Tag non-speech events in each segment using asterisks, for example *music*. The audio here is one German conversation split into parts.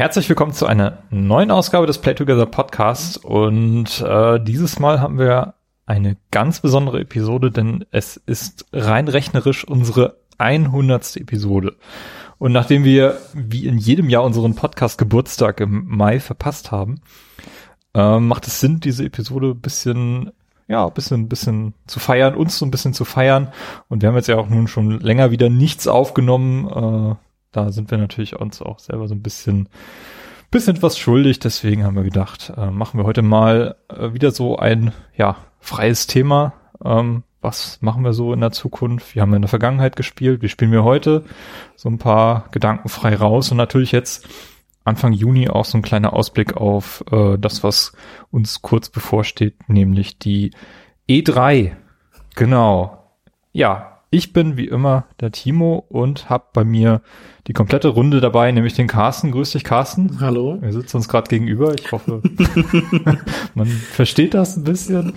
Herzlich willkommen zu einer neuen Ausgabe des Play Together Podcasts und äh, dieses Mal haben wir eine ganz besondere Episode, denn es ist rein rechnerisch unsere 100. Episode. Und nachdem wir wie in jedem Jahr unseren Podcast Geburtstag im Mai verpasst haben, äh, macht es Sinn, diese Episode bisschen ja, bisschen, bisschen zu feiern, uns so ein bisschen zu feiern. Und wir haben jetzt ja auch nun schon länger wieder nichts aufgenommen. Äh, da sind wir natürlich uns auch selber so ein bisschen, bisschen was schuldig. Deswegen haben wir gedacht, äh, machen wir heute mal äh, wieder so ein, ja, freies Thema. Ähm, was machen wir so in der Zukunft? Wir haben in der Vergangenheit gespielt. Wie spielen wir heute? So ein paar Gedanken frei raus und natürlich jetzt Anfang Juni auch so ein kleiner Ausblick auf äh, das, was uns kurz bevorsteht, nämlich die E3. Genau. Ja, ich bin wie immer der Timo und habe bei mir die komplette Runde dabei, nämlich den Carsten. Grüß dich, Carsten. Hallo. Wir sitzen uns gerade gegenüber. Ich hoffe, *laughs* man versteht das ein bisschen.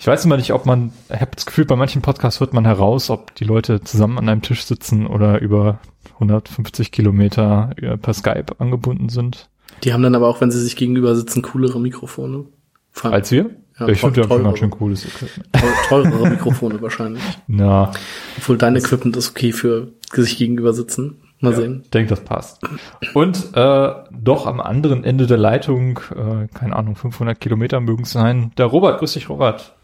Ich weiß immer nicht, ob man, ich habe das Gefühl, bei manchen Podcasts hört man heraus, ob die Leute zusammen an einem Tisch sitzen oder über 150 Kilometer äh, per Skype angebunden sind. Die haben dann aber auch, wenn sie sich gegenüber sitzen, coolere Mikrofone. Als wir? Ja, ich finde, wir haben teurere. schon cooles Equipment. Teurere Mikrofone wahrscheinlich. Na, Obwohl dein Equipment ist okay für sich gegenüber sitzen. Mal sehen. ich denke, das passt. Und äh, doch am anderen Ende der Leitung, äh, keine Ahnung, 500 Kilometer mögen es sein, der Robert. Grüß dich, Robert.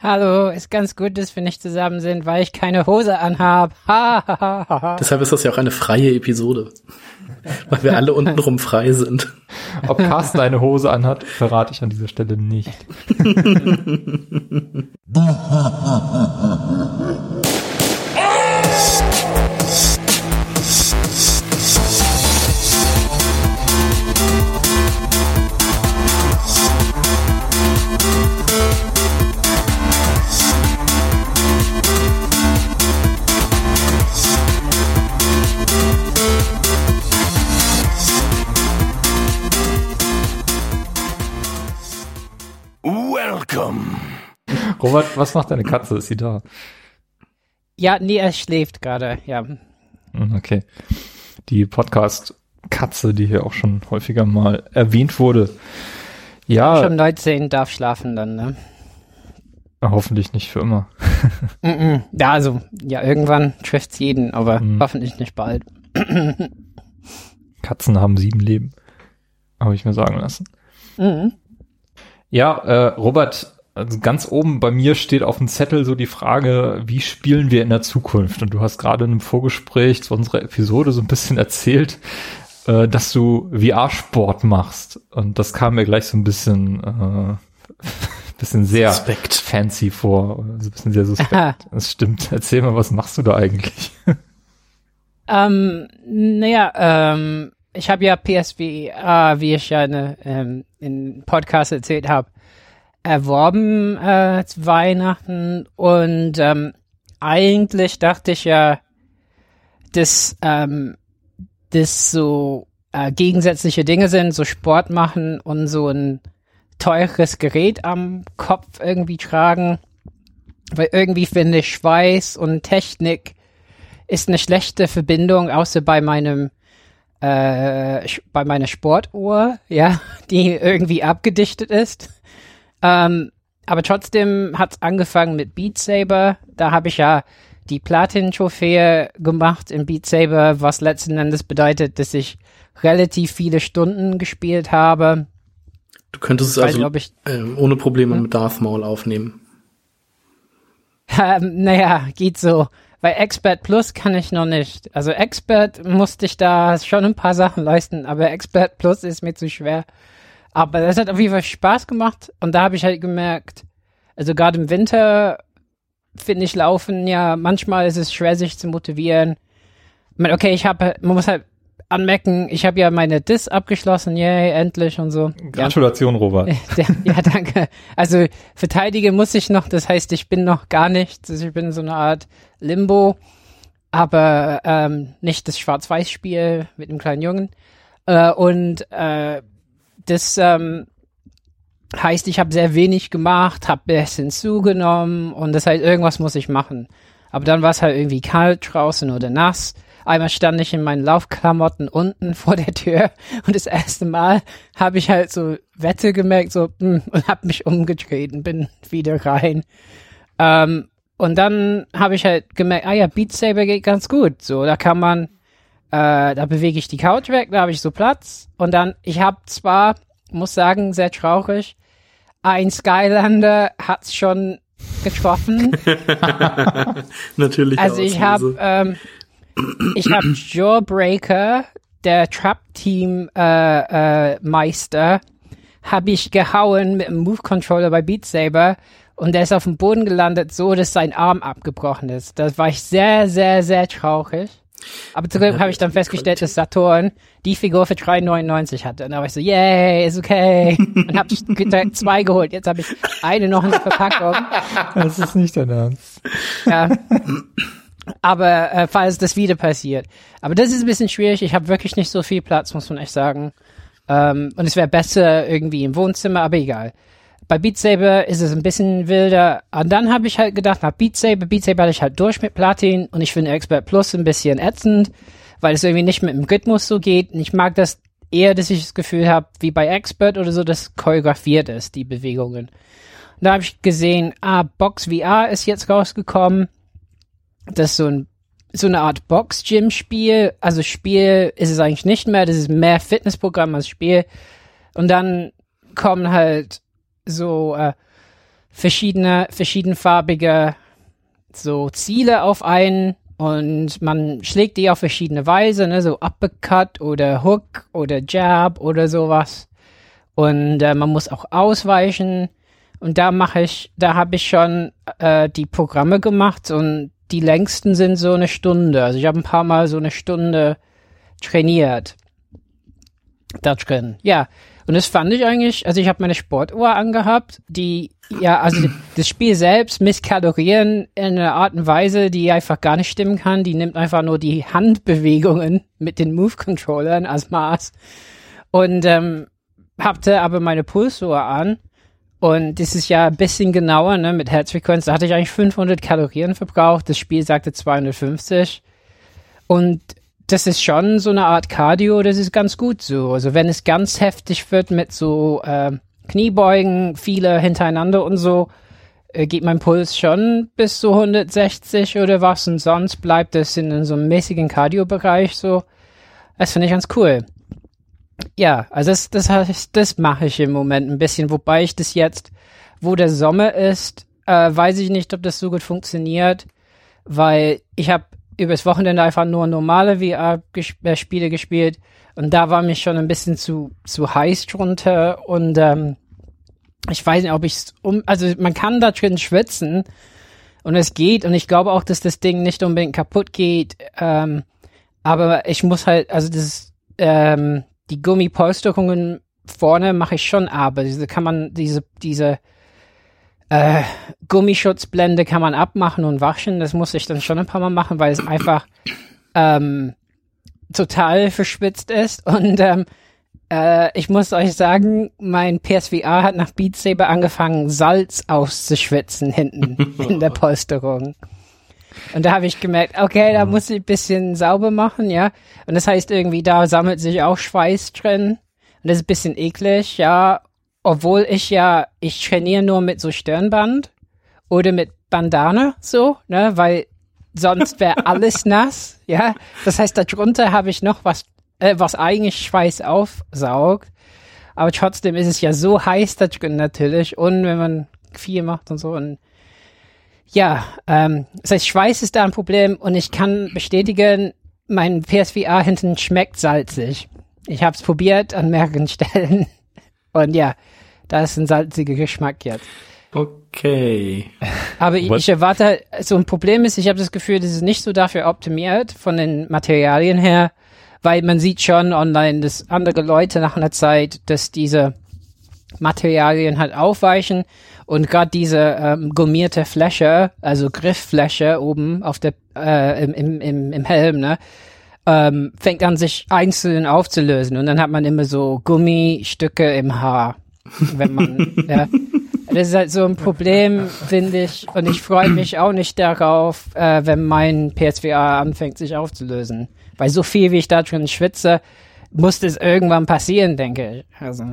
Hallo, ist ganz gut, dass wir nicht zusammen sind, weil ich keine Hose anhab. Ha, ha, ha, ha, ha. Deshalb ist das ja auch eine freie Episode. *laughs* Weil wir alle untenrum frei sind. Ob Carsten eine Hose anhat, verrate ich an dieser Stelle nicht. *laughs* *laughs* Robert, was macht deine Katze? Ist sie da? Ja, nee, er schläft gerade, ja. Hm, Okay. Die Podcast-Katze, die hier auch schon häufiger mal erwähnt wurde. Ja, Schon 19 darf schlafen dann, ne? hoffentlich nicht für immer. *laughs* Mm -mm. Ja, also, ja, irgendwann trifft's jeden, aber Mhm. hoffentlich nicht bald. *clears throat* Katzen haben sieben Leben. Habe ich mir sagen lassen. Mhm. Ja, äh, Robert, also ganz oben bei mir steht auf dem Zettel so die Frage, wie spielen wir in der Zukunft? Und du hast gerade in einem Vorgespräch zu unserer Episode so ein bisschen erzählt, äh, dass du VR-Sport machst. Und das kam mir gleich so ein bisschen, äh, *laughs* bisschen sehr Suspekt. fancy vor, so ein bisschen sehr suspekt. *laughs* Das stimmt. Erzähl mal, was machst du da eigentlich? Ähm, naja, ähm, ich habe ja PSVR, wie ich ja ne, ähm, in Podcast erzählt habe, erworben äh, zu Weihnachten und ähm, eigentlich dachte ich ja, dass ähm, das so äh, gegensätzliche Dinge sind, so Sport machen und so ein teures Gerät am Kopf irgendwie tragen, weil irgendwie finde ich Schweiß und Technik ist eine schlechte Verbindung, außer bei meinem äh, bei meiner Sportuhr, ja, *laughs* die irgendwie abgedichtet ist. Ähm, aber trotzdem hat's angefangen mit Beat Saber. Da habe ich ja die Platin-Trophäe gemacht in Beat Saber, was letzten Endes bedeutet, dass ich relativ viele Stunden gespielt habe. Du könntest es also ich ähm, ohne Probleme Hm? mit Darth Maul aufnehmen. Ähm, naja, geht so. Bei Expert Plus kann ich noch nicht. Also Expert musste ich da schon ein paar Sachen leisten, aber Expert Plus ist mir zu schwer. Aber das hat auf jeden Fall Spaß gemacht und da habe ich halt gemerkt, also gerade im Winter finde ich Laufen ja, manchmal ist es schwer, sich zu motivieren. Okay, ich habe, man muss halt anmerken, ich habe ja meine Dis abgeschlossen, yay, endlich und so. Ja, Gratulation, Robert. *laughs* ja, ja, danke. Also verteidigen muss ich noch, das heißt, ich bin noch gar nichts. Also ich bin so eine Art Limbo, aber ähm, nicht das Schwarz-Weiß-Spiel mit dem kleinen Jungen. Äh, und äh, das ähm, heißt, ich habe sehr wenig gemacht, habe bisschen zugenommen und das heißt, irgendwas muss ich machen. Aber dann war es halt irgendwie kalt draußen oder nass. Einmal stand ich in meinen Laufklamotten unten *laughs* vor der Tür und das erste Mal habe ich halt so Wette gemerkt, so hm, und habe mich umgedreht und bin wieder rein. Ähm, und dann habe ich halt gemerkt, ah ja, Beat Saber geht ganz gut. So, da kann man, äh, da bewege ich die Couch weg, da habe ich so Platz. Und dann, ich habe zwar, muss sagen, sehr traurig, ein Skylander hat's schon getroffen. *laughs* Natürlich. Also ich habe ähm, ich habe Jawbreaker, der Trap Team äh, äh, Meister, habe ich gehauen mit dem Move Controller bei Beat Saber und der ist auf dem Boden gelandet, so dass sein Arm abgebrochen ist. Das war ich sehr, sehr, sehr traurig. Aber zum Glück habe ich dann festgestellt, dass Saturn die Figur für 3,99 hatte. Und da war ich so, yay, ist okay. *laughs* Und habe zwei geholt. Jetzt habe ich eine noch in der Verpackung. Das ist nicht dein Ernst. Ja. Aber äh, falls das wieder passiert. Aber das ist ein bisschen schwierig. Ich habe wirklich nicht so viel Platz, muss man echt sagen. Ähm, und es wäre besser irgendwie im Wohnzimmer, aber egal. Bei Beat Saber ist es ein bisschen wilder. Und dann habe ich halt gedacht, nach Beat Saber, Beat Saber hatte ich halt durch mit Platin und ich finde Expert Plus ein bisschen ätzend, weil es irgendwie nicht mit dem Rhythmus so geht. Und ich mag das eher, dass ich das Gefühl habe, wie bei Expert oder so, dass choreografiert ist, die Bewegungen. Und da habe ich gesehen, ah, Box VR ist jetzt rausgekommen. Das ist so ein so eine Art Box-Gym-Spiel. Also Spiel ist es eigentlich nicht mehr, das ist mehr Fitnessprogramm als Spiel. Und dann kommen halt so äh, verschiedene, verschiedenfarbige so Ziele auf einen und man schlägt die auf verschiedene Weise, ne, so Uppercut oder Hook oder Jab oder sowas. Und äh, man muss auch ausweichen. Und da mache ich, da habe ich schon äh, die Programme gemacht und die längsten sind so eine Stunde. Also ich habe ein paar Mal so eine Stunde trainiert. Da drin. Ja, und das fand ich eigentlich, also ich habe meine Sportuhr angehabt, die, ja, also das Spiel selbst misst Kalorien in einer Art und Weise, die einfach gar nicht stimmen kann. Die nimmt einfach nur die Handbewegungen mit den Move-Controllern als Maß. Und ähm, hatte aber meine Pulsuhr an. Und das ist ja ein bisschen genauer, ne, mit Herzfrequenz. Da hatte ich eigentlich 500 Kalorien verbraucht. Das Spiel sagte 250. Und das ist schon so eine Art Cardio, das ist ganz gut so. Also wenn es ganz heftig wird mit so äh, Kniebeugen, viele hintereinander und so, äh, geht mein Puls schon bis so 160 oder was und sonst bleibt es in so einem mäßigen Cardio-Bereich so. Das finde ich ganz cool. Ja, also das, das heißt, das mache ich im Moment ein bisschen, wobei ich das jetzt, wo der Sommer ist, äh, weiß ich nicht, ob das so gut funktioniert, weil ich habe übers Wochenende einfach nur normale VR-Spiele gespielt. Und da war mich schon ein bisschen zu, zu heiß drunter. Und ähm, ich weiß nicht, ob ich um, also man kann da drin schwitzen und es geht. Und ich glaube auch, dass das Ding nicht unbedingt kaputt geht, ähm, aber ich muss halt, also das, ähm, die Gummipolsterungen vorne mache ich schon aber, diese kann man, diese, diese äh, Gummischutzblende kann man abmachen und waschen. Das muss ich dann schon ein paar Mal machen, weil es einfach ähm, total verschwitzt ist. Und ähm, äh, ich muss euch sagen, mein PSVR hat nach Beat Saber angefangen, Salz auszuschwitzen hinten *laughs* in der Polsterung. Und da habe ich gemerkt, okay, da muss ich ein bisschen sauber machen, ja. Und das heißt irgendwie, da sammelt sich auch Schweiß drin. Und das ist ein bisschen eklig, ja obwohl ich ja, ich trainiere nur mit so Stirnband oder mit Bandana, so, ne, weil sonst wäre *laughs* alles nass, ja. Das heißt, darunter habe ich noch was, äh, was eigentlich Schweiß aufsaugt. Aber trotzdem ist es ja so heiß da drin natürlich und wenn man viel macht und so und ja, ähm, das heißt, Schweiß ist da ein Problem und ich kann bestätigen, mein PSVR hinten schmeckt salzig. Ich habe es probiert an mehreren *laughs* Stellen und ja, da ist ein salziger Geschmack jetzt. Okay. Aber ich, ich erwarte, so ein Problem ist, ich habe das Gefühl, das ist nicht so dafür optimiert von den Materialien her, weil man sieht schon online, dass andere Leute nach einer Zeit, dass diese Materialien halt aufweichen und gerade diese ähm, gummierte Fläche, also Grifffläche oben auf der äh, im, im, im, im Helm, ne, ähm, fängt an sich einzeln aufzulösen und dann hat man immer so Gummistücke im Haar wenn man, *laughs* ja, das ist halt so ein Problem, finde ich. Und ich freue mich auch nicht darauf, äh, wenn mein PSVR anfängt, sich aufzulösen. Weil so viel, wie ich da drin schwitze, muss das irgendwann passieren, denke ich. Also.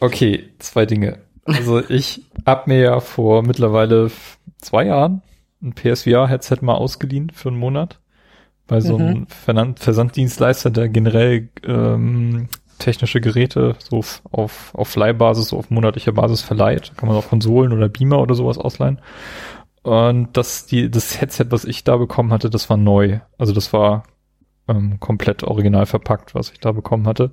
Okay, zwei Dinge. Also ich hab mir ja vor mittlerweile zwei Jahren ein PSVR-Headset mal ausgeliehen für einen Monat bei so einem mhm. Versanddienstleister, der generell ähm, technische Geräte so auf, auf Leihbasis, so auf monatlicher Basis verleiht. Kann man auch Konsolen oder Beamer oder sowas ausleihen. Und das, die, das Headset, was ich da bekommen hatte, das war neu. Also das war ähm, komplett original verpackt, was ich da bekommen hatte.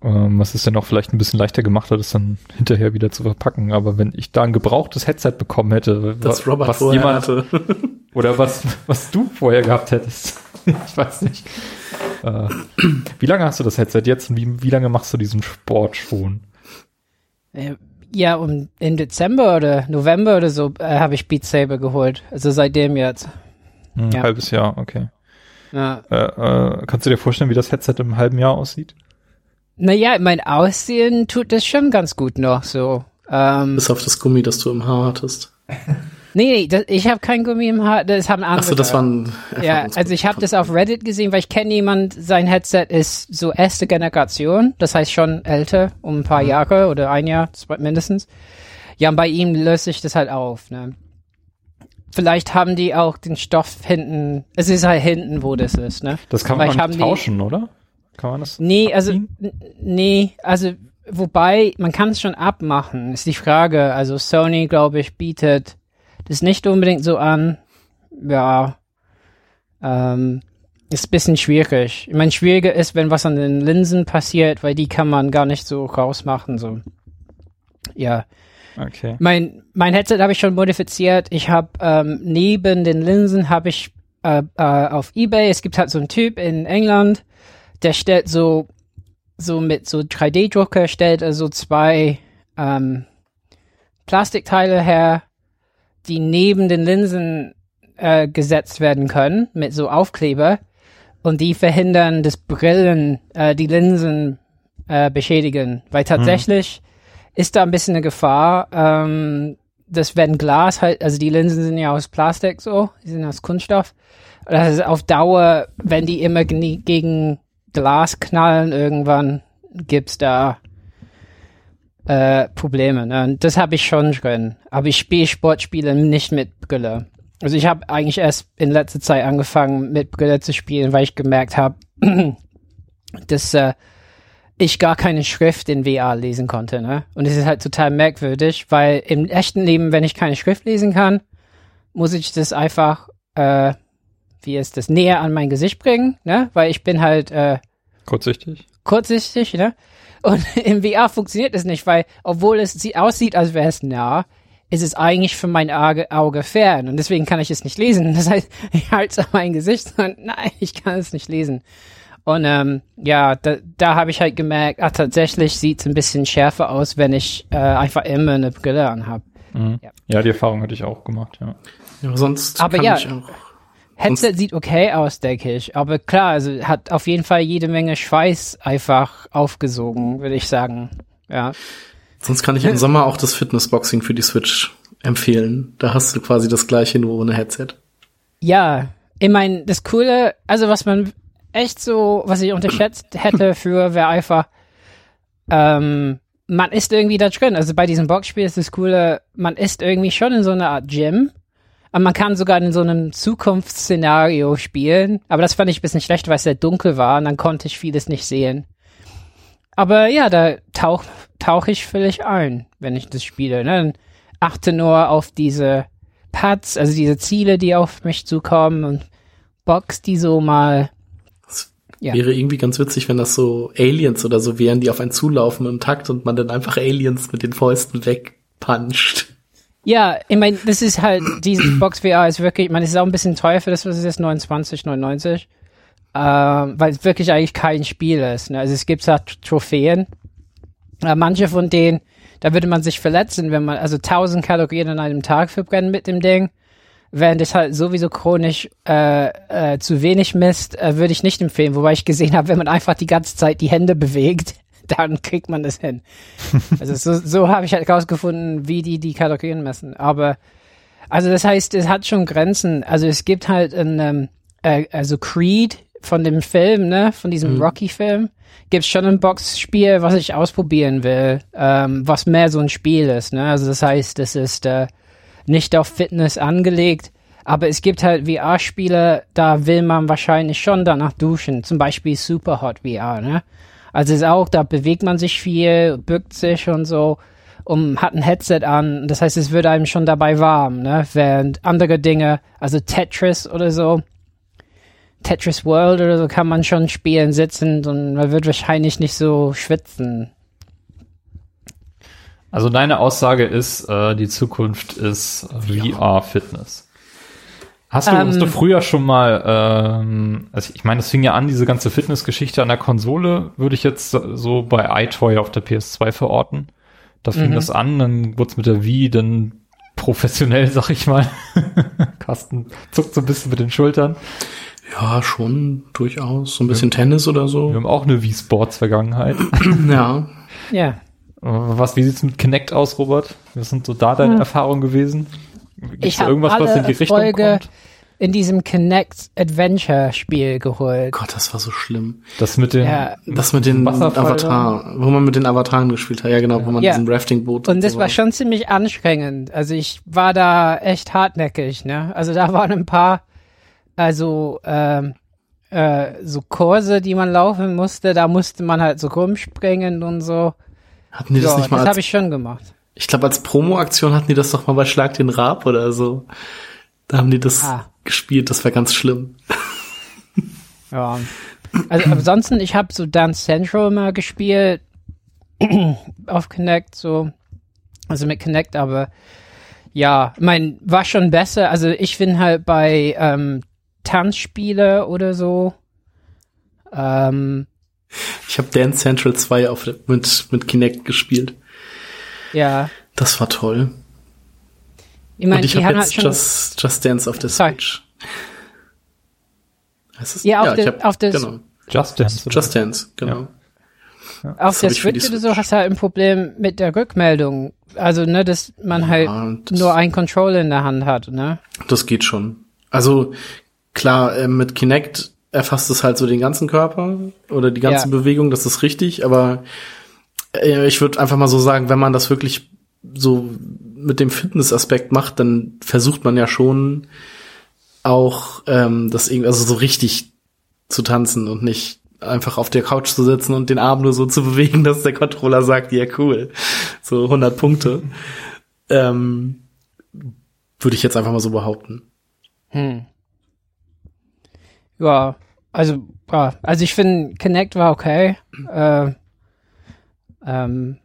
Ähm, was es dann auch vielleicht ein bisschen leichter gemacht hat, es dann hinterher wieder zu verpacken. Aber wenn ich da ein gebrauchtes Headset bekommen hätte, das wa Robert was jemand hatte. *laughs* oder was, was du vorher gehabt hättest, *laughs* ich weiß nicht. Äh, wie lange hast du das Headset jetzt und wie, wie lange machst du diesen Sport schon? Äh, ja, um, im Dezember oder November oder so äh, habe ich Beat Saber geholt. Also seitdem jetzt. Ein ja. halbes Jahr, okay. Ja. Äh, äh, kannst du dir vorstellen, wie das Headset im halben Jahr aussieht? Naja, mein Aussehen tut das schon ganz gut noch so. Ähm, Bis auf das Gummi, das du im Haar hattest. nee, nee, das, ich habe kein Gummi im Haar, das haben andere. Achso, das waren. Ja, also ich habe das auf Reddit gesehen, weil ich kenne jemand, sein Headset ist so erste Generation, das heißt schon älter, um ein paar mhm. Jahre oder ein Jahr mindestens. Ja, und bei ihm löst sich das halt auf, ne? Vielleicht haben die auch den Stoff hinten, es ist halt hinten, wo das ist, ne? Das kann man tauschen, die, oder? Kann man das? Nee, also, nee, also, wobei, man kann es schon abmachen, ist die Frage. Also, Sony, glaube ich, bietet das nicht unbedingt so an. Ja, ähm, ist ein bisschen schwierig. Ich meine, schwieriger ist, wenn was an den Linsen passiert, weil die kann man gar nicht so rausmachen, so. Ja. Okay. Mein, mein Headset habe ich schon modifiziert. Ich habe ähm, neben den Linsen habe ich äh, äh, auf eBay, es gibt halt so einen Typ in England, der stellt so, so mit so 3D-Drucker stellt er so zwei ähm, Plastikteile her, die neben den Linsen äh, gesetzt werden können mit so Aufkleber und die verhindern, dass Brillen äh, die Linsen äh, beschädigen, weil hm. tatsächlich hm. ist da ein bisschen eine Gefahr, ähm, dass wenn Glas halt, also die Linsen sind ja aus Plastik so, die sind aus Kunststoff, das ist auf Dauer, wenn die immer gegen Glas knallen, irgendwann gibt's da äh, Probleme. Ne? Das habe ich schon drin. Aber ich spiele Sportspiele nicht mit Brille. Also ich habe eigentlich erst in letzter Zeit angefangen mit Brille zu spielen, weil ich gemerkt habe, *clears throat* dass äh, ich gar keine Schrift in VR lesen konnte. Ne? Und es ist halt total merkwürdig, weil im echten Leben, wenn ich keine Schrift lesen kann, muss ich das einfach äh, wie ist das, näher an mein Gesicht bringen, ne? Weil ich bin halt äh, kurzsichtig. Kurzsichtig, ne? Und *laughs* im VR funktioniert es nicht, weil obwohl es aussieht, als wäre es nah, ist es eigentlich für mein Auge, Auge fern und deswegen kann ich es nicht lesen. *laughs* Das heißt, ich halte es an mein Gesicht und *laughs* nein, ich kann es nicht lesen. Und ähm, ja, da, da habe ich halt gemerkt, ah, tatsächlich sieht es ein bisschen schärfer aus, wenn ich äh, einfach immer eine Brille anhab. Mhm. Ja. ja, die Erfahrung hatte ich auch gemacht, ja. ja sonst aber ja, ich auch Headset sieht okay aus, denke ich. Aber klar, also hat auf jeden Fall jede Menge Schweiß einfach aufgesogen, würde ich sagen. Ja. Sonst kann ich im Sommer auch das Fitnessboxing für die Switch empfehlen. Da hast du quasi das gleiche nur ohne Headset. Ja, ich meine, das Coole, also was man echt so, was ich unterschätzt *clears throat* hätte für, wäre einfach, ähm, man ist irgendwie da drin. Also bei diesem Boxspiel ist das Coole, man ist irgendwie schon in so einer Art Gym aber man kann sogar in so einem Zukunftsszenario spielen. Aber das fand ich ein bisschen schlecht, weil es sehr dunkel war und dann konnte ich vieles nicht sehen. Aber ja, da tauche tauch ich völlig ein, wenn ich das spiele. Ne? Dann achte nur auf diese Pads, also diese Ziele, die auf mich zukommen und box die so mal. Das ja. wäre irgendwie ganz witzig, wenn das so Aliens oder so wären, die auf einen zulaufen im Takt und man dann einfach Aliens mit den Fäusten wegpuncht. Ja, ich meine, das ist halt, dieses Box VR ist wirklich, ich meine, es ist auch ein bisschen teuer für das, was es ist, 29,99. Ähm, weil es wirklich eigentlich kein Spiel ist. Ne? Also es gibt halt Trophäen. Äh, manche von denen, da würde man sich verletzen, wenn man, also 1000 Kalorien an einem Tag verbrennen mit dem Ding. Während es halt sowieso chronisch äh, äh, zu wenig misst, äh, würde ich nicht empfehlen. Wobei ich gesehen habe, wenn man einfach die ganze Zeit die Hände bewegt, dann kriegt man das hin. Also so, so habe ich halt rausgefunden, wie die die Kategorien messen. Aber also das heißt, es hat schon Grenzen. Also es gibt halt ein, ähm, äh, also Creed von dem Film, ne, von diesem mhm. Rocky-Film, gibt's schon ein Boxspiel, was ich ausprobieren will, ähm, was mehr so ein Spiel ist, ne. Also das heißt, es ist äh, nicht auf Fitness angelegt, aber es gibt halt VR-Spiele, da will man wahrscheinlich schon danach duschen, zum Beispiel Superhot VR, ne. Also ist auch, da bewegt man sich viel, bückt sich und so um, hat ein Headset an. Das heißt, es wird einem schon dabei warm, ne? Während andere Dinge, also Tetris oder so, Tetris World oder so kann man schon spielen sitzend und man wird wahrscheinlich nicht so schwitzen. Also deine Aussage ist, äh, die Zukunft ist VR-Fitness. Hast du, ähm, hast du früher schon mal, ähm, also ich meine, es fing ja an, diese ganze Fitnessgeschichte an der Konsole, würde ich jetzt so bei iToy auf der PS2 verorten. Da fing mhm. das an, dann wurde es mit der Wii dann professionell, *laughs* sag ich mal. Carsten zuckt so ein bisschen mit den Schultern. Ja, schon durchaus. So ein bisschen ja. Tennis oder so. Wir haben auch eine Wii Sports Vergangenheit. *clears throat* ja. Ja. Was, wie sieht's mit Kinect aus, Robert? Was sind so da deine hm. Erfahrungen gewesen? Gibt's ich habe irgendwas, was in die Richtung Folge kommt? in diesem Kinect Adventure Spiel geholt. Gott, das war so schlimm. Das mit den, ja. das mit den Avatar, wo man mit den Avataren gespielt hat. Ja, genau, ja. wo man ja. diesen Rafting-Boot. Und das so war schon ziemlich anstrengend. Also ich war da echt hartnäckig, ne? Also da *laughs* waren ein paar, also, ähm, äh, so Kurse, die man laufen musste. Da musste man halt so rumspringen und so. Hatten die das nicht mal? Das habe ich schon gemacht. Ich glaube, als Promo-Aktion hatten die das doch mal bei Schlag den Rab oder so. Da haben die das ah. gespielt, das war ganz schlimm. Ja. Also ansonsten, ich habe so Dance Central mal gespielt *clears throat* auf Connect, so. Also mit Connect, aber ja, mein, war schon besser. Also ich finde halt bei ähm, Tanzspiele oder so. Ähm, ich habe Dance Central 2 auf, mit, mit Kinect gespielt. Ja. Das war toll. Ich mein, Und ich habe jetzt halt Just, Just Dance auf der. Switch. Heißt es? Ja, auf, ja, der, hab, auf der genau. Just Dance. Just Dance, genau. Ja. Auf der Switch oder so hast du halt ein Problem mit der Rückmeldung. Also, ne, dass man ja, halt nur ein Controller in der Hand hat, ne? Das geht schon. Also, klar, äh, mit Kinect erfasst es halt so den ganzen Körper oder die ganze ja. Bewegung, das ist richtig, aber ich würde einfach mal so sagen, wenn man das wirklich so mit dem Fitnessaspekt macht, dann versucht man ja schon auch ähm, das irgendwie, also so richtig zu tanzen und nicht einfach auf der Couch zu sitzen und den Arm nur so zu *laughs* bewegen, dass der Controller sagt, ja cool, so 100 Punkte. Ähm, Würde ich jetzt einfach mal so behaupten. Hm. Ja, also, also ich finde, Connect war okay. Äh, ähm,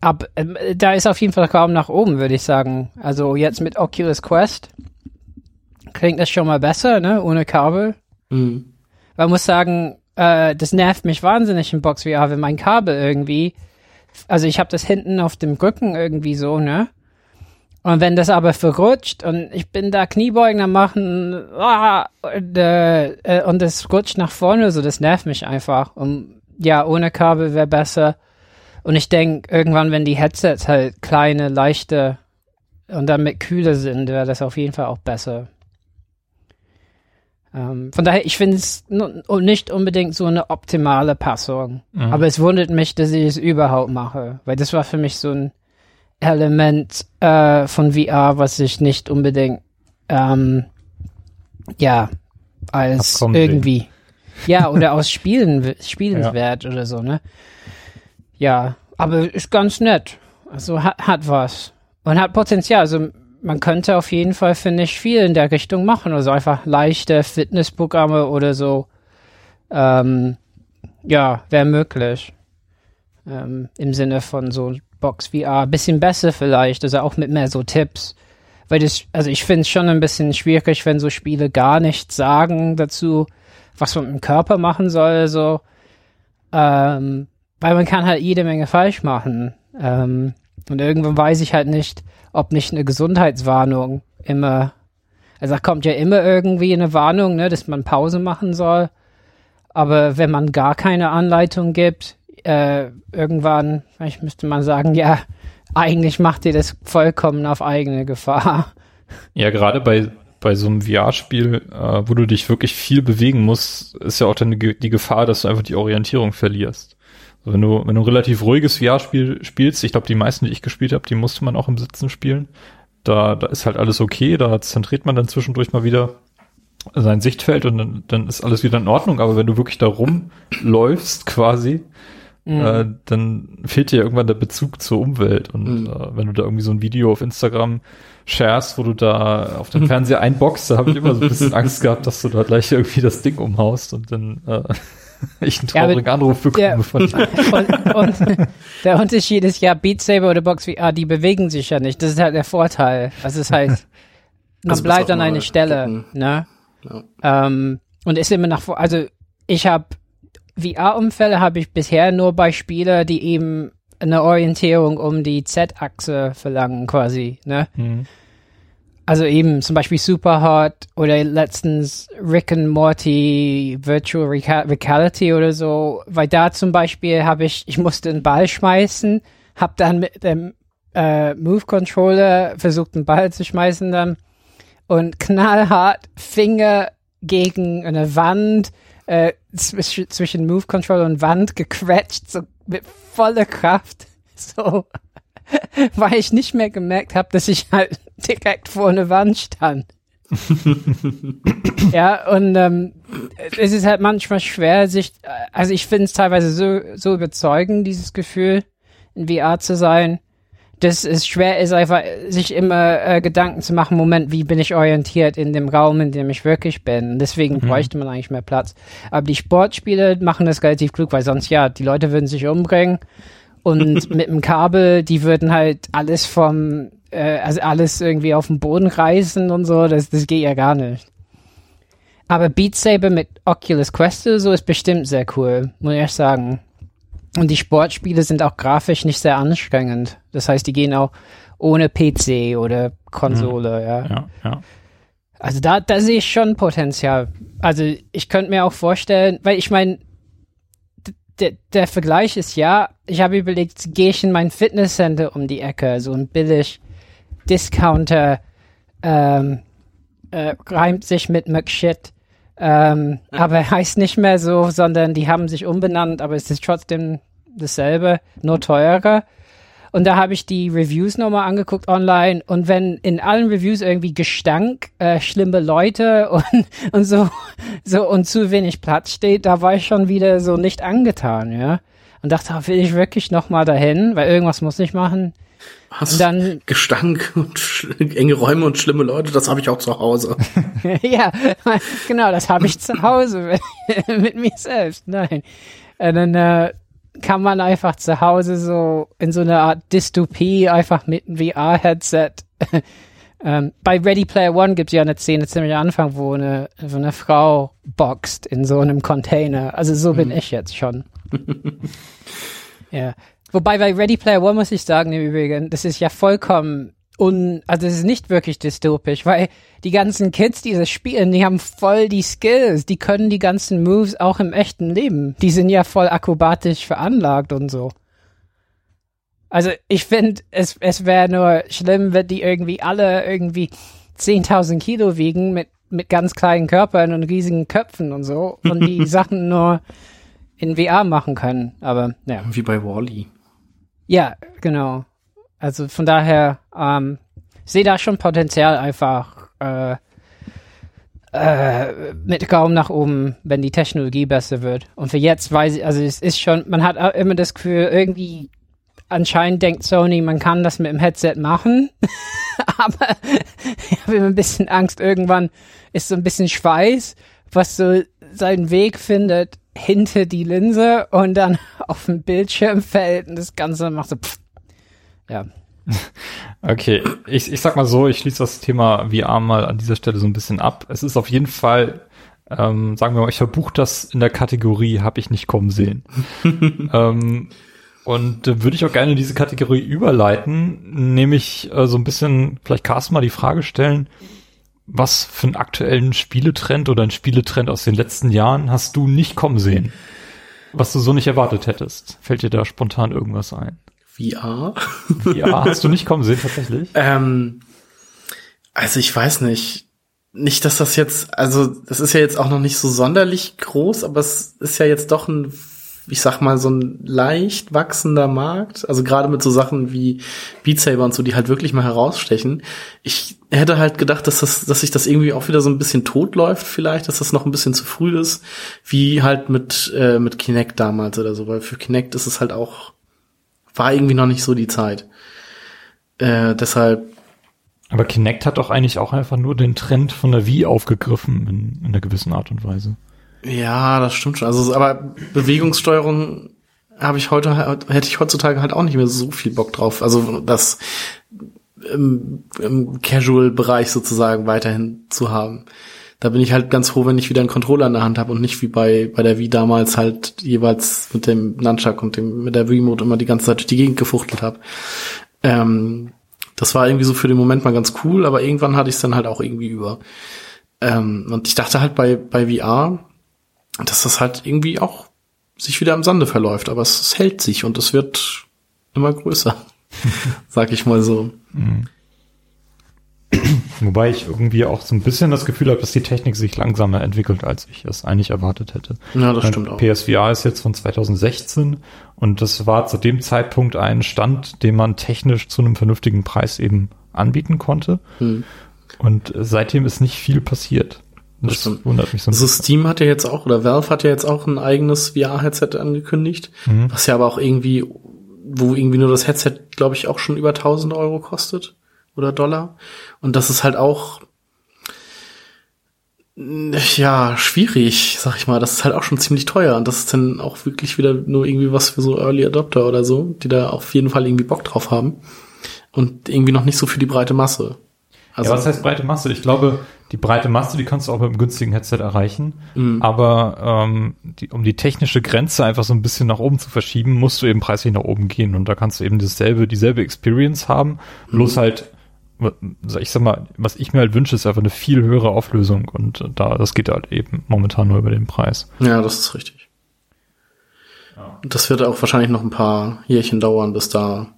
ab, äh, da ist auf jeden Fall kaum nach oben, würde ich sagen. Also jetzt mit Oculus Quest klingt das schon mal besser, ne? Ohne Kabel. Mhm. Man muss sagen, äh, das nervt mich wahnsinnig in Box VR, wenn mein Kabel irgendwie, also ich habe das hinten auf dem Rücken irgendwie so, ne? Und wenn das aber verrutscht und ich bin da Kniebeugen am machen ah, und, äh, und das rutscht nach vorne, so das nervt mich einfach. Und ja, ohne Kabel wäre besser. Und ich denke, irgendwann, wenn die Headsets halt kleine, leichte und damit kühler sind, wäre das auf jeden Fall auch besser. Ähm, von daher, ich finde es nicht unbedingt so eine optimale Passung. Mhm. Aber es wundert mich, dass ich es überhaupt mache, weil das war für mich so ein Element äh, von VR, was ich nicht unbedingt ähm, ja als irgendwie ja oder aus Spielen spielenswert ja. oder so ne? Ja aber ist ganz nett. Also hat, hat was. Und hat Potenzial. Also man könnte auf jeden Fall finde ich viel in der Richtung machen. Also einfach leichte Fitnessprogramme oder so. Ähm, ja wäre möglich. Ähm, im Sinne von so Box VR. Bisschen besser vielleicht, also auch mit mehr so Tipps. Weil das, also ich finde es schon ein bisschen schwierig, wenn so Spiele gar nichts sagen dazu, was man mit dem Körper machen soll, so. Ähm, weil man kann halt jede Menge falsch machen. Ähm, und irgendwann weiß ich halt nicht, ob nicht eine Gesundheitswarnung immer, also da kommt ja immer irgendwie eine Warnung, ne, dass man Pause machen soll. Aber wenn man gar keine Anleitung gibt, äh, irgendwann, vielleicht müsste man sagen, ja, eigentlich macht ihr das vollkommen auf eigene Gefahr. Ja, gerade bei, bei so einem VR-Spiel, äh, wo du dich wirklich viel bewegen musst, ist ja auch dann die, Gefahr, dass du einfach die Orientierung verlierst. Also wenn du, wenn du ein relativ ruhiges VR-Spiel spielst, ich glaube, die meisten, die ich gespielt habe, die musste man auch im Sitzen spielen. Da, da ist halt alles okay, da zentriert man dann zwischendurch mal wieder sein Sichtfeld und dann, dann ist alles wieder in Ordnung. Aber wenn du wirklich da rumläufst quasi, mhm. äh, dann fehlt dir irgendwann der Bezug zur Umwelt. Und mhm. äh, wenn du da irgendwie so ein Video auf Instagram sharest, wo du da auf dem Fernseher *laughs* einboxst, da habe ich immer so ein bisschen Angst gehabt, dass du da gleich irgendwie das Ding umhaust und dann äh, *laughs* ich einen traurigen ja, Anruf bekomme ja, von *laughs* und, und, der Unterschied ist ja, Beat Saber oder Box VR, die bewegen sich ja nicht. Das ist halt der Vorteil. Also es ist halt, man also bleibt an einer Stelle, gucken. ne? Ja. Ähm, und ist immer nach vor, also ich habe VR-Umfälle habe ich bisher nur bei Spielen, die eben eine Orientierung um die Z-Achse verlangen quasi, ne? Mhm. Also eben zum Beispiel Superhot oder letztens Rick and Morty Virtual Reality oder so, weil da zum Beispiel habe ich, ich musste einen Ball schmeißen, habe dann mit dem äh, Move Controller versucht, einen Ball zu schmeißen dann und knallhart Finger gegen eine Wand äh, zwischen, zwischen Move Controller und Wand gequetscht, so mit voller Kraft, *laughs* so. *laughs* Weil ich nicht mehr gemerkt habe, dass ich halt *laughs* direkt vor einer Wand stand. ja, und ähm, es ist halt manchmal schwer, sich, also ich finde es teilweise so, so überzeugend, dieses Gefühl, in VR zu sein, dass es schwer ist, einfach sich immer äh, Gedanken zu machen, Moment, wie bin ich orientiert in dem Raum, in dem ich wirklich bin. Deswegen mhm. bräuchte man eigentlich mehr Platz. Aber die Sportspiele machen das relativ klug, weil sonst ja, die Leute würden sich umbringen und *laughs* mit dem Kabel, die würden halt alles vom, äh, also alles irgendwie auf den Boden reißen und so, das, das geht ja gar nicht. Aber Beat Saber mit Oculus Quest so ist bestimmt sehr cool, muss ich sagen. Und die Sportspiele sind auch grafisch nicht sehr anstrengend. Das heißt, die gehen auch ohne PC oder Konsole, mhm. ja. ja, ja. Also da, da sehe ich schon Potenzial. Also ich könnte mir auch vorstellen, weil ich meine, der, der Vergleich ist ja, ich habe überlegt, gehe ich in mein Fitnesscenter um die Ecke, so ein billig Discounter, ähm, äh, reimt sich mit McShit, ähm, aber heißt nicht mehr so, sondern die haben sich umbenannt, aber es ist trotzdem dasselbe, nur teurer. Und da habe ich die Reviews nochmal angeguckt online und wenn in allen Reviews irgendwie Gestank, äh, schlimme Leute *laughs* und, und so, so und zu wenig Platz steht, da war ich schon wieder so nicht angetan, ja. Und dachte, will ich wirklich nochmal dahin, weil irgendwas muss ich machen. Hast dann Gestank und enge Räume und schlimme Leute, das habe ich auch zu Hause. *laughs* ja, genau, das habe ich zu Hause *laughs* mit mir selbst. Nein. Und dann äh, kann man einfach zu Hause so in so einer Art Dystopie einfach mit einem VR-Headset. *laughs* ähm, bei Ready Player One gibt es ja eine Szene ziemlich am Anfang, wo eine, so eine Frau boxt in so einem Container. Also so bin mhm. ich jetzt schon. ja. Wobei bei Ready Player One muss ich sagen, im Übrigen, das ist ja vollkommen un, also es ist nicht wirklich dystopisch, weil die ganzen Kids, die das spielen, die haben voll die Skills, die können die ganzen Moves auch im echten Leben. Die sind ja voll akrobatisch veranlagt und so. Also ich finde, es, es wäre nur schlimm, wenn die irgendwie alle irgendwie 10.000 Kilo wiegen mit, mit ganz kleinen Körpern und riesigen Köpfen und so und die *laughs* Sachen nur in VR machen können. Aber ja. Wie bei Wally. -E. Ja, genau. Also von daher ähm, sehe da schon Potenzial einfach äh, äh, mit kaum nach oben, wenn die Technologie besser wird. Und für jetzt weiß ich, also es ist schon, man hat immer das Gefühl, irgendwie anscheinend denkt Sony, man kann das mit dem Headset machen. *laughs* Aber ich habe immer ein bisschen Angst, irgendwann ist so ein bisschen Schweiß, was so seinen Weg findet hinter die Linse und dann *laughs* auf dem Bildschirm fällt und das Ganze macht so pff, ja. *laughs* Okay, ich, ich sag mal so, ich schließe das Thema VR mal an dieser Stelle so ein bisschen ab. Es ist auf jeden Fall, ähm, sagen wir mal, ich verbuche das in der Kategorie, habe ich nicht kommen sehen. *laughs* ähm, und äh, würde ich auch gerne in diese Kategorie überleiten, nämlich äh, so ein bisschen, vielleicht Carsten mal die Frage stellen, was für einen aktuellen Spieletrend oder einen Spieletrend aus den letzten Jahren hast du nicht kommen sehen? was du so nicht erwartet hättest. Fällt dir da spontan irgendwas ein? VR? VR hast du nicht kommen sehen, tatsächlich? *laughs* Ähm, also ich weiß nicht. Nicht, dass das jetzt, also das ist ja jetzt auch noch nicht so sonderlich groß, aber es ist ja jetzt doch ein ich sag mal, so ein leicht wachsender Markt. Also gerade mit so Sachen wie Beat Saber und so, die halt wirklich mal herausstechen. Ich hätte halt gedacht, dass das, dass sich das irgendwie auch wieder so ein bisschen tot läuft vielleicht, dass das noch ein bisschen zu früh ist, wie halt mit, äh, mit Kinect damals oder so, weil für Kinect ist es halt auch, war irgendwie noch nicht so die Zeit. Äh, deshalb. Aber Kinect hat doch eigentlich auch einfach nur den Trend von der Wii aufgegriffen in, in einer gewissen Art und Weise. Ja, das stimmt schon. Also, aber Bewegungssteuerung habe ich heute, hätte ich heutzutage halt auch nicht mehr so viel Bock drauf. Also, das im, im Casual-Bereich sozusagen weiterhin zu haben. Da bin ich halt ganz froh, wenn ich wieder einen Controller in der Hand habe und nicht wie bei, bei der Wii damals halt jeweils mit dem Nunchuck und dem, mit der Remote immer die ganze Zeit durch die Gegend gefuchtelt habe. Ähm, das war irgendwie so für den Moment mal ganz cool, aber irgendwann hatte ich es dann halt auch irgendwie über. Ähm, und ich dachte halt bei, bei VR, dass das halt irgendwie auch sich wieder im Sande verläuft, aber es, es hält sich und es wird immer größer, *laughs* sag ich mal so. Mhm. Wobei ich irgendwie auch so ein bisschen das Gefühl habe, dass die Technik sich langsamer entwickelt, als ich es eigentlich erwartet hätte. Ja, das stimmt auch. PSVR ist jetzt von 2016 und das war zu dem Zeitpunkt ein Stand, den man technisch zu einem vernünftigen Preis eben anbieten konnte. Hm. Und seitdem ist nicht viel passiert. Das, das wundert mich so ein also bisschen. Steam hat ja jetzt auch, oder Valve hat ja jetzt auch ein eigenes VR-Headset angekündigt, mhm. was ja aber auch irgendwie, wo irgendwie nur das Headset, glaube ich, auch schon über 1000 Euro kostet oder Dollar. Und das ist halt auch, ja, schwierig, sag ich mal. Das ist halt auch schon ziemlich teuer. Und das ist dann auch wirklich wieder nur irgendwie was für so Early Adopter oder so, die da auf jeden Fall irgendwie Bock drauf haben. Und irgendwie noch nicht so für die breite Masse. Also, ja, was heißt breite Masse? Ich glaube, die breite Masse, die kannst du auch mit einem günstigen Headset erreichen. Mhm. Aber ähm, die, um die technische Grenze einfach so ein bisschen nach oben zu verschieben, musst du eben preislich nach oben gehen. Und da kannst du eben dasselbe, dieselbe Experience haben. Mhm. Bloß halt, ich sag mal, was ich mir halt wünsche, ist einfach eine viel höhere Auflösung. Und da, das geht halt eben momentan nur über den Preis. Ja, das ist richtig. Ja. Das wird auch wahrscheinlich noch ein paar Jährchen dauern, bis da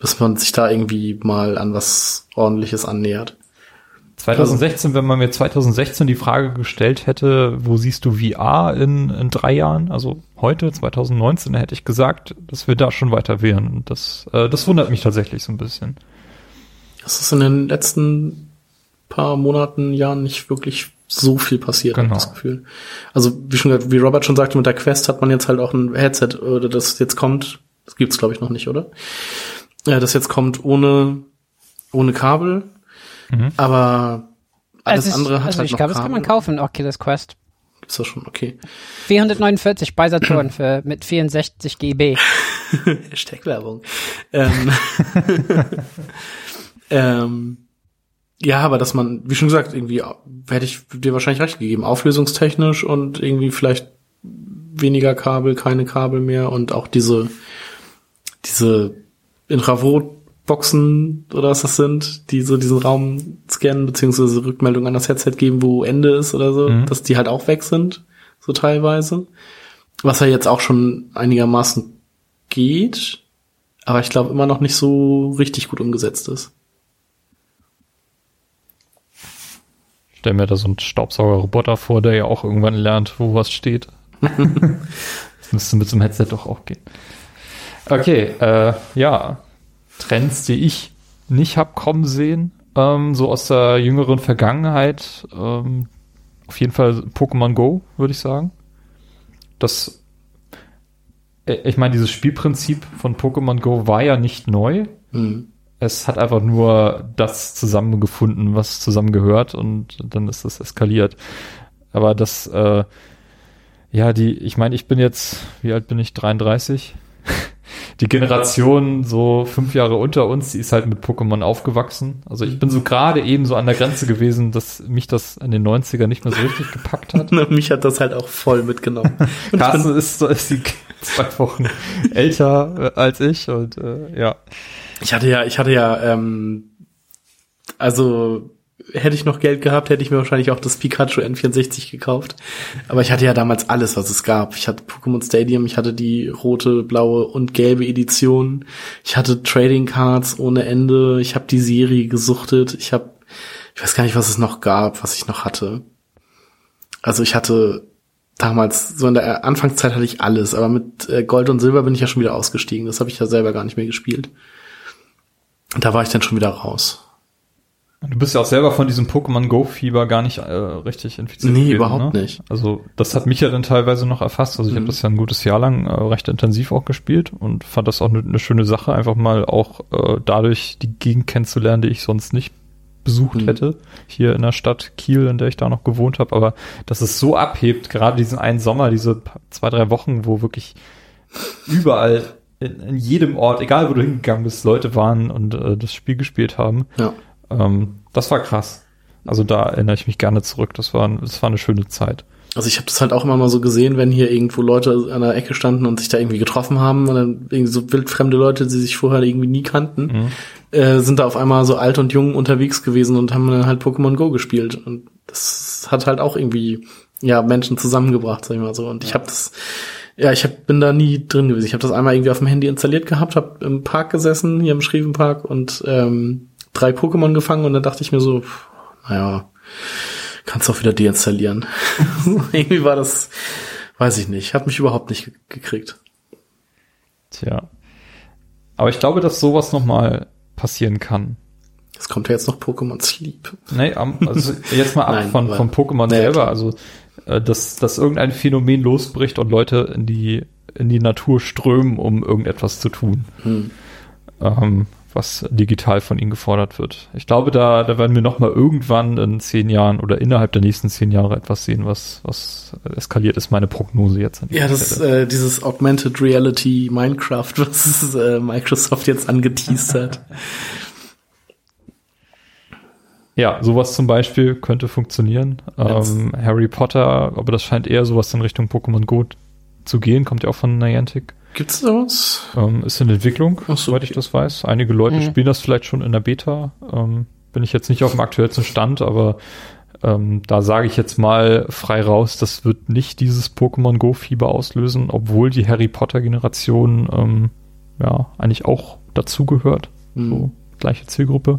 dass man sich da irgendwie mal an was ordentliches annähert. 2016, wenn man mir 2016 die Frage gestellt hätte, wo siehst du VR in, in drei Jahren, also heute, 2019, hätte ich gesagt, dass wir da schon weiter wären. Und das, äh, das wundert mich tatsächlich so ein bisschen. Das ist in den letzten paar Monaten, Jahren nicht wirklich so viel passiert, genau. das Gefühl. Also, wie schon wie Robert schon sagte, mit der Quest hat man jetzt halt auch ein Headset, oder das jetzt kommt, das gibt's glaube ich noch nicht, oder? Ja, das jetzt kommt ohne, ohne Kabel. Mhm. Aber alles also ich, andere hat also halt ich noch glaube, das kann man kaufen, Oculus Quest. Gibt's das schon, okay. 449 bei Saturn für, mit 64 GB. Hashtag Werbung. ähm, *laughs* ähm, ja, aber dass man, wie schon gesagt, irgendwie hätte ich dir wahrscheinlich recht gegeben, auflösungstechnisch und irgendwie vielleicht weniger Kabel, keine Kabel mehr und auch diese, diese Infrarotboxen oder was das sind, die so diesen Raum scannen, beziehungsweise Rückmeldung an das Headset geben, wo Ende ist oder so, mhm. dass die halt auch weg sind, so teilweise. Was ja jetzt auch schon einigermaßen geht, aber ich glaube immer noch nicht so richtig gut umgesetzt ist. stell mir da so einen Staubsaugerroboter vor, der ja auch irgendwann lernt, wo was steht. *laughs* das müsste mit so einem Headset doch auch gehen. Okay, äh, ja. Trends, die ich nicht hab kommen sehen, ähm, so aus der jüngeren Vergangenheit. Ähm, auf jeden Fall Pokémon Go, würde ich sagen. Das, äh, ich meine, dieses Spielprinzip von Pokémon Go war ja nicht neu. Mhm. Es hat einfach nur das zusammengefunden, was zusammengehört und dann ist das eskaliert. Aber das, äh, ja, die, ich meine, ich bin jetzt, wie alt bin ich? 33? Die Generation so fünf Jahre unter uns, die ist halt mit Pokémon aufgewachsen. Also ich bin so gerade eben so an der Grenze gewesen, dass mich das in den 90er nicht mehr so richtig gepackt hat. *laughs* mich hat das halt auch voll mitgenommen. *laughs* Carsten ist, ist die zwei Wochen älter äh, als ich und äh, ja. Ich hatte ja, ich hatte ja, ähm, also hätte ich noch Geld gehabt, hätte ich mir wahrscheinlich auch das Pikachu N64 gekauft. Aber ich hatte ja damals alles, was es gab. Ich hatte Pokémon Stadium, ich hatte die rote, blaue und gelbe Edition. Ich hatte Trading Cards ohne Ende. Ich habe die Serie gesuchtet. Ich habe, ich weiß gar nicht, was es noch gab, was ich noch hatte. Also ich hatte damals, so in der Anfangszeit hatte ich alles, aber mit äh, Gold und Silber bin ich ja schon wieder ausgestiegen. Das habe ich ja selber gar nicht mehr gespielt. Und da war ich dann schon wieder raus. Du bist ja auch selber von diesem Pokémon Go-Fieber gar nicht äh, richtig infiziert. Nee, gewesen, überhaupt ne? nicht. Also das hat mich ja dann teilweise noch erfasst. Also ich mhm. habe das ja ein gutes Jahr lang äh, recht intensiv auch gespielt und fand das auch eine ne schöne Sache, einfach mal auch äh, dadurch die Gegend kennenzulernen, die ich sonst nicht besucht mhm. hätte, hier in der Stadt Kiel, in der ich da noch gewohnt habe. Aber dass es so abhebt, gerade diesen einen Sommer, diese zwei, drei Wochen, wo wirklich überall in, in jedem Ort, egal wo du hingegangen bist, Leute waren und äh, das Spiel gespielt haben. Ja ähm, das war krass. Also da erinnere ich mich gerne zurück. Das war, das war eine schöne Zeit. Also ich habe das halt auch immer mal so gesehen, wenn hier irgendwo Leute an der Ecke standen und sich da irgendwie getroffen haben und dann irgendwie so wildfremde Leute, die sich vorher irgendwie nie kannten, mhm. äh, sind da auf einmal so alt und jung unterwegs gewesen und haben dann halt Pokémon Go gespielt und das hat halt auch irgendwie ja Menschen zusammengebracht, sag ich mal so. Und ich habe das ja, ich hab, bin da nie drin gewesen. Ich habe das einmal irgendwie auf dem Handy installiert gehabt, habe im Park gesessen, hier im Schrievenpark und ähm, drei Pokémon gefangen und dann dachte ich mir so, naja, kannst auch wieder deinstallieren. *laughs* Irgendwie war das, weiß ich nicht, hat mich überhaupt nicht gekriegt. Tja. Aber ich glaube, dass sowas nochmal passieren kann. Es kommt ja jetzt noch Pokémon Sleep. Nee, also jetzt mal ab *laughs* Nein, von, von Pokémon nee, selber. Also, äh, dass, dass irgendein Phänomen losbricht und Leute in die, in die Natur strömen, um irgendetwas zu tun. Hm. Ähm, was digital von ihnen gefordert wird. Ich glaube, da, da werden wir noch mal irgendwann in zehn Jahren oder innerhalb der nächsten zehn Jahre etwas sehen, was, was eskaliert ist, meine Prognose jetzt. Ja, das äh, dieses Augmented Reality Minecraft, *laughs* was äh, Microsoft jetzt angeteased hat. Ja, sowas zum Beispiel könnte funktionieren. Ähm, Harry Potter, aber das scheint eher sowas in Richtung Pokémon Go zu gehen, kommt ja auch von Niantic. Gibt's sowas? Ähm, ist in Entwicklung, so, soweit ich das weiß. Einige Leute mhm. spielen das vielleicht schon in der Beta. Ähm, bin ich jetzt nicht auf dem aktuellsten Stand, aber ähm, da sage ich jetzt mal frei raus, das wird nicht dieses Pokémon Go-Fieber auslösen, obwohl die Harry Potter-Generation ähm, ja eigentlich auch dazugehört. Mhm. So, gleiche Zielgruppe.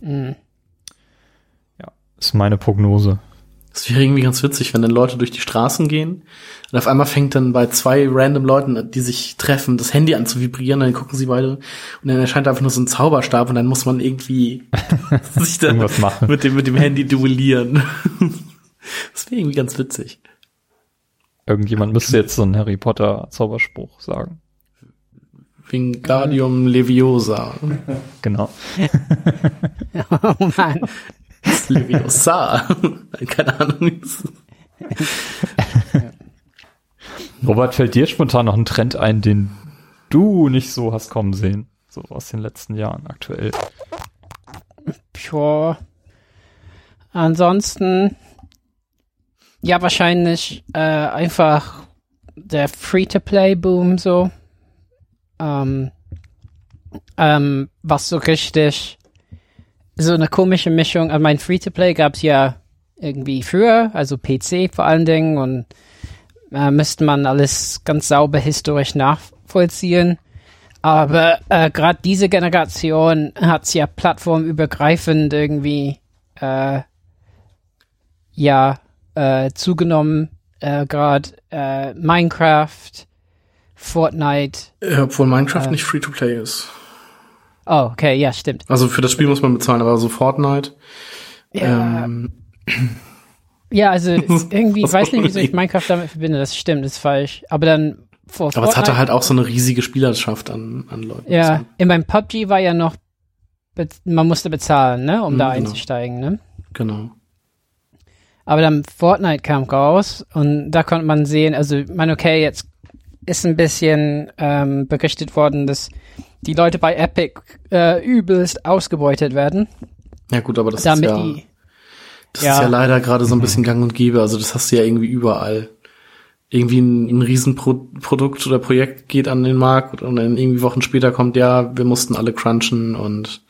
Mhm. Ja, ist meine Prognose. Das wäre irgendwie ganz witzig, wenn dann Leute durch die Straßen gehen und auf einmal fängt dann bei zwei random Leuten, die sich treffen, das Handy an zu vibrieren, dann gucken sie beide und dann erscheint einfach nur so ein Zauberstab und dann muss man irgendwie *laughs* sich dann mit dem, mit dem Handy duellieren. *laughs* das wäre irgendwie ganz witzig. Irgendjemand müsste jetzt so einen Harry Potter Zauberspruch sagen. Wingardium Leviosa. Genau. *laughs* oh Mann. Leviosa. *laughs* Keine Ahnung. *laughs* Robert, fällt dir spontan noch ein Trend ein, den du nicht so hast kommen sehen? So aus den letzten Jahren aktuell. Tja. Ansonsten, ja, wahrscheinlich äh, einfach der Free-to-Play-Boom so. Ähm, ähm, was so richtig so eine komische Mischung. Also mein Free-to-Play gab es ja irgendwie früher, also PC vor allen Dingen und äh, müsste man alles ganz sauber historisch nachvollziehen. Aber äh, gerade diese Generation hat es ja plattformübergreifend irgendwie äh, ja äh, zugenommen. Äh, gerade äh, Minecraft, Fortnite. Ja, obwohl Minecraft äh, nicht Free-to-Play ist. Oh, okay, ja, stimmt. Also für das Spiel muss man bezahlen, aber so Fortnite. Ja, ähm, ja also *laughs* irgendwie, ich weiß nicht, wieso ich Minecraft damit verbinde, das stimmt, das ist falsch. Aber dann vor Aber es hatte halt auch so eine riesige Spielerschaft an, an Leuten. Ja, in meinem PUBG war ja noch, man musste bezahlen, ne, um mhm, da genau. einzusteigen, ne? Genau. Aber dann Fortnite kam raus und da konnte man sehen, also, man, okay, jetzt ist ein bisschen ähm, berichtet worden, dass die Leute bei Epic äh, übelst ausgebeutet werden. Ja gut, aber das Damit ist ja, die, das ja. ist ja leider gerade so ein bisschen gang und gäbe. Also das hast du ja irgendwie überall. Irgendwie ein, ein Riesenprodukt oder Projekt geht an den Markt und dann irgendwie Wochen später kommt, ja, wir mussten alle crunchen und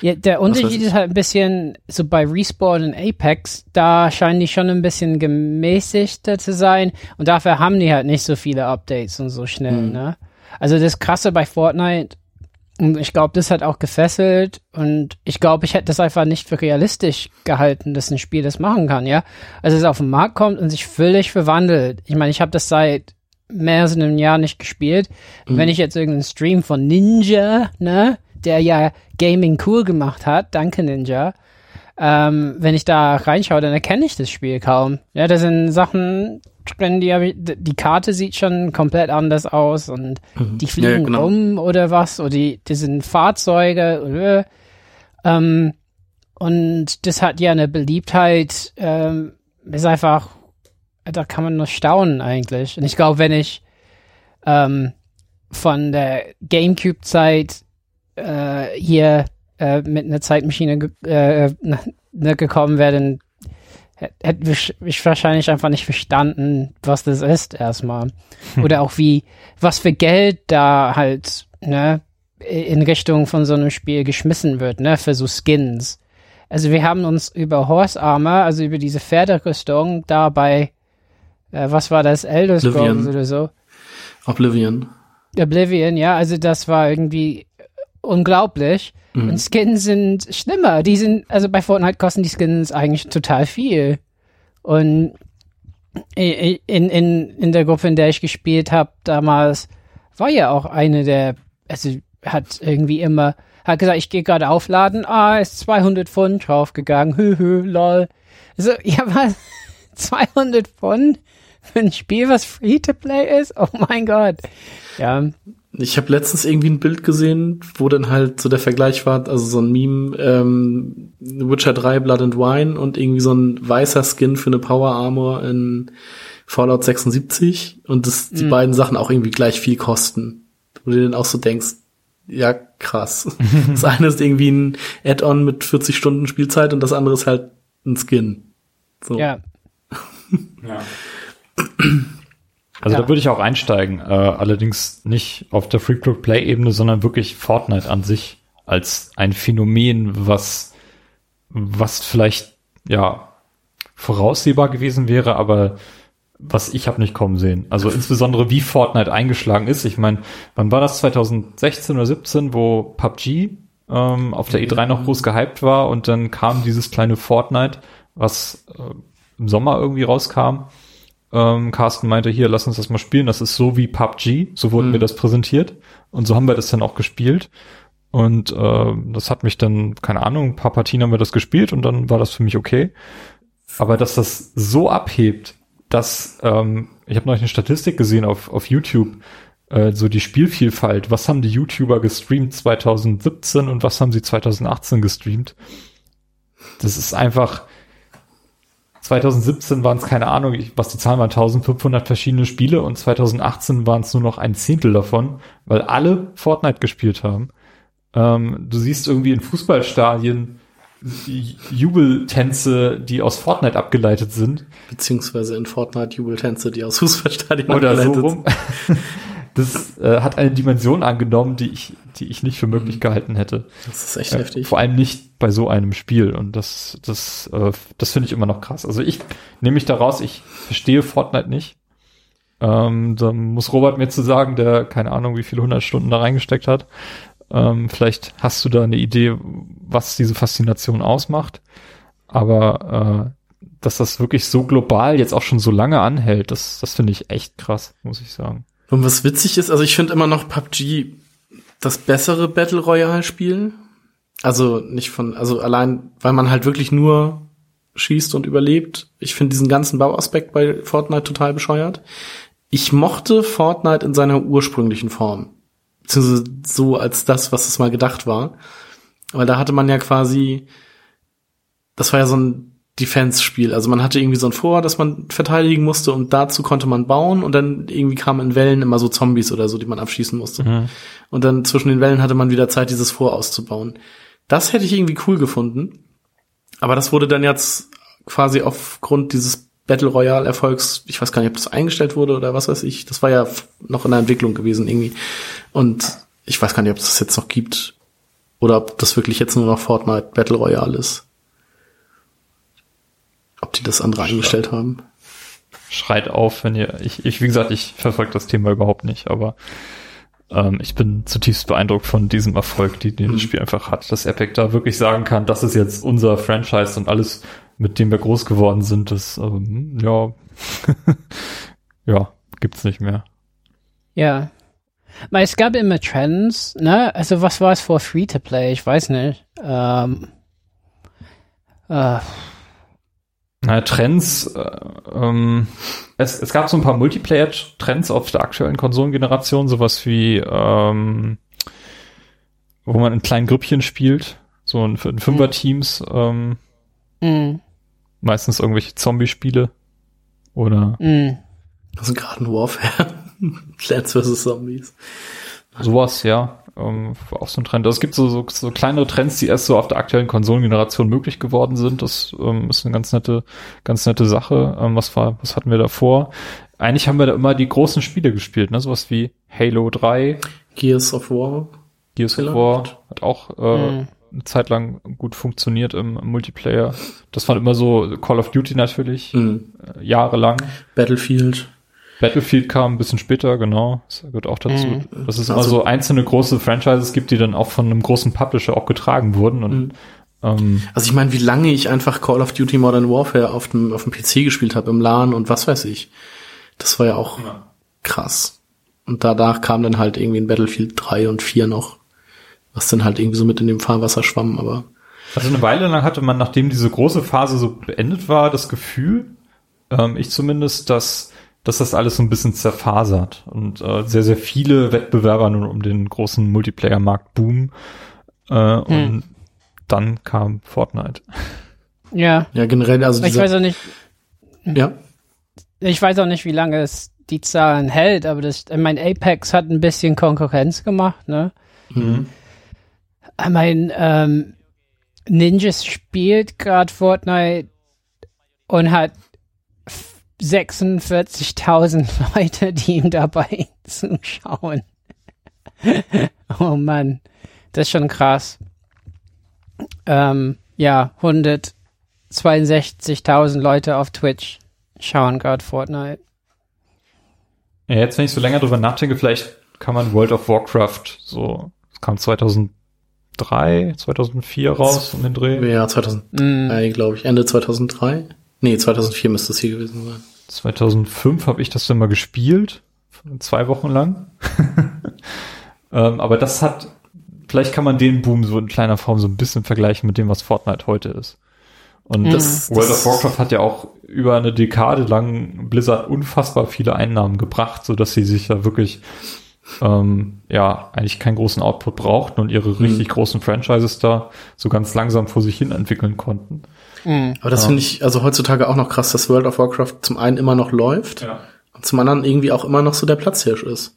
Ja, der Unterschied ist halt ein bisschen, so bei Respawn und Apex, da scheinen die schon ein bisschen gemäßigter zu sein und dafür haben die halt nicht so viele Updates und so schnell, mhm. ne? Also das Krasse bei Fortnite, und ich glaube, das hat auch gefesselt und ich glaube, ich hätte das einfach nicht für realistisch gehalten, dass ein Spiel das machen kann, ja? Also es auf den Markt kommt und sich völlig verwandelt. Ich meine, ich habe das seit mehr als einem Jahr nicht gespielt. Mhm. Wenn ich jetzt irgendeinen Stream von Ninja, ne, der ja Gaming cool gemacht hat, danke Ninja, ähm, wenn ich da reinschaue, dann erkenne ich das Spiel kaum. Ja, da sind Sachen drin, die, die Karte sieht schon komplett anders aus und mhm. die fliegen ja, genau. rum oder was, oder die, die sind Fahrzeuge oder, ähm, und das hat ja eine Beliebtheit, ähm, ist einfach da kann man nur staunen eigentlich. Und ich glaube, wenn ich ähm, von der Gamecube-Zeit äh, hier äh, mit einer Zeitmaschine ge äh, ne, gekommen wäre, dann hätte ich wahrscheinlich einfach nicht verstanden, was das ist erstmal. Hm. Oder auch wie, was für Geld da halt, ne, in Richtung von so einem Spiel geschmissen wird, ne, für so Skins. Also wir haben uns über Horse Armor, also über diese Pferderüstung, da bei äh, was war das? Elder Scrolls oder so? Oblivion. Oblivion, ja, also das war irgendwie unglaublich. Mhm. Und Skins sind schlimmer. Die sind, also bei Fortnite kosten die Skins eigentlich total viel. Und in, in, in der Gruppe, in der ich gespielt habe damals, war ja auch eine der, also hat irgendwie immer, hat gesagt, ich gehe gerade aufladen, ah, ist 200 Pfund draufgegangen, hö, hö, lol. So, *laughs* ja, was? 200 Pfund? für ein Spiel, was Free-to-Play ist? Oh mein Gott. Ja. Ich habe letztens irgendwie ein Bild gesehen, wo dann halt so der Vergleich war, also so ein Meme, ähm, Witcher 3 Blood and Wine und irgendwie so ein weißer Skin für eine Power Armor in Fallout 76 und das, die mhm. beiden Sachen auch irgendwie gleich viel kosten. Wo du dann auch so denkst, ja, krass. *laughs* das eine ist irgendwie ein Add-on mit 40 Stunden Spielzeit und das andere ist halt ein Skin. So. Ja. ja. *clears throat* Also ja. da würde ich auch einsteigen, äh, allerdings nicht auf der Free-to-Play-Ebene, sondern wirklich Fortnite an sich als ein Phänomen, was, was vielleicht, ja, voraussehbar gewesen wäre, aber was ich habe nicht kommen sehen. Also insbesondere wie Fortnite eingeschlagen ist. Ich meine, wann war das 2016 oder 17, wo PUBG ähm, auf der E3 noch groß gehypt war und dann kam dieses kleine Fortnite, was äh, im Sommer irgendwie rauskam ähm, Carsten meinte, hier, lass uns das mal spielen. Das ist so wie PUBG. So wurde mhm. mir das präsentiert. Und so haben wir das dann auch gespielt. Und äh, das hat mich dann, keine Ahnung, ein paar Partien haben wir das gespielt und dann war das für mich okay. Aber dass das so abhebt, dass, ähm, ich habe neulich eine Statistik gesehen auf, auf YouTube, äh, so die Spielvielfalt, was haben die YouTuber gestreamt 2017 und was haben sie 2018 gestreamt? Das ist einfach, 2017 waren es keine Ahnung, was die Zahlen waren, 1500 verschiedene Spiele und 2018 waren es nur noch ein Zehntel davon, weil alle Fortnite gespielt haben. Ähm, du siehst irgendwie in Fußballstadien Jubeltänze, die aus Fortnite abgeleitet sind. Beziehungsweise in Fortnite Jubeltänze, die aus Fußballstadien Oder abgeleitet so rum. sind. Das äh, hat eine Dimension angenommen, die ich, die ich nicht für möglich mhm. gehalten hätte. Das ist echt äh, heftig. Vor allem nicht bei so einem Spiel. Und das, das, äh, das finde ich immer noch krass. Also ich nehme mich da raus, ich verstehe Fortnite nicht. Ähm, da muss Robert mir zu sagen, der keine Ahnung, wie viele hundert Stunden da reingesteckt hat. Ähm, vielleicht hast du da eine Idee, was diese Faszination ausmacht. Aber äh, dass das wirklich so global jetzt auch schon so lange anhält, das, das finde ich echt krass, muss ich sagen. Und was witzig ist, also ich finde immer noch PUBG das bessere Battle Royale Spiel. Also nicht von, also allein, weil man halt wirklich nur schießt und überlebt. Ich finde diesen ganzen Bauaspekt bei Fortnite total bescheuert. Ich mochte Fortnite in seiner ursprünglichen Form. Beziehungsweise so als das, was es mal gedacht war. Weil da hatte man ja quasi, das war ja so ein Defense-Spiel. Also man hatte irgendwie so ein Vor, das man verteidigen musste und dazu konnte man bauen und dann irgendwie kamen in Wellen immer so Zombies oder so, die man abschießen musste. Mhm. Und dann zwischen den Wellen hatte man wieder Zeit, dieses Vor auszubauen. Das hätte ich irgendwie cool gefunden. Aber das wurde dann jetzt quasi aufgrund dieses Battle Royale Erfolgs, ich weiß gar nicht, ob das eingestellt wurde oder was weiß ich. Das war ja noch in der Entwicklung gewesen irgendwie. Und ich weiß gar nicht, ob es das jetzt noch gibt. Oder ob das wirklich jetzt nur noch Fortnite Battle Royale ist. Ob die das andere eingestellt haben. Schreit auf, wenn ihr, ich, ich wie gesagt, ich verfolge das Thema überhaupt nicht, aber ähm, ich bin zutiefst beeindruckt von diesem Erfolg, die, den mhm. das Spiel einfach hat, dass Epic da wirklich sagen kann, das ist jetzt unser Franchise und alles, mit dem wir groß geworden sind, das, ähm, ja, *laughs* ja, gibt's nicht mehr. Ja. Weil es gab immer Trends, ne? Also was war es vor Free-to-Play? Ich weiß nicht. Ähm, äh, na, Trends, äh, ähm, es, es gab so ein paar Multiplayer-Trends auf der aktuellen Konsolengeneration, sowas wie, ähm, wo man in kleinen Grüppchen spielt, so in, in Fünfer-Teams, ähm, mm. meistens irgendwelche Zombie-Spiele oder. Das ist gerade ein Warfare. *laughs* Plants vs. Zombies. Sowas, ja ähm, auch so ein Trend. Also es gibt so, so, so kleinere Trends, die erst so auf der aktuellen Konsolengeneration möglich geworden sind. Das ähm, ist eine ganz nette, ganz nette Sache. Ähm, was war, was hatten wir davor? Eigentlich haben wir da immer die großen Spiele gespielt, ne? Sowas wie Halo 3. Gears of War. Gears Vielleicht. of War hat auch äh, mhm. eine Zeit lang gut funktioniert im, im, Multiplayer. Das war immer so Call of Duty natürlich, mhm. äh, jahrelang. Battlefield. Battlefield kam ein bisschen später, genau. Das gehört auch dazu. Mhm. Dass es also, immer so einzelne große Franchises gibt, die dann auch von einem großen Publisher auch getragen wurden. Und, mhm. ähm, also ich meine, wie lange ich einfach Call of Duty Modern Warfare auf dem, auf dem PC gespielt habe, im LAN und was weiß ich. Das war ja auch ja. krass. Und danach kam dann halt irgendwie ein Battlefield 3 und 4 noch, was dann halt irgendwie so mit in dem Fahrwasser schwamm, aber. Also eine Weile lang hatte man, nachdem diese große Phase so beendet war, das Gefühl, ähm, ich zumindest, dass dass das alles so ein bisschen zerfasert und äh, sehr, sehr viele Wettbewerber nun um den großen Multiplayer-Markt boomen. Äh, hm. Und dann kam Fortnite. Ja. Ja, generell, also Ich weiß auch nicht. Ja. Ich weiß auch nicht, wie lange es die Zahlen hält, aber das, ich mein Apex hat ein bisschen Konkurrenz gemacht, ne? Mhm. Ich mein, ähm, Ninjas spielt gerade Fortnite und hat 46.000 *laughs* Leute, die ihm dabei *laughs* zuschauen. *laughs* oh Mann, das ist schon krass. Ähm, ja, 162.000 Leute auf Twitch schauen gerade Fortnite. Ja, jetzt, wenn ich so länger drüber nachdenke, vielleicht kann man World of Warcraft so, es kam 2003, 2004 raus um den Dreh. Ja, 2003, mm. glaube ich, Ende 2003. Nee, 2004 müsste es hier gewesen sein. 2005 habe ich das dann mal gespielt, zwei Wochen lang. *laughs* ähm, aber das hat, vielleicht kann man den Boom so in kleiner Form so ein bisschen vergleichen mit dem, was Fortnite heute ist. Und mhm. das, World of Warcraft hat ja auch über eine Dekade lang Blizzard unfassbar viele Einnahmen gebracht, so dass sie sich ja wirklich ähm, ja eigentlich keinen großen Output brauchten und ihre mhm. richtig großen Franchises da so ganz langsam vor sich hin entwickeln konnten. Mhm. Aber das ja. finde ich also heutzutage auch noch krass, dass World of Warcraft zum einen immer noch läuft ja. und zum anderen irgendwie auch immer noch so der Platzhirsch ist.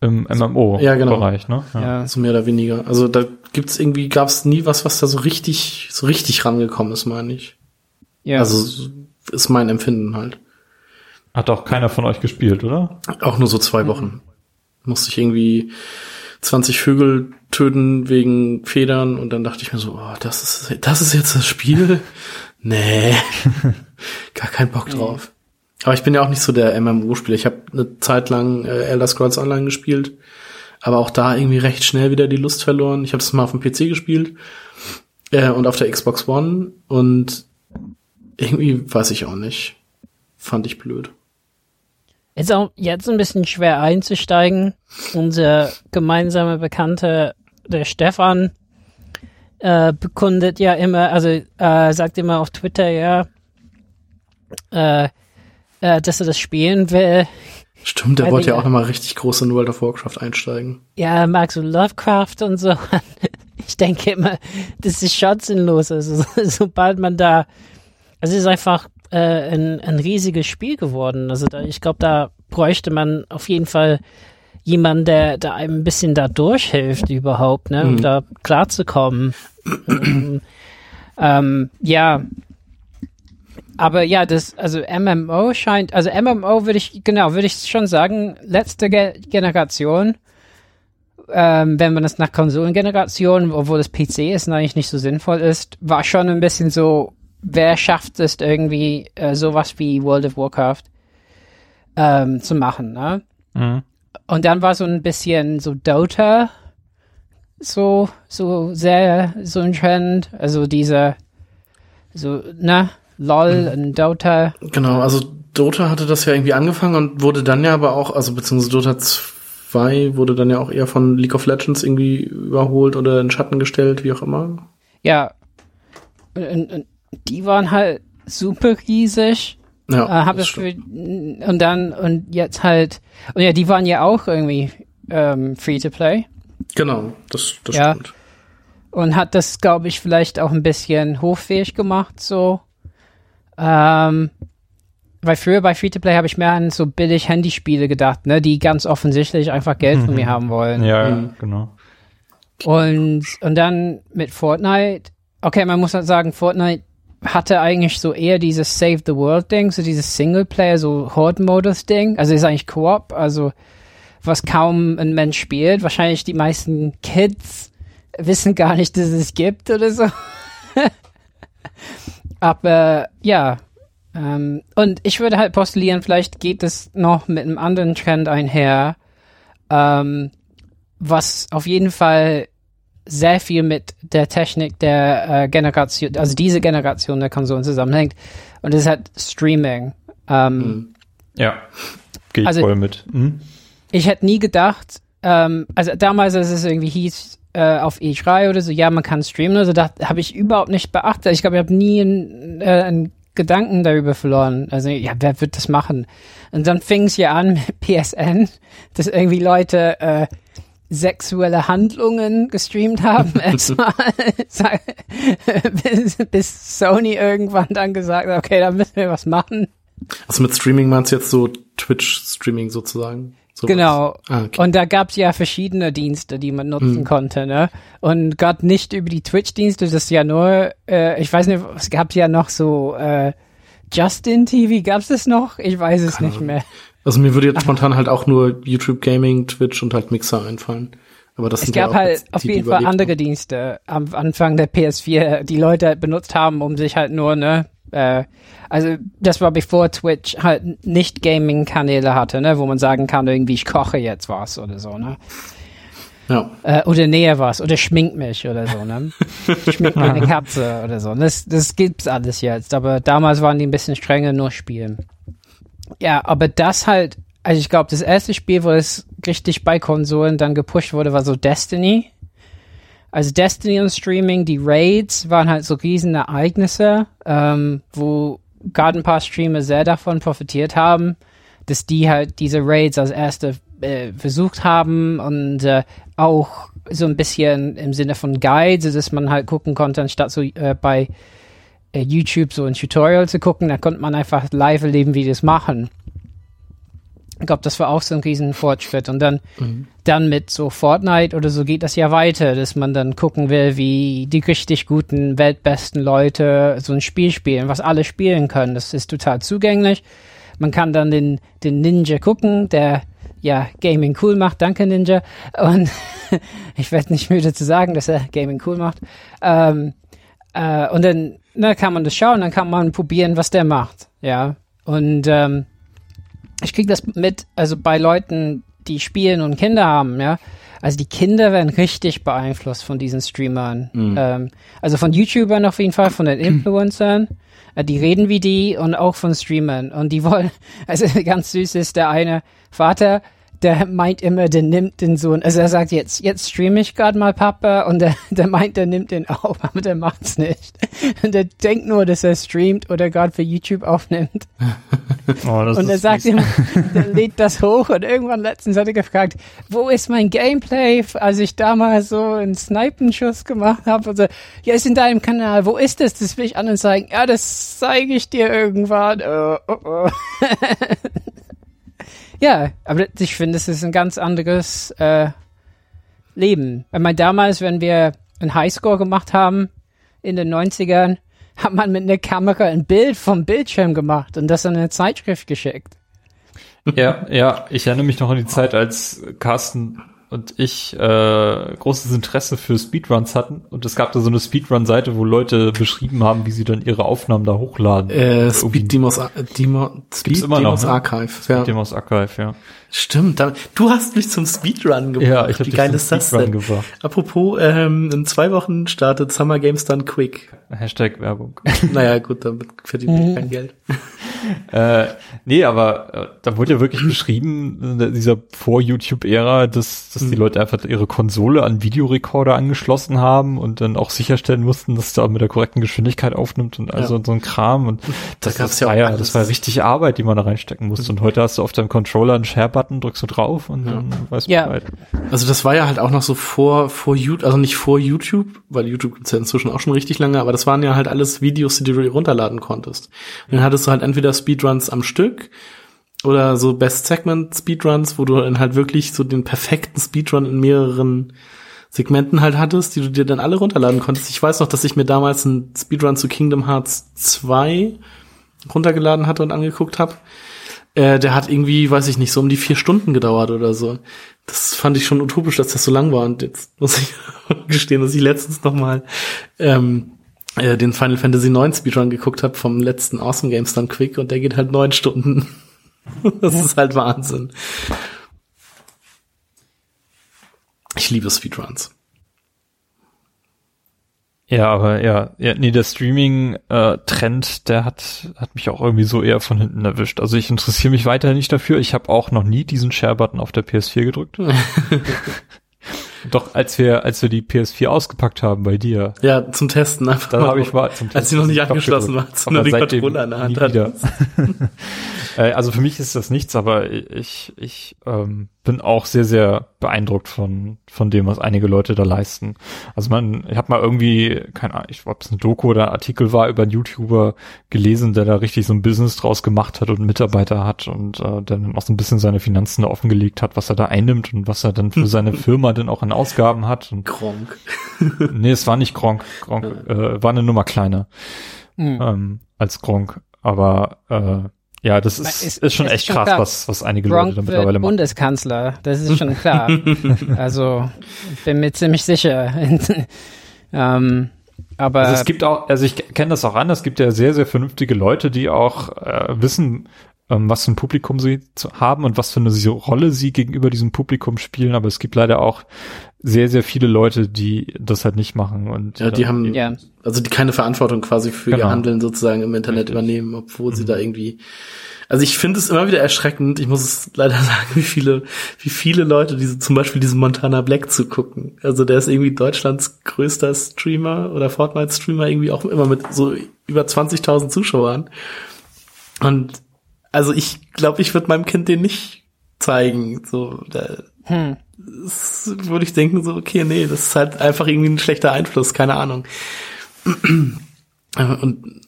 Im MMO-Bereich, ja, genau. ne? Ja. ja, so mehr oder weniger. Also da gibt's irgendwie, gab's nie was, was da so richtig, so richtig rangekommen ist, meine ich. Ja. Also ist mein Empfinden halt. Hat auch keiner von euch gespielt, oder? Auch nur so zwei Wochen. Musste ich irgendwie 20 Vögel töten wegen Federn und dann dachte ich mir so, oh, das ist, das ist jetzt das Spiel? *laughs* nee, *laughs* gar keinen Bock drauf. Aber ich bin ja auch nicht so der MMO-Spieler. Ich habe eine Zeit lang äh, Elder Scrolls Online gespielt, aber auch da irgendwie recht schnell wieder die Lust verloren. Ich habe das mal auf dem PC gespielt äh, und auf der Xbox One und irgendwie weiß ich auch nicht. Fand ich blöd. Ist auch jetzt ein bisschen schwer einzusteigen. Unser gemeinsamer Bekannter, der Stefan, äh, bekundet ja immer, also äh, sagt immer auf Twitter, ja, äh, äh, dass er das spielen will. Stimmt, der wollte ja auch nochmal richtig groß in World of Warcraft einsteigen. Ja, er mag so Lovecraft und so. *laughs* Ich denke immer, das ist schon sinnlos. Also, *laughs* sobald man da, also es ist einfach äh, ein, ein riesiges Spiel geworden. Also da, ich glaube, da bräuchte man auf jeden Fall jemanden, der, der einem ein bisschen da durchhilft überhaupt, ne, um mhm. da klarzukommen. ähm, ja. Aber ja, das, also MMO scheint, also MMO würde ich, genau, würde ich schon sagen, letzte Ge Generation ähm, wenn man das nach Konsolengeneration, obwohl das PC ist eigentlich nicht so sinnvoll ist, war schon ein bisschen so, wer schafft es irgendwie äh, sowas wie World of Warcraft ähm, zu machen, ne? Mhm. Und dann war so ein bisschen so Dota so, so sehr, so ein Trend, also diese, so, ne, LOL mhm. und Dota. Genau, also Dota hatte das ja irgendwie angefangen und wurde dann ja aber auch, also beziehungsweise Dota 2 wurde dann ja auch eher von League of Legends irgendwie überholt oder in Schatten gestellt, wie auch immer. Ja. Und, und die waren halt super riesig. Ja. Äh, hab das für, und dann, und jetzt halt, und ja, die waren ja auch irgendwie ähm, free to play. Genau, das, das ja. stimmt. Und hat das, glaube ich, vielleicht auch ein bisschen hochfähig gemacht, so. Ähm, weil früher bei Free-to-Play habe ich mehr an so billig Handyspiele gedacht, ne, die ganz offensichtlich einfach Geld von mir haben wollen. Ja, mhm. genau. Und, und dann mit Fortnite, okay, man muss halt sagen, Fortnite hatte eigentlich so eher dieses Save the World Ding, so dieses Singleplayer, so Horde-Modus Ding. Also ist eigentlich Koop, also was kaum ein Mensch spielt. Wahrscheinlich die meisten Kids wissen gar nicht, dass es gibt oder so. *laughs* Aber ja, ähm, und ich würde halt postulieren, vielleicht geht es noch mit einem anderen Trend einher, ähm, was auf jeden Fall sehr viel mit der Technik der äh, Generation, also diese Generation der Konsolen zusammenhängt. Und das ist halt Streaming. Ähm, mhm. ja, geht also, voll mit. Mhm. Ich hätte nie gedacht, ähm, also damals, als es irgendwie hieß, äh, auf E3 oder so, ja, man kann streamen, also da habe ich überhaupt nicht beachtet. Ich glaube, ich habe nie einen, äh, einen Gedanken darüber verloren. Also, ja, wer wird das machen? Und dann fing es ja an mit *laughs* PSN, dass irgendwie Leute äh, sexuelle Handlungen gestreamt haben, *laughs* erstmal, bis, *laughs* bis Sony irgendwann dann gesagt hat, okay, da müssen wir was machen. Also mit Streaming meinst du jetzt so Twitch-Streaming sozusagen? So genau. Ah, okay. Und da gab es ja verschiedene Dienste, die man nutzen hm. konnte, ne? Und gerade nicht über die Twitch-Dienste, das ist ja nur, äh, ich weiß nicht, es gab ja noch so äh, Justin TV, gab es das noch? Ich weiß es Keine nicht mehr. Also mir würde jetzt spontan halt auch nur YouTube Gaming, Twitch und halt Mixer einfallen. Aber das es sind gab ja halt auf jeden Fall andere haben. Dienste am Anfang der PS4, die Leute halt benutzt haben, um sich halt nur, ne, äh, also das war bevor Twitch halt nicht Gaming-Kanäle hatte, ne, wo man sagen kann, irgendwie ich koche jetzt was oder so, ne. Ja. Äh, oder nähe was oder schmink mich oder so, ne? *laughs* schmink mir eine Katze oder so. Das, das gibt's alles jetzt, aber damals waren die ein bisschen strenger, nur spielen. Ja, aber das halt, also ich glaube, das erste Spiel, wo es richtig bei Konsolen dann gepusht wurde, war so Destiny. Also Destiny und Streaming, die Raids waren halt so riesen Ereignisse, ähm, wo gerade ein Streamer sehr davon profitiert haben, dass die halt diese Raids als erste äh, versucht haben und äh, auch so ein bisschen im Sinne von Guides, dass man halt gucken konnte, anstatt so äh, bei YouTube so ein Tutorial zu gucken, da konnte man einfach live erleben, wie die das machen. Ich glaube, das war auch so ein riesen Fortschritt. Und dann, mhm. dann mit so Fortnite oder so geht das ja weiter, dass man dann gucken will, wie die richtig guten, weltbesten Leute so ein Spiel spielen, was alle spielen können. Das ist total zugänglich. Man kann dann den, den Ninja gucken, der ja Gaming cool macht. Danke, Ninja. Und *laughs* ich werde nicht müde zu sagen, dass er Gaming cool macht. Ähm, äh, und dann ne, kann man das schauen, dann kann man probieren, was der macht. Ja. Und ähm, ich kriege das mit, also bei Leuten, die spielen und Kinder haben, ja. Also die Kinder werden richtig beeinflusst von diesen Streamern. Mhm. Ähm, also von YouTubern auf jeden Fall, von den *clears throat* Influencern. Äh, die reden wie die und auch von Streamern. Und die wollen, *laughs* also ganz süß ist der eine Vater, der meint immer, der nimmt den Sohn. Also er sagt jetzt, jetzt streame ich gerade mal Papa und der, *laughs* der meint, der nimmt den auf, *laughs* aber der macht's nicht. Und der denkt nur, dass er streamt oder gerade für YouTube aufnimmt. *laughs* Oh, und er sagt immer, der lädt das hoch und irgendwann letztens hat er gefragt, wo ist mein Gameplay, als ich damals so einen Snipenschuss gemacht habe. Also, ja, ist in deinem Kanal, wo ist das? Das will ich anderen zeigen. Ja, das zeige ich dir irgendwann. Oh, oh, oh. Ja, aber ich finde, es ist ein ganz anderes äh, Leben. Ich meine, damals, wenn wir einen Highscore gemacht haben in den 90ern, hat man mit einer Kamera ein Bild vom Bildschirm gemacht und das an eine Zeitschrift geschickt. Ja, ja, ich erinnere mich noch an die Zeit, als Carsten und ich äh, großes Interesse für Speedruns hatten und es gab da so eine Speedrun-Seite, wo Leute beschrieben haben, wie sie dann ihre Aufnahmen da hochladen. Äh, Speed Demos, Demo, Speed immer Demos noch, ne? Archive. Speed Ja. Demos Archive, ja. Stimmt, da- du hast mich zum Speedrun gebracht. Ja, ich hab Wie dich geil ist das Speedrun denn? gebracht. Apropos, ähm, in zwei Wochen startet Summer Games Done Quick. Hashtag Werbung. *laughs* Naja, gut, damit verdient ich kein Geld. *laughs* äh, nee, aber äh, da wurde ja wirklich beschrieben, in dieser Vor-YouTube-Ära, dass, dass die Leute einfach ihre Konsole an Videorekorder angeschlossen haben und dann auch sicherstellen mussten, dass da mit der korrekten Geschwindigkeit aufnimmt und also Ja. so ein Kram. Und das, gab's das, ja war ja, das war richtig Arbeit, die man da reinstecken musste. Und heute hast du auf deinem Controller einen Share-Button, drückst du drauf und dann weißt du Ja. Bescheid. Also das war ja halt auch noch so vor, vor YouTube, also nicht vor YouTube, weil YouTube gibt's ja inzwischen auch schon richtig lange, aber das waren ja halt alles Videos, die du dir runterladen konntest. Und dann hattest du halt entweder Speedruns am Stück oder so Best Segment Speedruns, wo du dann halt wirklich so den perfekten Speedrun in mehreren Segmenten halt hattest, die du dir dann alle runterladen konntest. Ich weiß noch, dass ich mir damals einen Speedrun zu Kingdom Hearts 2 runtergeladen hatte und angeguckt habe. Äh, der hat irgendwie, weiß ich nicht, so um die vier Stunden gedauert oder so. Das fand ich schon utopisch, dass das so lang war. Und jetzt *laughs* muss ich gestehen, dass ich letztens noch mal ähm, äh, den Final Fantasy 9 Speedrun geguckt habe vom letzten Awesome Games Done Quick und der geht halt neun Stunden. *laughs* das ist halt Wahnsinn. Ich liebe Speedruns. Ja, aber ja, ja nee, der Streaming-Trend, der hat, hat mich auch irgendwie so eher von hinten erwischt. Also ich interessiere mich weiterhin nicht dafür. Ich habe auch noch nie diesen Share-Button auf der PS4 gedrückt. *laughs* Doch als wir, als wir die PS4 ausgepackt haben bei dir, Ja, zum Testen einfach. da habe ich mal zum Als sie noch nicht angeschlossen war, die seitdem Controller in der Hand hat. *laughs* Äh, also für mich ist das nichts, aber ich, ich ähm, bin auch sehr, sehr beeindruckt von, von dem, was einige Leute da leisten. Also man, ich habe mal irgendwie, keine Ahnung, ich ob es ein Doku oder ein Artikel war über einen YouTuber gelesen, der da richtig so ein Business draus gemacht hat und Mitarbeiter hat und äh, dann auch so ein bisschen seine Finanzen da offengelegt hat, was er da einnimmt und was er dann für seine *laughs* Firma dann auch an Ausgaben hat. Und Gronk. *laughs* nee, es war nicht Gronk. Gronk äh, war eine Nummer kleiner Hm. ähm, als Gronk. Aber äh, ja, das ist, Ist- ist, schon echt schon krass, klar. was, was einige Leute da mittlerweile machen. Bundeskanzler, das ist schon klar. *laughs* also bin mir ziemlich sicher. *laughs* ähm, aber Also es gibt auch, also ich kenne das auch an, es gibt ja sehr, sehr vernünftige Leute, die auch äh, wissen, ähm, was für ein Publikum sie zu haben und was für eine Rolle sie gegenüber diesem Publikum spielen, aber es gibt leider auch sehr, sehr viele Leute, die das halt nicht machen und Ja, die äh, haben, ja. also die keine Verantwortung quasi für Genau. ihr Handeln sozusagen im Internet Richtig. übernehmen, obwohl sie da irgendwie. Also ich finde es immer wieder erschreckend, ich muss es leider *laughs* sagen, wie viele, wie viele Leute diese, zum Beispiel diesen Montana Black zugucken. Also der ist irgendwie Deutschlands größter Streamer oder Fortnite-Streamer, irgendwie auch immer mit so über 20.000 Zuschauern. Und also ich glaube, ich würde meinem Kind den nicht zeigen. So, da, hm. Würde ich denken, so, okay, nee, das ist halt einfach irgendwie ein schlechter Einfluss, keine Ahnung. Und,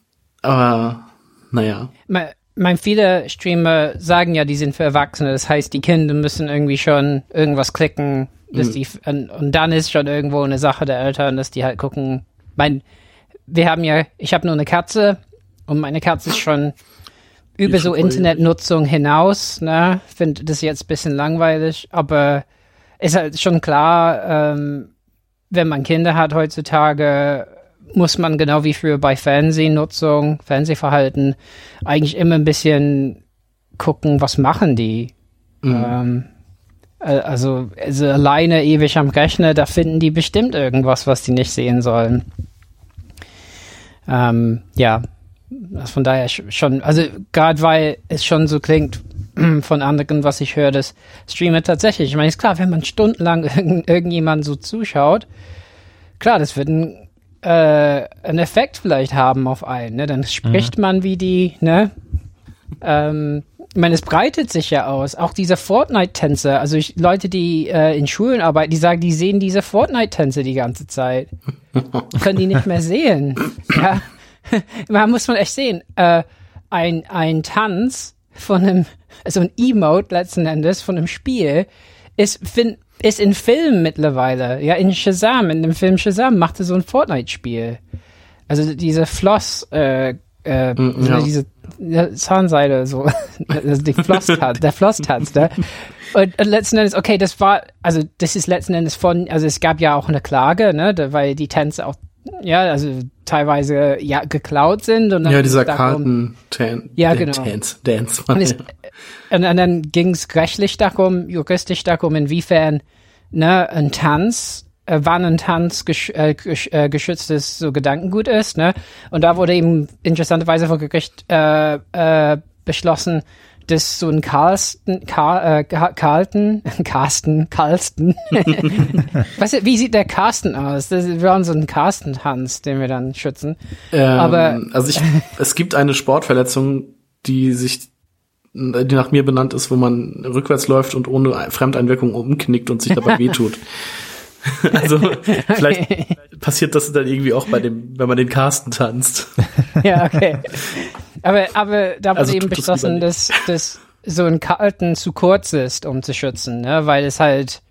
aber, naja. Me- mein, viele Streamer sagen ja, die sind für Erwachsene. Das heißt, die Kinder müssen irgendwie schon irgendwas klicken, dass die und, und dann ist schon irgendwo eine Sache der Eltern, dass die halt gucken. Mein, wir haben ja, ich habe nur eine Katze und meine Katze ist schon über so Internetnutzung hinaus. Ne, finde das jetzt ein bisschen langweilig, aber ist halt schon klar, ähm, wenn man Kinder hat heutzutage, muss man genau wie früher bei Fernsehnutzung, Fernsehverhalten, eigentlich immer ein bisschen gucken, was machen die. Ähm, äh, also, also alleine ewig am Rechner, da finden die bestimmt irgendwas, was die nicht sehen sollen. Ähm, ja, das von daher sch- schon, also gerade weil es schon so klingt *clears throat* von anderen, was ich höre, dass Streamer tatsächlich, ich meine, ist klar, wenn man stundenlang *laughs* irgend, irgendjemand so zuschaut, klar, das wird ein, äh, einen Effekt vielleicht haben auf einen, ne? Dann spricht man wie die, ne? Ähm, ich meine, es breitet sich ja aus. Auch diese Fortnite-Tänze, also ich, Leute, die äh, in Schulen arbeiten, die sagen, die sehen diese Fortnite-Tänze die ganze Zeit. *laughs* Können die nicht mehr sehen. Ja. *laughs* Man muss man echt sehen. Äh, ein, ein Tanz von einem, also ein Emote letzten Endes von einem Spiel ist, fin, ist in Filmen mittlerweile. Ja, in Shazam, in dem Film Shazam machte so ein Fortnite-Spiel. Also diese Floss, äh, äh, mm, ja. diese Zahnseide, so, *laughs* also die Flosstanz, *laughs* der Flosstanz, ne? Und, und letzten Endes, okay, das war, also das ist letzten Endes von, also es gab ja auch eine Klage, ne, weil die Tänze auch, ja, also teilweise ja geklaut sind und dann ja dieser Karten Tan ja genau Dance, Dance und, und, und dann ging es rechtlich darum, juristisch darum, inwiefern ne ein Tanz äh, wann ein Tanz gesch äh, gesch äh, geschütztes so Gedankengut ist, ne? Und da wurde eben interessanterweise vor Gericht äh, äh, beschlossen, dass so ein Carlsten, Karl, äh, Carlton, *laughs* Carsten, Carlsten. *laughs* Was, wie sieht der Carsten aus? Das wäre so ein Carsten-Tanz, den wir dann schützen. Ähm, Aber also ich, *laughs* es gibt eine Sportverletzung, die sich die nach mir benannt ist, wo man rückwärts läuft und ohne Fremdeinwirkung umknickt und sich dabei wehtut. also vielleicht passiert das dann irgendwie auch bei dem, wenn man den Carsten tanzt. ja, okay. Aber, aber da wurde also eben beschlossen, dass, dass so ein Kalten zu kurz ist, um zu schützen, ne? weil es halt,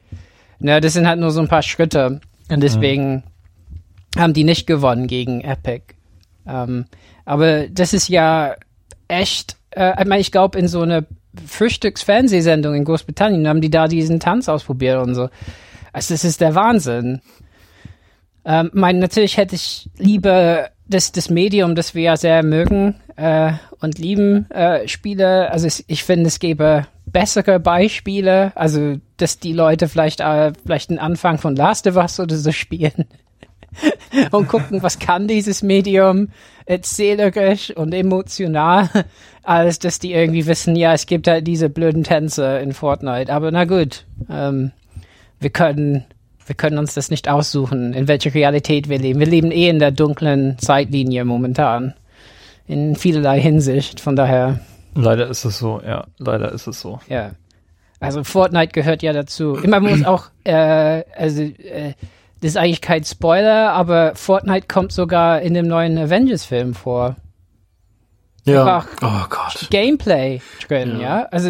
ne, das sind halt nur so ein paar Schritte und deswegen ja. haben die nicht gewonnen gegen Epic. Ähm, aber das ist ja echt, äh, ich meine, ich glaube, in so einer Frühstücksfernsehsendung in Großbritannien haben die da diesen Tanz ausprobiert und so. Also das ist der Wahnsinn. Ähm, mein, natürlich hätte ich lieber das, das Medium, das wir ja sehr mögen äh, und lieben, äh, Spiele. Also es, ich finde, es gäbe bessere Beispiele. Also, dass die Leute vielleicht, äh, vielleicht einen Anfang von Last of Us oder so spielen. *laughs* und gucken, was kann dieses Medium erzählerisch und emotional, *laughs* als dass die irgendwie wissen, ja, es gibt halt diese blöden Tänze in Fortnite. Aber na gut, ähm, wir können, wir können uns das nicht aussuchen, in welcher Realität wir leben. Wir leben eh in der dunklen Zeitlinie momentan. In vielerlei Hinsicht, von daher. Leider ist es so, ja, leider ist es so. Ja. Also Fortnite gehört ja dazu. Immer muss auch, äh, also, äh, das ist eigentlich kein Spoiler, aber Fortnite kommt sogar in dem neuen Avengers-Film vor. Ja. oh Gott. Gameplay drin, ja. ja? Also,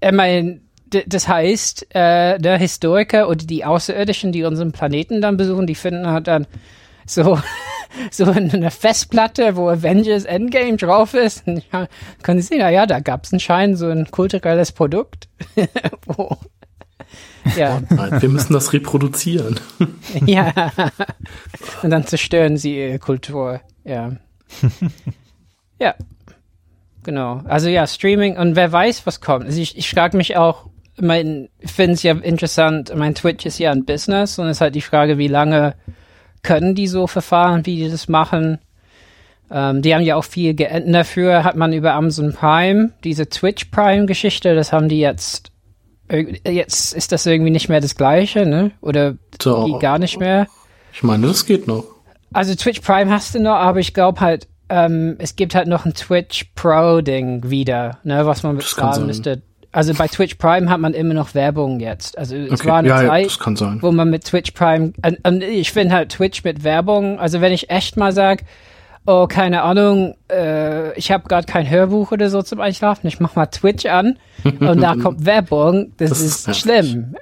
ich meine, das heißt, äh, der Historiker oder die Außerirdischen, die unseren Planeten dann besuchen, die finden halt dann so, *laughs* so eine Festplatte, wo Avengers Endgame drauf ist. Und ja, können Sie sehen, na ja, da gab es anscheinend so ein kulturelles Produkt. *laughs* wo, ja. wir müssen das reproduzieren. *laughs* ja. Und dann zerstören sie ihre Kultur. Ja. ja. Genau. Also ja, Streaming und wer weiß, was kommt. Also ich, ich frage mich auch, mein, ich finde es ja interessant, mein Twitch ist ja ein Business und es ist halt die Frage, wie lange können die so verfahren, wie die das machen. Ähm, die haben ja auch viel geändert. Dafür hat man über Amazon Prime, diese Twitch Prime Geschichte, das haben die jetzt, jetzt ist das irgendwie nicht mehr das gleiche, ne? Oder Doch. gar nicht mehr. Ich meine, das geht noch. Also Twitch Prime hast du noch, aber ich glaube halt, ähm, es gibt halt noch ein Twitch Pro Ding wieder, ne, was man bezahlen müsste also bei Twitch Prime hat man immer noch Werbung jetzt. Also es okay. war eine ja, Zeit, ja, wo man mit Twitch Prime, und, und ich finde halt Twitch mit Werbung, also wenn ich echt mal sag, oh, keine Ahnung, äh, ich habe gerade kein Hörbuch oder so zum Einschlafen, ich mach mal Twitch an und da kommt *laughs* Werbung, das, das ist, ist schlimm.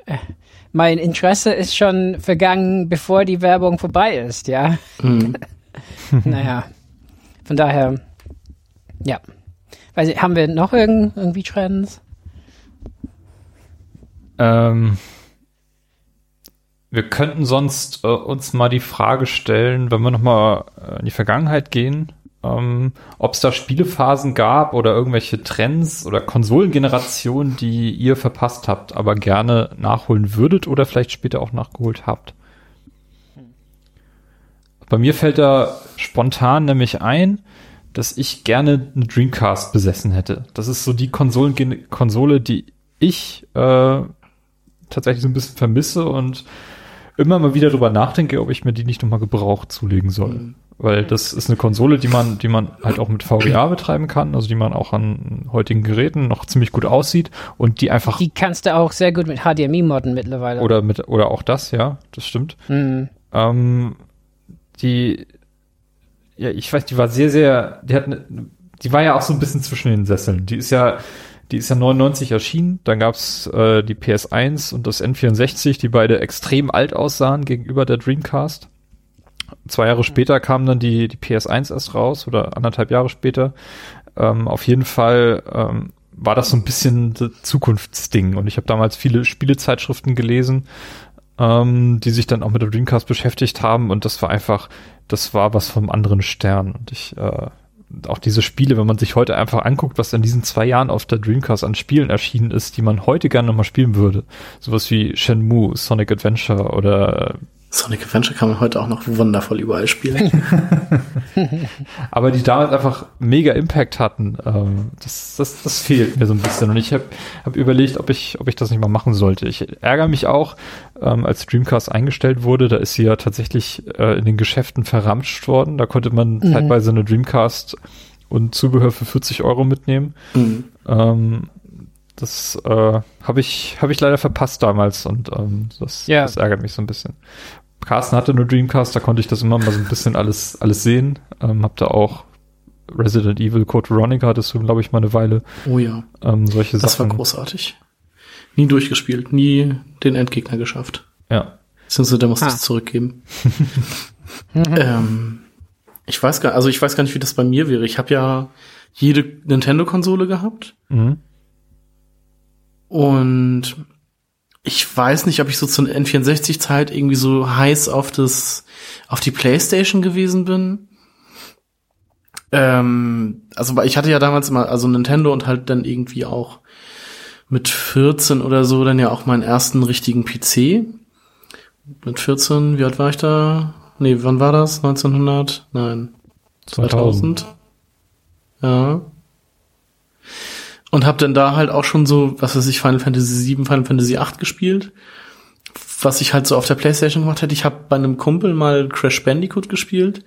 Mein Interesse ist schon vergangen, bevor die Werbung vorbei ist, ja. Mhm. *laughs* naja, von daher, ja. Weiß ich, haben wir noch irgend, irgendwie Trends? Ähm, wir könnten sonst äh, uns mal die Frage stellen, wenn wir nochmal äh, in die Vergangenheit gehen, ähm, ob es da Spielephasen gab oder irgendwelche Trends oder Konsolengenerationen, die ihr verpasst habt, aber gerne nachholen würdet oder vielleicht später auch nachgeholt habt. Bei mir fällt da spontan nämlich ein, dass ich gerne eine Dreamcast besessen hätte. Das ist so die Konsolen Konsole, die ich äh, tatsächlich so ein bisschen vermisse und immer mal wieder drüber nachdenke, ob ich mir die nicht nochmal gebraucht zulegen soll. Mhm. Weil das ist eine Konsole, die man, die man halt auch mit VGA betreiben kann, also die man auch an heutigen Geräten noch ziemlich gut aussieht und die einfach. Die kannst du auch sehr gut mit HDMI modden mittlerweile. Oder mit, oder auch das, ja, das stimmt. Mhm. Ähm, die, ja, ich weiß, die war sehr, sehr, die hat, eine, die war ja auch so ein bisschen zwischen den Sesseln. Die ist ja, die ist ja 99 erschienen. Dann gab's äh, die PS1 und das N64, die beide extrem alt aussahen gegenüber der Dreamcast. zwei Jahre später kam dann die, die PS1 erst raus oder anderthalb Jahre später. Ähm, auf jeden Fall ähm, war das so ein bisschen Zukunftsding und ich habe damals viele Spielezeitschriften gelesen, ähm, die sich dann auch mit der Dreamcast beschäftigt haben und das war einfach, das war was vom anderen Stern und ich äh, auch diese Spiele, wenn man sich heute einfach anguckt, was in diesen zwei Jahren auf der Dreamcast an Spielen erschienen ist, die man heute gerne nochmal spielen würde. Sowas wie Shenmue, Sonic Adventure oder Sonic Adventure kann man heute auch noch wundervoll überall spielen. *laughs* Aber die damals einfach mega Impact hatten, ähm, das, das, das fehlt mir so ein bisschen. Und ich habe hab überlegt, ob ich, ob ich das nicht mal machen sollte. Ich ärgere mich auch, ähm, als Dreamcast eingestellt wurde, da ist sie ja tatsächlich äh, in den Geschäften verramscht worden. Da konnte man mhm. zeitweise eine Dreamcast und Zubehör für 40 Euro mitnehmen. Mhm. Ähm, das äh, habe ich, hab ich leider verpasst damals und ähm, das, ja. das ärgert mich so ein bisschen. Carsten hatte nur Dreamcast, da konnte ich das immer mal so ein bisschen alles, alles sehen. Ähm, hab da auch Resident Evil Code Veronica hattest du, glaube ich, mal eine Weile. Oh ja. Ähm, solche das Sachen. Das war großartig. Nie durchgespielt, nie den Endgegner geschafft. Ja. Beziehungsweise der muss ah. das zurückgeben. *laughs* ähm, ich weiß gar, also ich weiß gar nicht, wie das bei mir wäre. Ich habe ja jede Nintendo-Konsole gehabt. Mhm. Und ich weiß nicht, ob ich so zur N64-Zeit irgendwie so heiß auf das, auf die Playstation gewesen bin. Ähm, also ich hatte ja damals mal, also Nintendo und halt dann irgendwie auch mit 14 oder so dann ja auch meinen ersten richtigen PC. Mit 14, wie alt war ich da? Nee, wann war das? 1900? Nein. 2000. 2000. Ja. Und habe dann da halt auch schon so, was weiß ich, Final Fantasy 7, Final Fantasy 8 gespielt. Was ich halt so auf der Playstation gemacht hätte. Ich habe bei einem Kumpel mal Crash Bandicoot gespielt.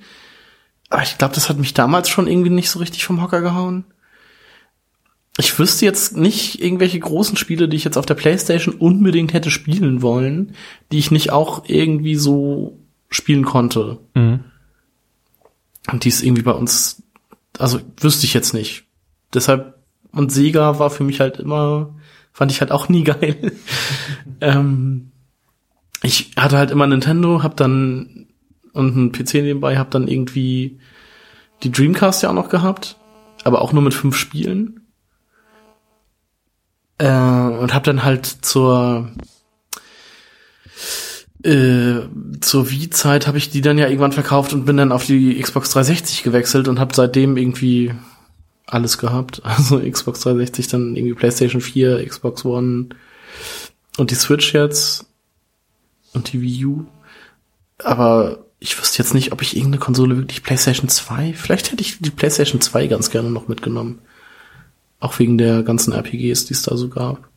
Aber ich glaube, das hat mich damals schon irgendwie nicht so richtig vom Hocker gehauen. Ich wüsste jetzt nicht irgendwelche großen Spiele, die ich jetzt auf der Playstation unbedingt hätte spielen wollen, die ich nicht auch irgendwie so spielen konnte. Mhm. Und die ist irgendwie bei uns, also wüsste ich jetzt nicht. Deshalb und Sega war für mich halt immer, fand ich halt auch nie *laughs* geil. ähm, ich hatte halt immer Nintendo, hab dann und einen PC nebenbei, hab dann irgendwie die Dreamcast ja auch noch gehabt, aber auch nur mit fünf Spielen. Äh, und hab dann halt zur äh, zur Wii-Zeit habe ich die dann ja irgendwann verkauft und bin dann auf die Xbox 360 gewechselt und habe seitdem irgendwie alles gehabt. *laughs* Also Xbox 360, dann irgendwie PlayStation 4, Xbox One und die Switch jetzt und die Wii U. Aber ich wüsste jetzt nicht, ob ich irgendeine Konsole wirklich PlayStation 2, vielleicht hätte ich die PlayStation 2 ganz gerne noch mitgenommen. Auch wegen der ganzen RPGs, die es da so gab.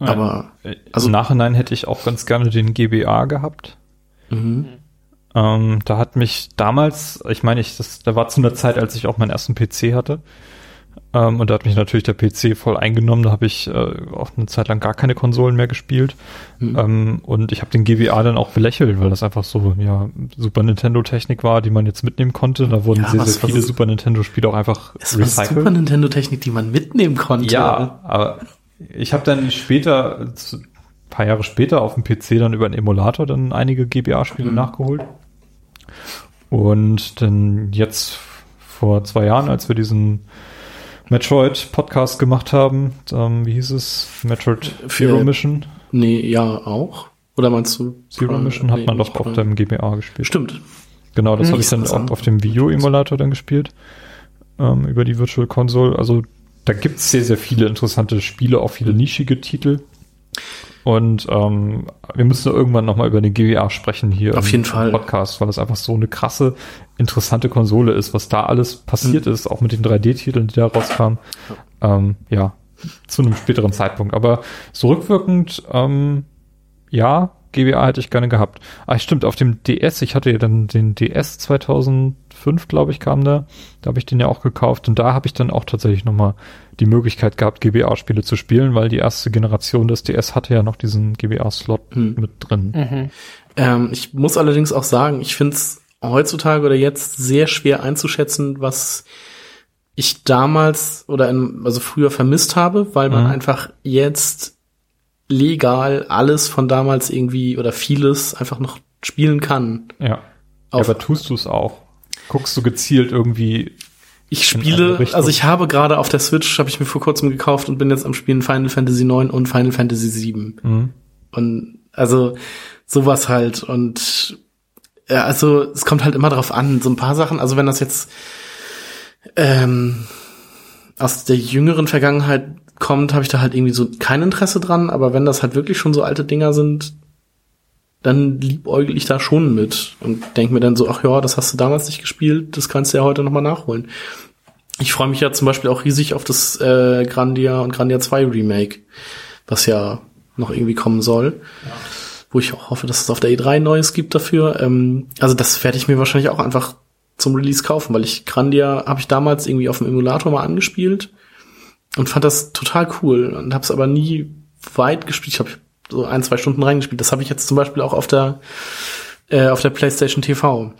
Ja. Aber also im Nachhinein hätte ich auch ganz gerne den GBA gehabt. Mhm. Ähm, da hat mich damals, ich meine, ich, das, da war zu einer Zeit, als ich auch meinen ersten PC hatte. Ähm, und da hat mich natürlich der PC voll eingenommen. Da habe ich äh, auch eine Zeit lang gar keine Konsolen mehr gespielt. Mhm. Ähm, und ich habe den GBA dann auch belächelt, weil das einfach so ja Super Nintendo Technik war, die man jetzt mitnehmen konnte. Da wurden ja, sehr, sehr viele Super Nintendo Spiele auch einfach es recycelt. Super Nintendo Technik, die man mitnehmen konnte. Ja, aber ich habe dann später paar Jahre später auf dem PC dann über einen Emulator dann einige GBA-Spiele mhm. nachgeholt. Und dann jetzt vor zwei Jahren, als wir diesen Metroid-Podcast gemacht haben, ähm, wie hieß es? Metroid Zero Mission? Nee, ja, auch. Oder meinst du? Zero Prime? Mission hat nee, man doch auf deinem GBA gespielt. Stimmt. Genau, das habe ich dann auch auf dem Wii U-Emulator dann gespielt. Ähm, über die Virtual Console. Also da gibt es sehr, sehr viele interessante Spiele, auch viele nischige Titel. Und ähm, wir müssen irgendwann nochmal über den GBA sprechen hier Auf im, jeden Fall. Podcast, weil das einfach so eine krasse, interessante Konsole ist, was da alles passiert mhm. ist, auch mit den 3D-Titeln, die da rauskamen. Ja. Ähm, ja, zu einem späteren Zeitpunkt. Aber so rückwirkend, ähm, ja, GBA hätte ich gerne gehabt. Ah, stimmt, auf dem DS, ich hatte ja dann den DS 2005, glaube ich, kam da. Da habe ich den ja auch gekauft und da habe ich dann auch tatsächlich nochmal die Möglichkeit gehabt, GBA-Spiele zu spielen, weil die erste Generation des DS hatte ja noch diesen GBA-Slot hm. mit drin. Mhm. Ähm, ich muss allerdings auch sagen, ich finde es heutzutage oder jetzt sehr schwer einzuschätzen, was ich damals oder in, also früher vermisst habe, weil man mhm. einfach jetzt legal alles von damals irgendwie oder vieles einfach noch spielen kann. Ja. ja aber tust du es auch? Guckst du gezielt irgendwie ich spiele, also ich habe gerade auf der Switch, habe ich mir vor kurzem gekauft und bin jetzt am Spielen Final Fantasy 9 und Final Fantasy 7. Mhm. Und also sowas halt und ja, also es kommt halt immer drauf an, so ein paar Sachen, also wenn das jetzt ähm, aus der jüngeren Vergangenheit kommt, habe ich da halt irgendwie so kein Interesse dran, aber wenn das halt wirklich schon so alte Dinger sind, dann liebäugel ich da schon mit und denk mir dann so, ach ja, das hast du damals nicht gespielt, das kannst du ja heute nochmal nachholen. Ich freue mich ja zum Beispiel auch riesig auf das äh, Grandia und Grandia 2 Remake, was ja noch irgendwie kommen soll. Ja. Wo ich auch hoffe, dass es auf der E3 Neues gibt dafür. Ähm, also das werde ich mir wahrscheinlich auch einfach zum Release kaufen, weil ich Grandia habe ich damals irgendwie auf dem Emulator mal angespielt und fand das total cool und habe es aber nie weit gespielt. Ich habe so ein, zwei Stunden reingespielt. Das habe ich jetzt zum Beispiel auch auf der äh, auf der PlayStation TV.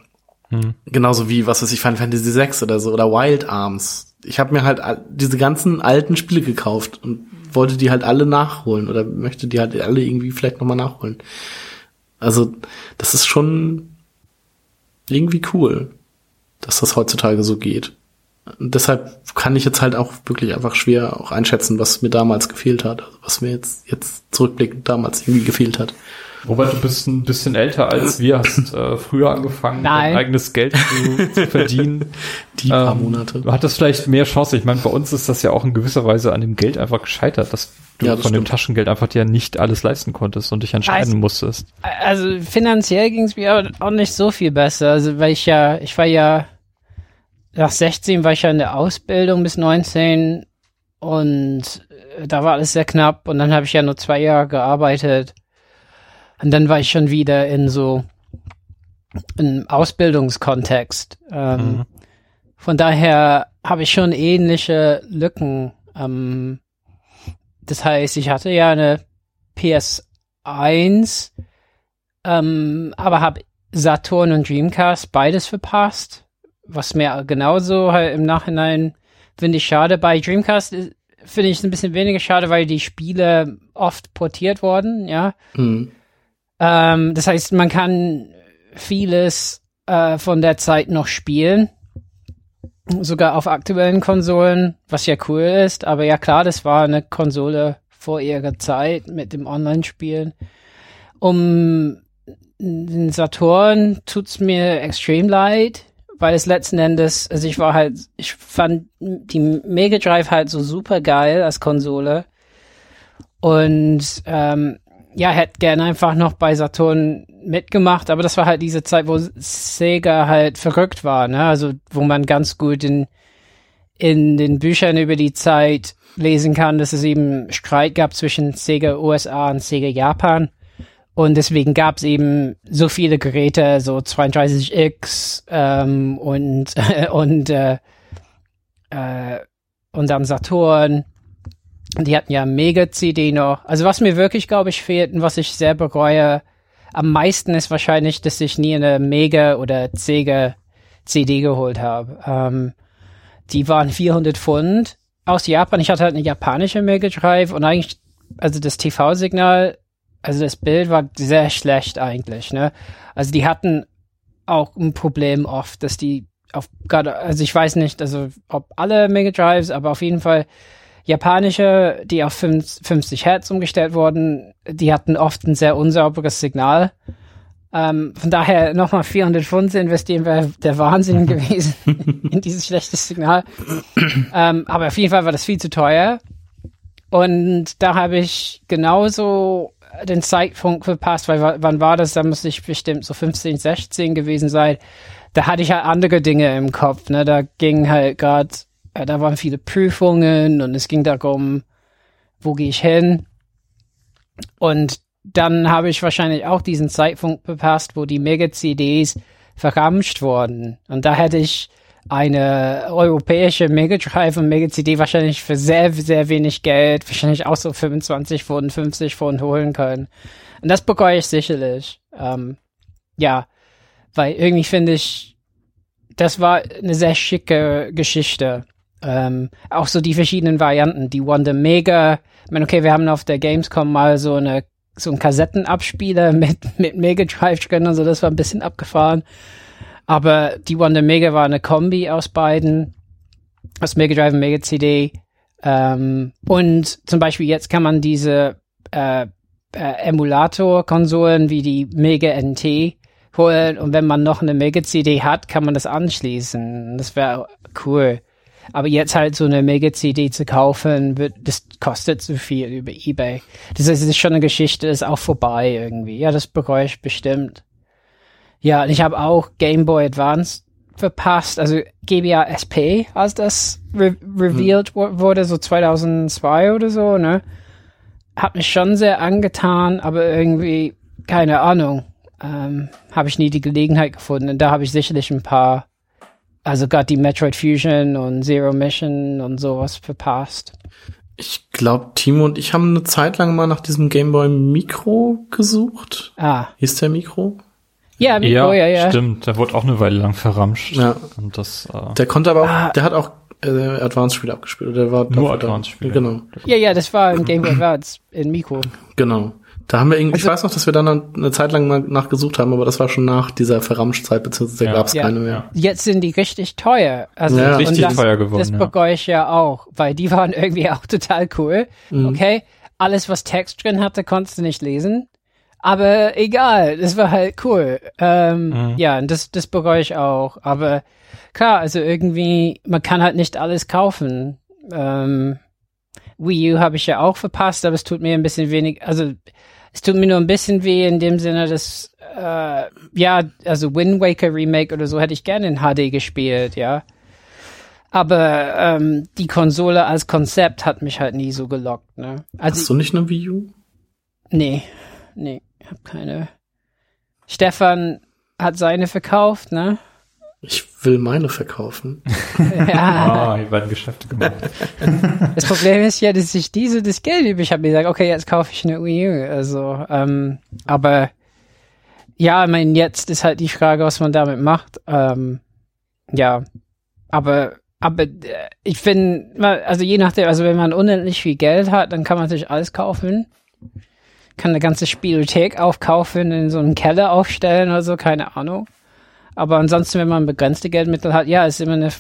Hm. Genauso wie, was weiß ich, Final Fantasy VI oder so oder Wild Arms. Ich habe mir halt diese ganzen alten Spiele gekauft und wollte die halt alle nachholen oder möchte die halt alle irgendwie vielleicht nochmal nachholen. Also, das ist schon irgendwie cool, dass das heutzutage so geht. Deshalb kann ich jetzt halt auch wirklich einfach schwer auch einschätzen, was mir damals gefehlt hat, also was mir jetzt, jetzt zurückblickend damals irgendwie gefehlt hat. Robert, du bist ein bisschen älter als wir, hast äh, früher angefangen, dein eigenes Geld zu, zu verdienen. *laughs* Die paar ähm, Monate. Du hattest vielleicht mehr Chance. Ich meine, bei uns ist das ja auch in gewisser Weise an dem Geld einfach gescheitert, dass du ja, das von stimmt. dem Taschengeld einfach dir nicht alles leisten konntest und dich entscheiden also, musstest. Also finanziell ging es mir auch nicht so viel besser. Also weil ich ja, ich war ja nach 16 war ich ja in der Ausbildung bis 19 und äh, da war alles sehr knapp und dann habe ich ja nur zwei Jahre gearbeitet und dann war ich schon wieder in so einem Ausbildungskontext. Ähm, mhm. Von daher habe ich schon ähnliche Lücken. Ähm, das heißt, ich hatte ja eine PS1, ähm, aber habe Saturn und Dreamcast beides verpasst was mir genauso halt im Nachhinein finde ich schade. Bei Dreamcast finde ich es ein bisschen weniger schade, weil die Spiele oft portiert wurden, ja. Mhm. Ähm, das heißt, man kann vieles äh, von der Zeit noch spielen. Sogar auf aktuellen Konsolen, was ja cool ist. Aber ja klar, das war eine Konsole vor ihrer Zeit mit dem Online-Spielen. Um den Saturn tut's mir extrem leid weil es letzten Endes, also ich war halt, ich fand die Mega Drive halt so super geil als Konsole und ähm, ja, hätte gerne einfach noch bei Saturn mitgemacht, aber das war halt diese Zeit, wo Sega halt verrückt war, ne? Also wo man ganz gut in in den Büchern über die Zeit lesen kann, dass es eben Streit gab zwischen Sega USA und Sega Japan und deswegen gab es eben so viele Geräte, so 32X ähm, und *laughs* und äh, äh, und dann Saturn. Die hatten ja Mega-CD noch. Also was mir wirklich, glaube ich, fehlt und was ich sehr bereue, am meisten ist wahrscheinlich, dass ich nie eine Mega oder Sega CD geholt habe. Ähm, die waren 400 Pfund aus Japan. Ich hatte halt eine japanische Mega Drive und eigentlich, also das TV-Signal also das Bild war sehr schlecht eigentlich, ne? Also die hatten auch ein Problem oft, dass die auf gerade, also ich weiß nicht, also ob alle Mega Drives, aber auf jeden Fall japanische, die auf 50 Hertz umgestellt wurden, die hatten oft ein sehr unsauberes Signal. Ähm, von daher nochmal 400 Pfund zu investieren wäre der Wahnsinn *laughs* gewesen in dieses schlechte Signal. ähm, aber auf jeden Fall war das viel zu teuer. Und da habe ich genauso den Zeitpunkt verpasst, weil wann war das? Da muss ich bestimmt so 15, 16 gewesen sein. Da hatte ich halt andere Dinge im Kopf. Ne? Da ging halt gerade, äh, da waren viele Prüfungen und es ging darum, wo gehe ich hin? Und dann habe ich wahrscheinlich auch diesen Zeitpunkt verpasst, wo die Mega-CDs verramscht wurden. Und da hätte ich eine europäische Mega Drive und Mega CD wahrscheinlich für sehr, sehr wenig Geld, wahrscheinlich auch so 25 Pfund, 50 Pfund holen können. Und das bereue ich sicherlich. Ähm, ja, weil irgendwie finde ich, das war eine sehr schicke Geschichte. Ähm, auch so die verschiedenen Varianten, die Wonder Mega. Ich meine, okay, wir haben auf der Gamescom mal so eine so ein Kassettenabspieler *laughs* mit, mit Mega Drive drin und so, das war ein bisschen abgefahren. Aber die Wonder Mega war eine Kombi aus beiden, aus Mega Drive und Mega CD. Ähm, und zum Beispiel jetzt kann man diese äh, äh, Emulator-Konsolen wie die Mega NT holen und wenn man noch eine Mega CD hat, kann man das anschließen. Das wäre cool. Aber jetzt halt so eine Mega CD zu kaufen, wird, das kostet zu viel über Ebay. Das ist, das ist schon eine Geschichte, ist auch vorbei irgendwie. Ja, das bereue ich bestimmt. Ja, und ich habe auch Game Boy Advance verpasst, also GBA SP, als das re revealed hm. wurde, so 2002 oder so, ne? Hat mich schon sehr angetan, aber irgendwie, keine Ahnung, ähm, habe ich nie die Gelegenheit gefunden. Und da habe ich sicherlich ein paar, also gerade die Metroid Fusion und Zero Mission und sowas verpasst. Ich glaube, Timo und ich haben eine Zeit lang mal nach diesem Gameboy Mikro gesucht. Ah. Hieß der Mikro? Ja, Mikro, ja, ja, ja. Stimmt, der wurde auch eine Weile lang verramscht. Ja. Und das, äh, der konnte aber auch, ah. der hat auch äh, Advanced-Spiele abgespielt. Oder der war nur Advanced-Spiele. Genau. Ja, ja, das war im Game Boy Advance in Mikro. Genau. Da haben wir irgendwie, also, ich weiß noch, dass wir dann eine Zeit lang mal nachgesucht haben, aber das war schon nach dieser Verramschzeit, beziehungsweise ja. gab es ja. keine mehr. Jetzt sind die richtig teuer. Also ja. richtig das, teuer geworden. Das bereue ich ja auch, weil die waren *laughs* irgendwie auch total cool. Mhm. Okay, alles was Text drin hatte, konntest du nicht lesen. Aber egal, das war halt cool. Ähm, mhm. Ja, und das, das bereue ich auch. Aber klar, also irgendwie, man kann halt nicht alles kaufen. Ähm, Wii U habe ich ja auch verpasst, aber es tut mir ein bisschen wenig, also es tut mir nur ein bisschen weh in dem Sinne, dass, äh, ja, also Wind Waker Remake oder so hätte ich gerne in HD gespielt, ja. Aber ähm, die Konsole als Konzept hat mich halt nie so gelockt, ne? Also, Hast du nicht eine Wii U? Nee, nee, ich hab keine. Stefan hat seine verkauft, ne? Ich will meine verkaufen. *laughs* ja. Ah, hier werden Geschäfte gemacht. *laughs* Das Problem ist ja, dass ich diese das Geld übrig ich habe mir gesagt, okay, jetzt kaufe ich eine Wii U. Also, ähm, aber ja, ich meine, jetzt ist halt die Frage, was man damit macht. Ähm, ja, aber aber äh, ich finde, also je nachdem, also wenn man unendlich viel Geld hat, dann kann man natürlich alles kaufen. Kann eine ganze Spielothek aufkaufen, in so einen Keller aufstellen oder so, keine Ahnung. Aber ansonsten, wenn man begrenzte Geldmittel hat, ja, ist immer eine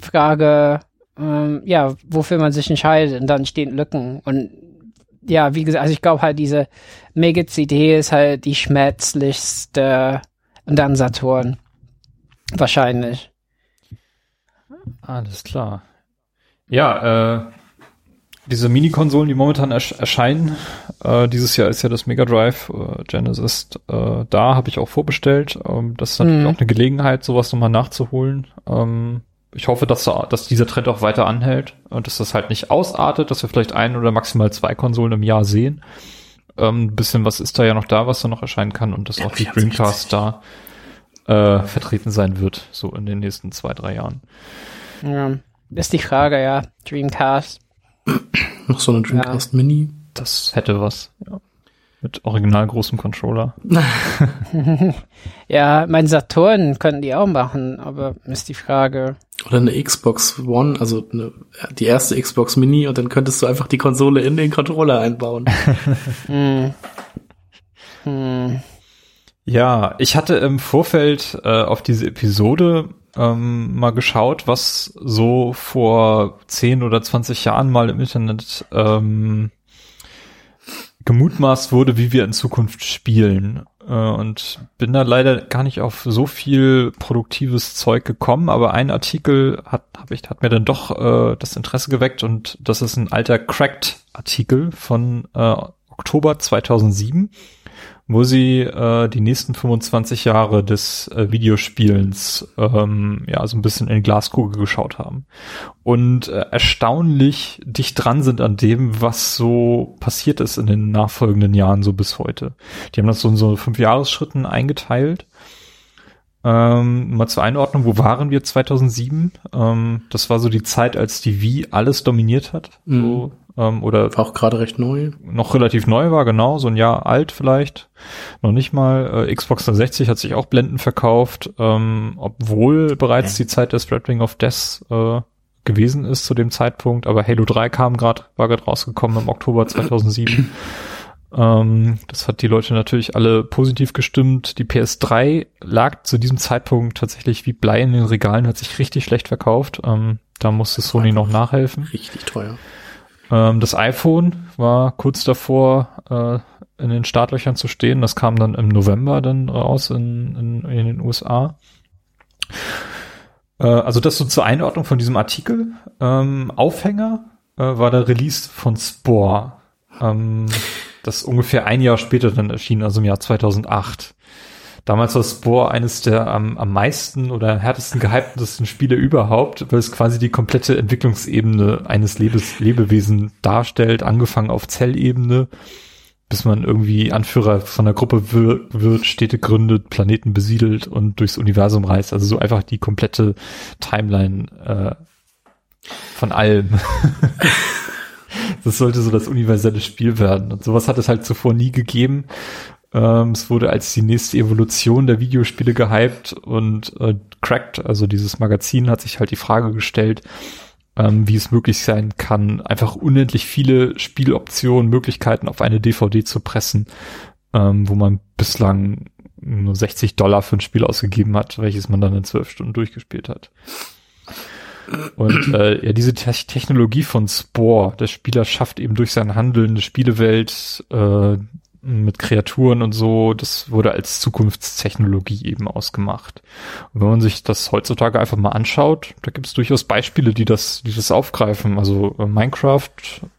Frage, ähm, ja, wofür man sich entscheidet. Und dann entstehen Lücken. Und ja, wie gesagt, also ich glaube halt, diese Mega-CD ist halt die schmerzlichste und dann Saturn. Wahrscheinlich. Alles klar. Ja, äh, diese Mini-Konsolen, die momentan ersch erscheinen, äh, dieses Jahr ist ja das Mega Drive äh, Genesis äh, da, habe ich auch vorbestellt. Ähm, das ist natürlich mhm. auch eine Gelegenheit, sowas nochmal nachzuholen. Ähm, ich hoffe, dass, dass dieser Trend auch weiter anhält und dass das halt nicht ausartet, dass wir vielleicht ein oder maximal zwei Konsolen im Jahr sehen. Ähm, ein bisschen was ist da ja noch da, was da noch erscheinen kann und dass auch die Dreamcast da äh, vertreten sein wird, so in den nächsten zwei, drei Jahren. Ja, ist die Frage, ja. Dreamcast *clears throat* Noch so eine Dreamcast ja. Mini. Das hätte was, ja. Mit original großem Controller. *laughs* ja, mein Saturn könnten die auch machen, aber ist die Frage. Oder eine Xbox One, also eine, die erste Xbox Mini und dann könntest du einfach die Konsole in den Controller einbauen. *laughs* hm. Hm. Ja, ich hatte im Vorfeld äh, auf diese Episode ähm, mal geschaut, was so vor 10 oder 20 Jahren mal im Internet ähm, gemutmaßt wurde, wie wir in Zukunft spielen. Äh, und bin da leider gar nicht auf so viel produktives Zeug gekommen, aber ein Artikel hat, hab ich, hat mir dann doch äh, das Interesse geweckt und das ist ein alter Cracked-Artikel von äh, Oktober 2007 wo sie äh, die nächsten 25 Jahre des äh, Videospielens ähm, ja so ein bisschen in Glaskugel geschaut haben und äh, erstaunlich dicht dran sind an dem, was so passiert ist in den nachfolgenden Jahren so bis heute. Die haben das so in so fünf Jahresschritten eingeteilt. Ähm, mal zur Einordnung, wo waren wir 2007? Ähm, das war so die Zeit, als die Wii alles dominiert hat. Mhm. So ähm, oder war auch gerade recht neu. Noch relativ neu war, genau, so ein Jahr alt vielleicht. Noch nicht mal. Äh, Xbox 360 hat sich auch blendend verkauft, ähm, obwohl bereits die Zeit des Red Ring of Death äh, gewesen ist zu dem Zeitpunkt. Aber Halo 3 kam gerade, war gerade rausgekommen im Oktober 2007. *clears throat* Ähm, das hat die Leute natürlich alle positiv gestimmt. Die PS3 lag zu diesem Zeitpunkt tatsächlich wie Blei in den Regalen, hat sich richtig schlecht verkauft. Ähm, da musste Sony noch nachhelfen. Richtig teuer. Ähm, das iPhone war kurz davor, äh, in den Startlöchern zu stehen. Das kam dann im November dann raus in, in, in den USA. Äh, also das so zur Einordnung von diesem Artikel. Ähm, Aufhänger äh, war der Release von Spore. Ähm, das ungefähr ein Jahr später dann erschien, also im Jahr 2008. Damals war Spore eines der am, am meisten oder härtesten gehyptesten Spiele überhaupt, weil es quasi die komplette Entwicklungsebene eines Lebes, Lebewesen darstellt, angefangen auf Zellebene, bis man irgendwie Anführer von einer Gruppe wird, Städte gründet, Planeten besiedelt und durchs Universum reist. Also so einfach die komplette Timeline äh, von allem. *laughs* das sollte so das universelle Spiel werden. Und sowas hat es halt zuvor nie gegeben. Ähm, es wurde als die nächste Evolution der Videospiele gehypt und äh, Cracked, also dieses Magazin, hat sich halt die Frage gestellt, ähm, wie es möglich sein kann, einfach unendlich viele Spieloptionen, Möglichkeiten auf eine DVD zu pressen, ähm, wo man bislang nur 60 Dollar für ein Spiel ausgegeben hat, welches man dann in zwölf Stunden durchgespielt hat. Und äh, ja, diese Te Technologie von Spore, der Spieler schafft eben durch sein Handeln eine Spielewelt, äh, mit Kreaturen und so, das wurde als Zukunftstechnologie eben ausgemacht. Und wenn man sich das heutzutage einfach mal anschaut, da gibt es durchaus Beispiele, die das, die das aufgreifen. Also äh, Minecraft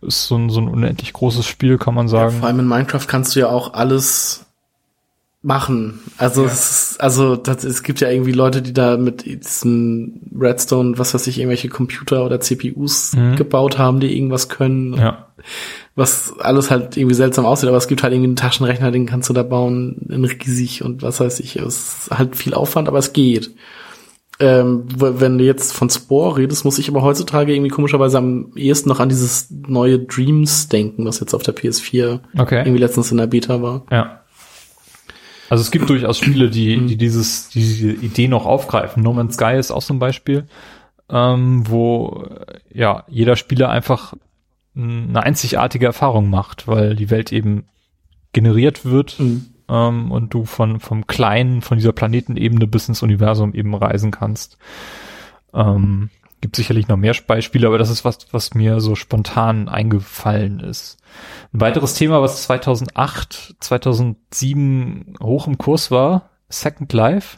ist so ein, so ein unendlich großes Spiel, kann man sagen. Ja, vor allem in Minecraft kannst du ja auch alles machen. Also ja. es, also das, es gibt ja irgendwie Leute, die da mit diesem Redstone, was weiß ich, irgendwelche Computer oder CPUs mhm. gebaut haben, die irgendwas können. Ja was alles halt irgendwie seltsam aussieht, aber es gibt halt irgendwie einen Taschenrechner, den kannst du da bauen, in riesig und was weiß ich. Es ist halt viel Aufwand, aber es geht. Ähm, wenn du jetzt von Spore redest, muss ich aber heutzutage irgendwie komischerweise am ehesten noch an dieses neue Dreams denken, was jetzt auf der PS4 okay. irgendwie letztens in der Beta war. Ja. Also es gibt durchaus Spiele, die, mhm. die dieses, diese Idee noch aufgreifen. No Man's Sky ist auch so ein Beispiel, ähm, wo ja jeder Spieler einfach eine einzigartige Erfahrung macht, weil die Welt eben generiert wird mhm. ähm, und du von vom kleinen, von dieser Planetenebene bis ins Universum eben reisen kannst. Ähm, gibt sicherlich noch mehr Beispiele, aber das ist was, was mir so spontan eingefallen ist. Ein weiteres Thema, was 2008, 2007 hoch im Kurs war, Second Life.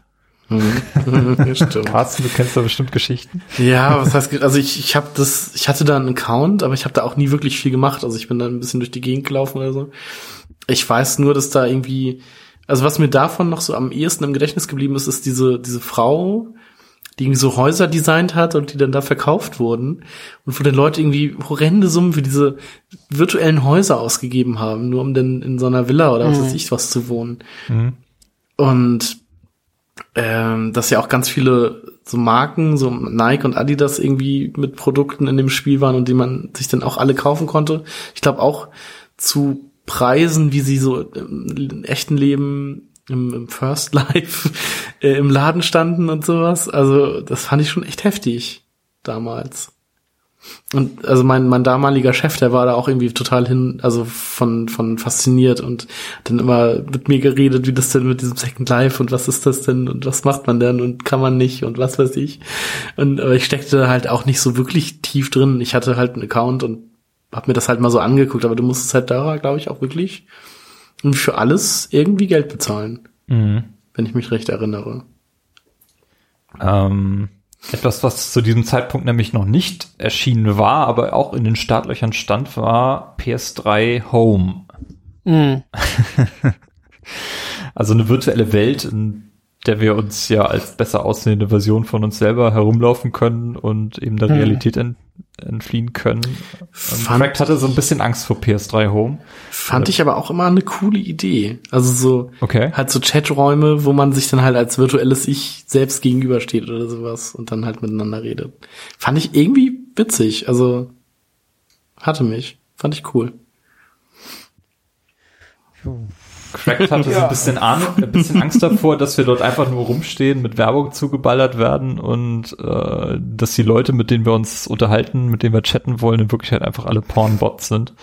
Mhm. *laughs* Stimmt. Carsten, du kennst da bestimmt Geschichten. Ja, was heißt, also ich, ich habe das, ich hatte da einen Account, aber ich habe da auch nie wirklich viel gemacht. Also ich bin da ein bisschen durch die Gegend gelaufen oder so. Ich weiß nur, dass da irgendwie, also was mir davon noch so am ehesten im Gedächtnis geblieben ist, ist diese, diese Frau, die irgendwie so Häuser designt hat und die dann da verkauft wurden und wo dann Leute irgendwie horrende Summen für diese virtuellen Häuser ausgegeben haben, nur um dann in so einer Villa oder was mhm. weiß ich was zu wohnen. Mhm. Und ähm, dass ja auch ganz viele so Marken, so Nike und Adidas irgendwie mit Produkten in dem Spiel waren und die man sich dann auch alle kaufen konnte. Ich glaube auch zu Preisen, wie sie so im echten Leben im, im First *laughs* Life äh, im Laden standen und sowas. Also das fand ich schon echt heftig damals. Und also mein, mein damaliger Chef, der war da auch irgendwie total hin, also von, von fasziniert und dann immer mit mir geredet, wie das denn mit diesem Second Life und was ist das denn und was macht man denn und kann man nicht und was weiß ich. Und aber ich steckte halt auch nicht so wirklich tief drin. Ich hatte halt einen Account und hab mir das halt mal so angeguckt, aber du musstest halt da, glaube ich, auch wirklich für alles irgendwie Geld bezahlen. Mhm. Wenn ich mich recht erinnere. Ähm etwas, was zu diesem Zeitpunkt nämlich noch nicht erschienen war, aber auch in den Startlöchern stand, war PS3 Home. Mhm. *laughs* also eine virtuelle Welt, in der wir uns ja als besser aussehende Version von uns selber herumlaufen können und eben der mhm. Realität ent entfliehen können. Fand Cracked hatte so ein bisschen Angst vor PS3 Home. Fand ich aber auch immer eine coole Idee. Also so okay. halt so Chaträume, wo man sich dann halt als virtuelles Ich selbst gegenübersteht oder sowas und dann halt miteinander redet. Fand ich irgendwie witzig. Also hatte mich. Fand ich cool. Cracked hatte ja. so ein bisschen, Ahnung, ein bisschen Angst davor, dass wir dort einfach nur rumstehen, mit Werbung zugeballert werden und äh, dass die Leute, mit denen wir uns unterhalten, mit denen wir chatten wollen, in Wirklichkeit einfach alle Pornbots sind,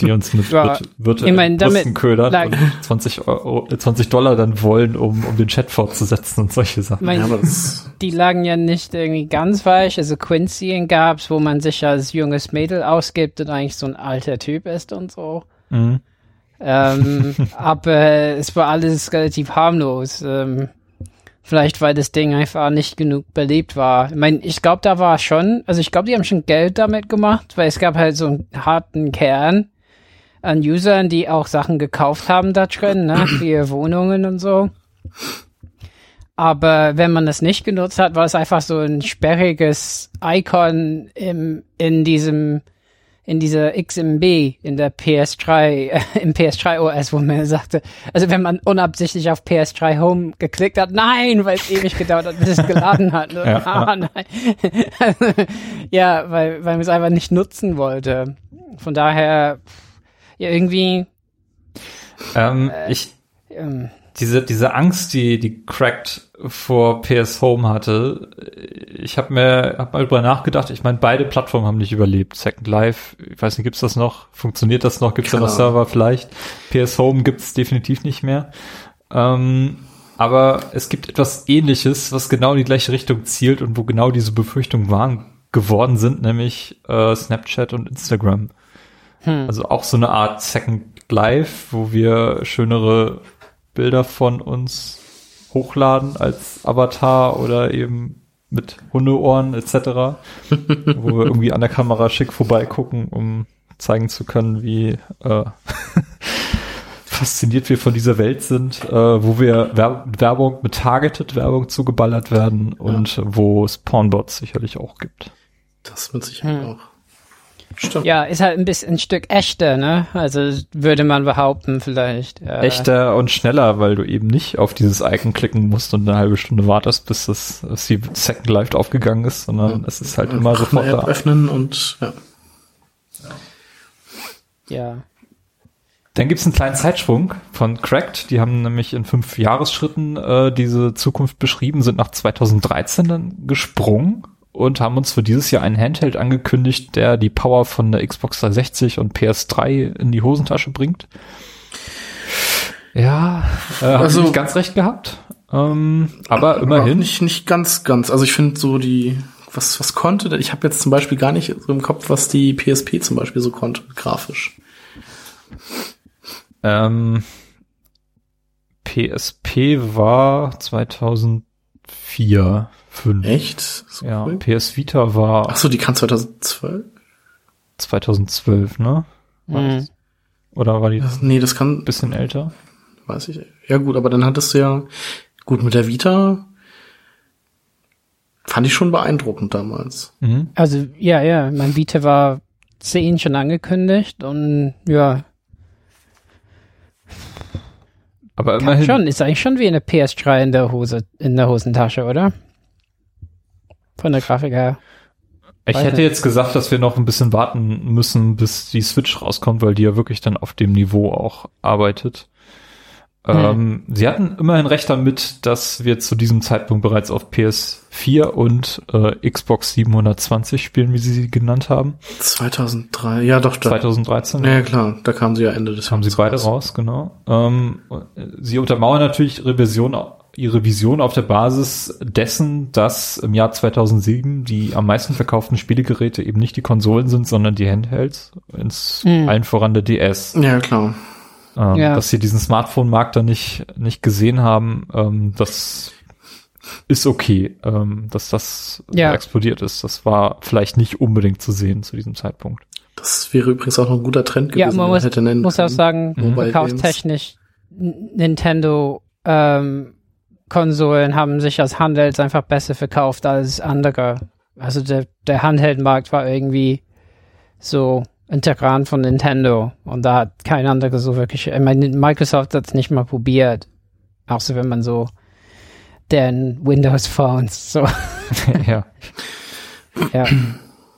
die uns mit ja, virtuellen Brüsten ködern und 20, Euro, 20 Dollar dann wollen, um, um den Chat fortzusetzen und solche Sachen. Mein, ja, die lagen ja nicht irgendwie ganz falsch. Also Quincy gab's, wo man sich als junges Mädel ausgibt und eigentlich so ein alter Typ ist und so. Mhm. Ähm, *laughs* aber es war alles relativ harmlos. Ähm, vielleicht, weil das Ding einfach nicht genug belebt war. Ich meine, ich glaube, da war schon, also ich glaube, die haben schon Geld damit gemacht, weil es gab halt so einen harten Kern an Usern, die auch Sachen gekauft haben da drin, ne, für Wohnungen und so. Aber wenn man das nicht genutzt hat, war es einfach so ein sperriges Icon im, in diesem in dieser XMB in der PS3, äh, im PS3 OS, wo man sagte, also wenn man unabsichtlich auf PS3 Home geklickt hat, nein, weil es ewig gedauert hat, bis es geladen hat. Ne? *laughs* Ja, *laughs* ah, nein. *laughs* ja, weil, weil man es einfach nicht nutzen wollte. Von daher, ja, irgendwie. Ähm, äh, ich, ähm, diese, diese Angst, die, die Cracked vor PS Home hatte, ich habe mir hab mal drüber nachgedacht, ich meine, beide Plattformen haben nicht überlebt. Second Life, ich weiß nicht, gibt's das noch? Funktioniert das noch? Gibt's da noch Server vielleicht? PS Home gibt's definitiv nicht mehr. Ähm, aber es gibt etwas ähnliches, was genau in die gleiche Richtung zielt und wo genau diese Befürchtungen waren geworden sind, nämlich äh, Snapchat und Instagram. Hm. Also auch so eine Art Second Life, wo wir schönere Bilder von uns hochladen als Avatar oder eben mit Hundeohren etc., *laughs* wo wir irgendwie an der Kamera schick vorbeigucken, um zeigen zu können, wie äh, *laughs* fasziniert wir von dieser Welt sind, äh, wo wir Wer Werbung mit Targeted Werbung zugeballert werden und ja. wo es Pornbots sicherlich auch gibt. Das mit Sicherheit hm. auch. Stimmt. Ja, ist halt ein bisschen ein Stück echter, ne? Also würde man behaupten vielleicht. Äh, echter und schneller, weil du eben nicht auf dieses Icon klicken musst und eine halbe Stunde wartest, bis das bis die Second Life aufgegangen ist, sondern ja. es ist halt immer sofort da. öffnen und ja. Ja. Dann gibt's einen kleinen Zeitsprung von Cracked. Die haben nämlich in fünf Jahresschritten äh, diese Zukunft beschrieben, sind nach 2013 dann gesprungen und haben uns für dieses Jahr einen Handheld angekündigt, der die Power von der Xbox 360 und PS3 in die Hosentasche bringt. Ja, äh, also nicht ganz recht gehabt. Ähm, aber immerhin. Nicht, nicht ganz, ganz. Also ich finde so die, was, was konnte, ich habe jetzt zum Beispiel gar nicht so im Kopf, was die PSP zum Beispiel so konnte, grafisch. Ähm, PSP war 2004 Fünf. Echt? So ja, cool. PS Vita war. Ach so, die kann 2012? 2012, ne? Mhm. Oder war die? Das, nee, das kann. Bisschen älter? Weiß ich. Ja, gut, aber dann hattest du ja, gut, mit der Vita fand ich schon beeindruckend damals. Mhm. Also, ja, ja, mein Vita war 10 schon angekündigt und ja. Aber immerhin. Schon, ist eigentlich schon wie eine PS3 in der Hose, in der Hosentasche, oder? Von der Grafik her. Ich hätte jetzt gesagt, dass wir noch ein bisschen warten müssen, bis die Switch rauskommt, weil die ja wirklich dann auf dem Niveau auch arbeitet. Hm. Ähm, sie hatten immerhin recht damit, dass wir zu diesem Zeitpunkt bereits auf PS4 und äh, Xbox 720 spielen, wie sie sie genannt haben. 2003, ja doch. Da, 2013. Ja klar, da kamen sie ja Ende des Jahres. Haben sie beide raus, raus genau. Ähm, sie untermauern natürlich ihre Version ihre Vision auf der Basis dessen, dass im Jahr 2007 die am meisten verkauften Spielegeräte eben nicht die Konsolen sind, sondern die Handhelds, ins mhm. allen voran der DS. Ja, klar. Ähm, ja. Dass sie diesen Smartphone-Markt da nicht, nicht gesehen haben, ähm, das ist okay, ähm, dass das ja. explodiert ist. Das war vielleicht nicht unbedingt zu sehen zu diesem Zeitpunkt. Das wäre übrigens auch noch ein guter Trend gewesen. Ja, man muss, hätte nennen muss auch sagen, verkaufstechnisch Nintendo ähm, Konsolen haben sich als Handhelds einfach besser verkauft als andere. Also der, der Handheldmarkt war irgendwie so integral von Nintendo und da hat kein anderer so wirklich, ich meine, Microsoft hat es nicht mal probiert. Außer wenn man so den Windows Phones so. *laughs* ja. ja.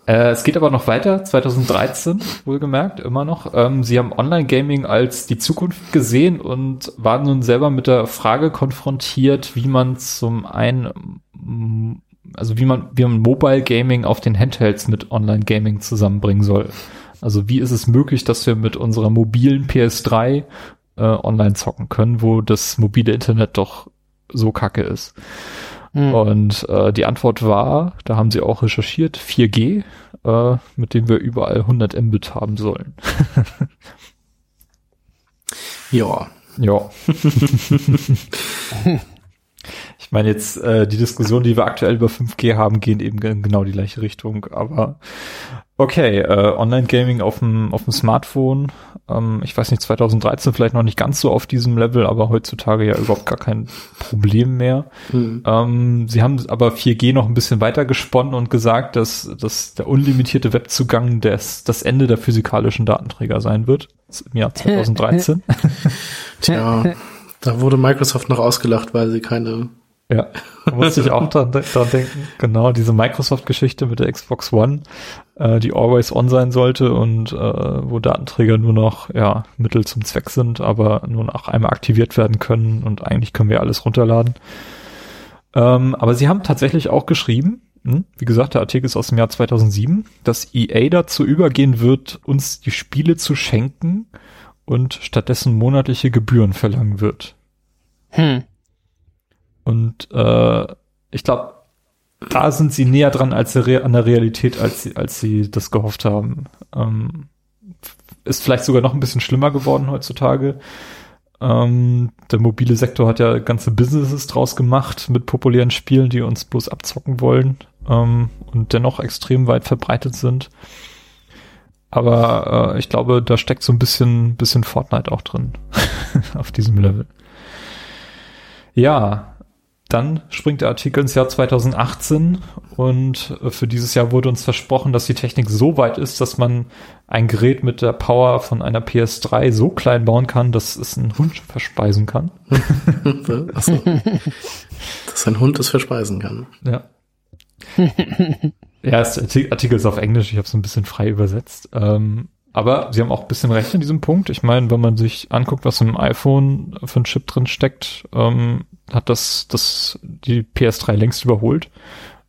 Äh, es geht aber noch weiter, 2013, wohlgemerkt, immer noch. Ähm, sie haben Online-Gaming als die Zukunft gesehen und waren nun selber mit der Frage konfrontiert, wie man zum einen, mm, also wie man, wie man Mobile Gaming auf den Handhelds mit Online-Gaming zusammenbringen soll. Also wie ist es möglich, dass wir mit unserer mobilen PS3 äh, online zocken können, wo das mobile Internet doch so kacke ist. Hm. Und äh, die Antwort war, da haben sie auch recherchiert, 4G, äh, mit dem wir überall 100 Mbit haben sollen. *laughs* ja. Ja. *laughs* ich meine jetzt, äh, die Diskussion, die wir aktuell über 5G haben, gehen eben in genau die gleiche Richtung. Aber Okay, äh, Online-Gaming auf dem auf dem Smartphone. Ähm, ich weiß nicht, 2013 vielleicht noch nicht ganz so auf diesem Level, aber heutzutage ja überhaupt gar kein Problem mehr. Mhm. Ähm, sie haben aber 4G noch ein bisschen weiter gesponnen und gesagt, dass, dass der unlimitierte Webzugang des, das Ende der physikalischen Datenträger sein wird im Jahr 2013. *laughs* *laughs* Tja, da wurde Microsoft noch ausgelacht, weil sie keine ja, *laughs* da musste ich auch dran, dran denken. Genau, diese Microsoft-Geschichte mit der Xbox One, äh, die always on sein sollte und äh, wo Datenträger nur noch ja, Mittel zum Zweck sind, aber nur noch einmal aktiviert werden können und eigentlich können wir alles runterladen. Ähm, aber sie haben tatsächlich auch geschrieben, hm, wie gesagt, der Artikel ist aus dem Jahr 2007, dass EA dazu übergehen wird, uns die Spiele zu schenken und stattdessen monatliche Gebühren verlangen wird. Hm. Und äh, ich glaube, da sind sie näher dran als sie an der Realität, als sie, als sie das gehofft haben. Ähm, ist vielleicht sogar noch ein bisschen schlimmer geworden heutzutage. Ähm, der mobile Sektor hat ja ganze Businesses draus gemacht mit populären Spielen, die uns bloß abzocken wollen ähm, und dennoch extrem weit verbreitet sind. Aber äh, ich glaube, da steckt so ein bisschen, bisschen Fortnite auch drin *laughs* auf diesem Level. Ja, dann springt der Artikel ins Jahr 2018 und äh, für dieses Jahr wurde uns versprochen, dass die Technik so weit ist, dass man ein Gerät mit der Power von einer PS3 so klein bauen kann, dass es einen Hund verspeisen kann. *laughs* Achso. dass ein Hund es verspeisen kann. Ja. *laughs* ja, der Artikel ist auf Englisch, ich habe es ein bisschen frei übersetzt. Ähm, aber sie haben auch ein bisschen recht in diesem Punkt. Ich meine, wenn man sich anguckt, was im iPhone für ein Chip drin steckt, ähm, hat das, das die PS3 längst überholt.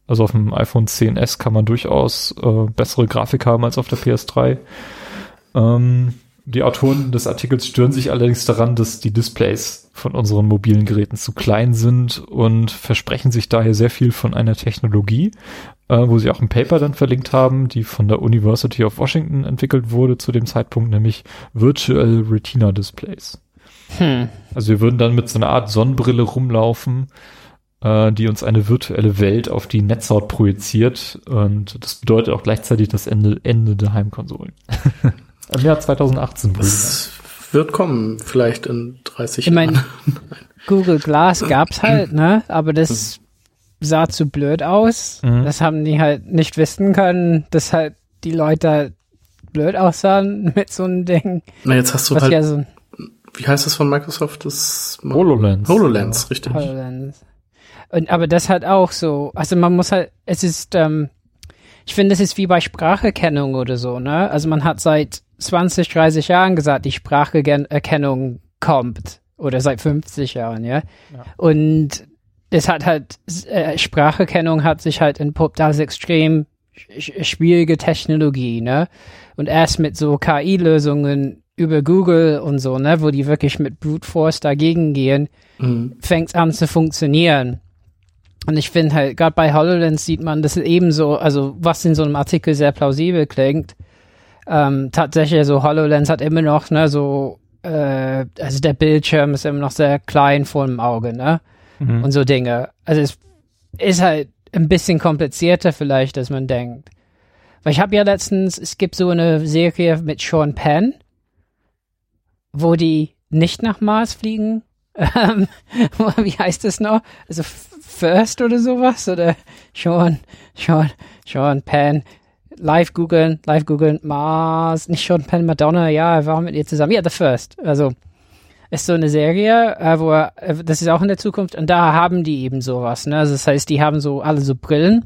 Also auf dem iPhone 10s kann man durchaus äh, bessere Grafik haben als auf der PS3. Ähm, die Autoren des Artikels stören sich allerdings daran, dass die Displays von unseren mobilen Geräten zu klein sind und versprechen sich daher sehr viel von einer Technologie, äh, wo sie auch ein Paper dann verlinkt haben, die von der University of Washington entwickelt wurde zu dem Zeitpunkt, nämlich Virtual Retina Displays. Hm. Also wir würden dann mit so einer Art Sonnenbrille rumlaufen, äh, die uns eine virtuelle Welt auf die Netzhaut projiziert. Und das bedeutet auch gleichzeitig das Ende, Ende der Heimkonsolen. *laughs* Im Jahr 2018. Das wird kommen, vielleicht in 30 ich Jahren. *laughs* Mein, Google Glass gab's halt, ne? Aber das sah zu blöd aus. Mhm. Das haben die halt nicht wissen können, dass halt die Leute halt blöd aussahen *laughs* mit so einem Ding. Na, jetzt hast du halt ja so wie heißt das von Microsoft? Das HoloLens. HoloLens, richtig. HoloLens. Und, aber das hat auch so, also man muss halt, es ist, ähm, ich finde, es ist wie bei Spracherkennung oder so, ne? Also man hat seit 20, 30 Jahren gesagt, die Spracherkennung kommt. Oder seit 50 Jahren, ja. ja. Und es hat halt, äh, Spracherkennung hat sich halt entpuppt als extrem schwierige Technologie, ne? Und erst mit so KI-Lösungen über Google und so, ne, wo die wirklich mit Brute Force dagegen gehen, mhm. fängt an zu funktionieren. Und ich finde halt, gerade bei HoloLens sieht man, dass es ebenso, also was in so einem Artikel sehr plausibel klingt, ähm, tatsächlich, so HoloLens hat immer noch, ne, so, äh, also der Bildschirm ist immer noch sehr klein vor dem Auge, ne? Mhm. Und so Dinge. Also es ist halt ein bisschen komplizierter vielleicht, als man denkt. Weil ich habe ja letztens, es gibt so eine Serie mit Sean Penn, wo die nicht nach Mars fliegen. *laughs* Ähm, *laughs* wie heißt das noch? Also First oder sowas? Oder Sean, Sean, Sean Penn. Live googeln, live googeln, Mars, nicht Sean Penn, Madonna, ja, er war mit ihr zusammen. Ja, The First. Also, ist so eine Serie, äh, wo er, äh, das ist auch in der Zukunft, und da haben die eben sowas, ne? Also, das heißt, die haben so alle so Brillen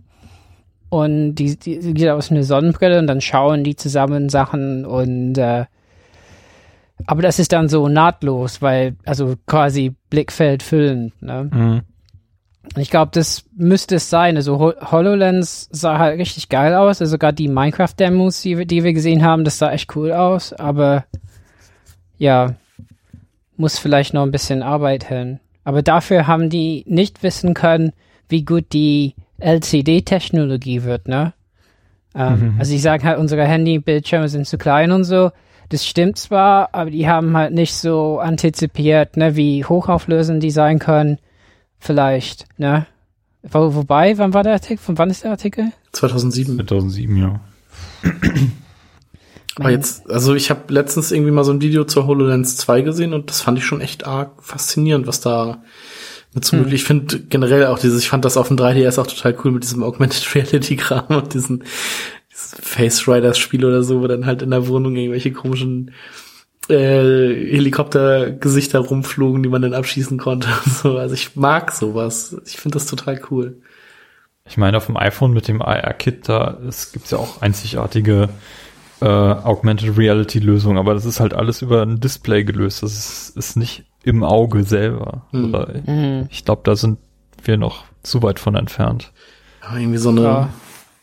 und die, die, geht aus einer Sonnenbrille und dann schauen die zusammen Sachen und äh, aber das ist dann so nahtlos, weil, also quasi Blickfeld füllend, ne? Mhm. Ich glaube, das müsste es sein. Also Hol HoloLens sah halt richtig geil aus. Also sogar die Minecraft-Demos, die, die wir gesehen haben, das sah echt cool aus. Aber ja, muss vielleicht noch ein bisschen Arbeit hin. Aber dafür haben die nicht wissen können, wie gut die LCD-Technologie wird, ne? Ähm, mhm. Also ich sage halt, unsere Handy-Bildschirme sind zu klein und so. Das stimmt zwar, aber die haben halt nicht so antizipiert, ne, wie hochauflösend die sein können. Vielleicht, ne? Wo, wobei, wann war der Artikel? Von wann ist der Artikel? 2007. 2007, ja. *clears throat* Aber jetzt, also ich habe letztens irgendwie mal so ein Video zur HoloLens 2 gesehen und das fand ich schon echt arg faszinierend, was da mit so hm. möglich. Ich finde generell auch dieses, ich fand das auf dem 3DS auch total cool mit diesem Augmented *laughs* Reality Kram und diesen, Face Riders Spiel oder so, wo dann halt in der Wohnung irgendwelche komischen äh, Helikoptergesichter rumflogen, die man dann abschießen konnte. *laughs* so. Also ich mag sowas. Ich finde das total cool. Ich meine, auf dem iPhone mit dem AR-Kit, da es gibt ja auch einzigartige äh, Augmented Reality Lösungen, aber das ist halt alles über ein Display gelöst. Das ist, ist nicht im Auge selber. Mhm. mhm. Ich glaube, da sind wir noch zu weit von entfernt. Ja, irgendwie so eine, ja.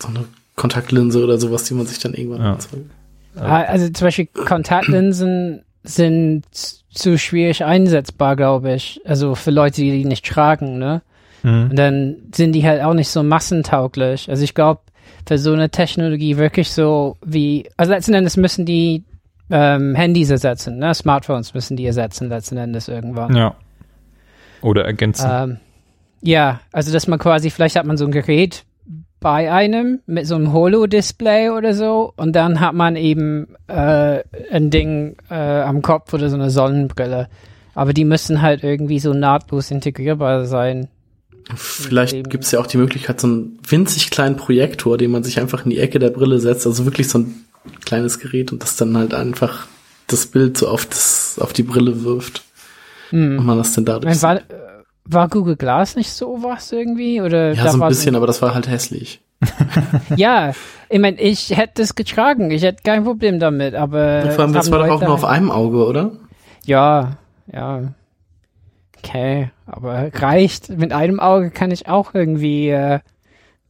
so eine Kontaktlinse oder sowas, die man sich dann irgendwann ja. anzeigt. Ah, also zum Beispiel Kontaktlinsen sind zu schwierig einsetzbar, glaube ich. Also für Leute, die die nicht tragen, ne? Mhm. Und dann sind die halt auch nicht so massentauglich. Also ich glaube, für so eine Technologie wirklich so wie, also letzten Endes müssen die ähm, Handys ersetzen, ne? Smartphones müssen die ersetzen letzten Endes irgendwann. Ja. Oder ergänzen. Ähm, ja, also dass man quasi, vielleicht hat man so ein Gerät, bei einem mit so einem Holo-Display oder so und dann hat man eben äh, ein Ding äh, am Kopf oder so eine Sonnenbrille. Aber die müssen halt irgendwie so nahtlos integrierbar sein. Vielleicht gibt es ja auch die Möglichkeit, so einen winzig kleinen Projektor, den man sich einfach in die Ecke der Brille setzt, also wirklich so ein kleines Gerät und das dann halt einfach das Bild so auf, das, auf die Brille wirft. Mhm. Und man das dann dadurch. War, war Google Glass nicht sowas irgendwie? Oder ja, so ein bisschen, aber das war halt hässlich. *laughs* ja, ich meine, ich hätte es getragen, ich hätte kein Problem damit, aber. Und vor allem, das war doch auch nur auf einem Auge, oder? Ja, ja. Okay, aber reicht. Mit einem Auge kann ich auch irgendwie äh,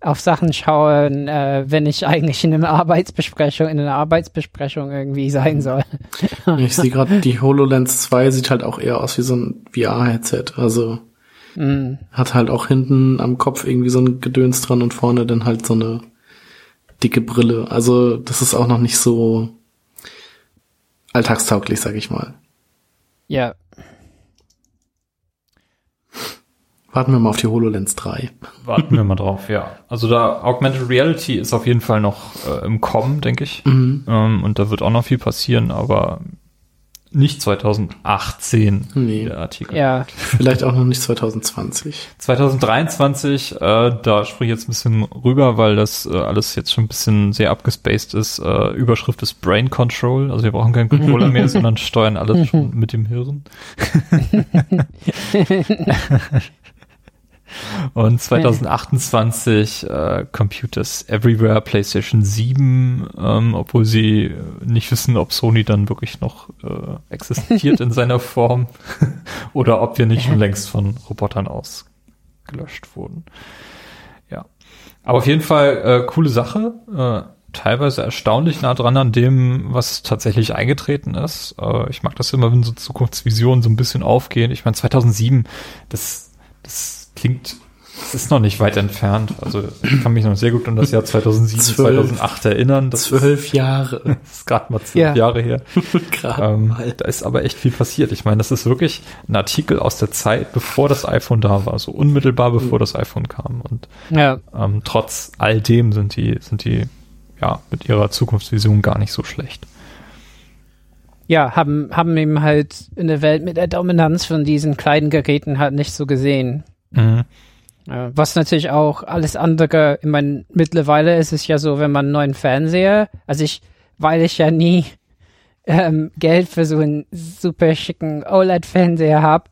auf Sachen schauen, äh, wenn ich eigentlich in einer Arbeitsbesprechung, in einer Arbeitsbesprechung irgendwie sein soll. *laughs* ich sehe gerade, die HoloLens 2 sieht halt auch eher aus wie so ein VR-Headset, also. Mhm. Hat halt auch hinten am Kopf irgendwie so ein Gedöns dran und vorne dann halt so eine dicke Brille. Also das ist auch noch nicht so alltagstauglich, sag ich mal. Ja. Warten wir mal auf die HoloLens 3. Warten wir mal drauf, ja. Also da Augmented Reality ist auf jeden Fall noch äh, im Kommen, denke ich. Mhm. Ähm, und da wird auch noch viel passieren, aber nicht 2018, nee. der Artikel. Ja. Vielleicht auch noch nicht 2020. 2023, äh, da sprich ich jetzt ein bisschen rüber, weil das äh, alles jetzt schon ein bisschen sehr abgespaced ist. Äh, Überschrift ist Brain Control, also wir brauchen keinen Controller mehr, *laughs* sondern steuern alles schon mit dem Hirn. *laughs* Und 2028 äh, Computers Everywhere, PlayStation 7, ähm, obwohl sie nicht wissen, ob Sony dann wirklich noch äh, existiert in *laughs* seiner Form *laughs* oder ob wir nicht schon längst von Robotern ausgelöscht wurden. Ja. Aber auf jeden Fall äh, coole Sache. Äh, teilweise erstaunlich nah dran an dem, was tatsächlich eingetreten ist. Äh, ich mag das immer, wenn so Zukunftsvisionen so ein bisschen aufgehen. Ich meine, 2007, das, das klingt, es ist noch nicht weit entfernt. Also ich kann mich noch sehr gut an das Jahr 2007, 12, 2008 erinnern. Das zwölf Jahre. *laughs* Das ist gerade mal zwölf ja. Jahre her. *laughs* ähm, da ist aber echt viel passiert. Ich meine, das ist wirklich ein Artikel aus der Zeit, bevor das iPhone da war, so unmittelbar bevor das iPhone kam. Und ja. ähm, trotz all dem sind die, sind die ja mit ihrer Zukunftsvision gar nicht so schlecht ja, haben, haben eben halt in der Welt mit der Dominanz von diesen kleinen Geräten halt nicht so gesehen. Mhm. Was natürlich auch alles andere, ich meine, mittlerweile ist es ja so, wenn man einen neuen Fernseher, also ich, weil ich ja nie ähm, Geld für so einen super schicken OLED-Fernseher habe,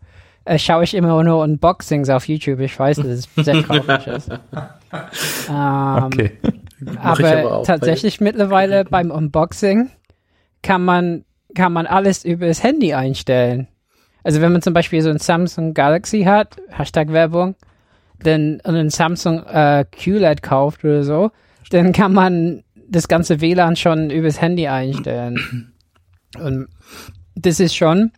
äh, schaue ich immer nur Unboxings auf YouTube. Ich weiß, dass es sehr *laughs* traurig ist. Ähm, Okay. aber, aber tatsächlich mittlerweile beim Unboxing kann man, kann man alles über das Handy einstellen. Also wenn man zum Beispiel so ein Samsung Galaxy hat, Hashtag Werbung, dann und ein Samsung äh, QLED kauft oder so, dann kann man das ganze WLAN schon übers Handy einstellen. Und das ist schon,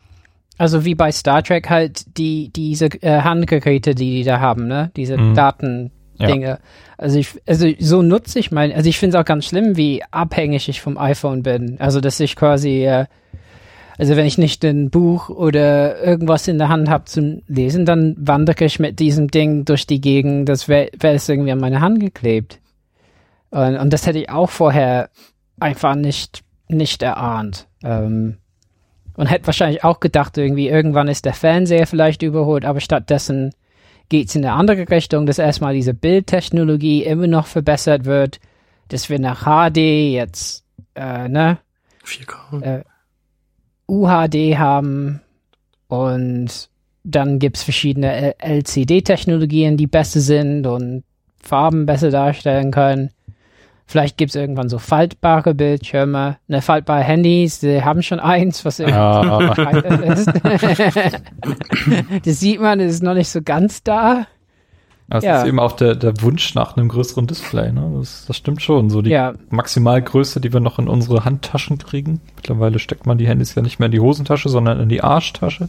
also wie bei Star Trek halt die diese äh, Handgeräte, die die da haben, ne? Diese Mhm. Datendinge. Also ich, also so nutze ich mein, also ich finde es auch ganz schlimm, wie abhängig ich vom iPhone bin. Also dass ich quasi, äh, also wenn ich nicht ein Buch oder irgendwas in der Hand habe zum Lesen, dann wandere ich mit diesem Ding durch die Gegend, das wäre wär es irgendwie an meine Hand geklebt. Und, und das hätte ich auch vorher einfach nicht, nicht erahnt. Ähm, und hätte wahrscheinlich auch gedacht, irgendwie irgendwann ist der Fernseher vielleicht überholt, aber stattdessen geht's in eine andere Richtung, dass erstmal diese Bildtechnologie immer noch verbessert wird, dass wir nach HD jetzt, äh, ne, 4K. UHD haben und dann gibt's verschiedene LCD-Technologien, die besser sind und Farben besser darstellen können. Vielleicht gibt's irgendwann so faltbare Bildschirme, ne, faltbare Handys, die haben schon eins, was irgendwie scheiße *laughs* ist. *laughs* *laughs* das sieht man, das ist noch nicht so ganz da. Das Ja. ist eben auch der, der Wunsch nach einem größeren Display, ne? Das, das stimmt schon. So die Ja. Maximalgröße, die wir noch in unsere Handtaschen kriegen. Mittlerweile steckt man die Handys ja nicht mehr in die Hosentasche, sondern in die Arschtasche,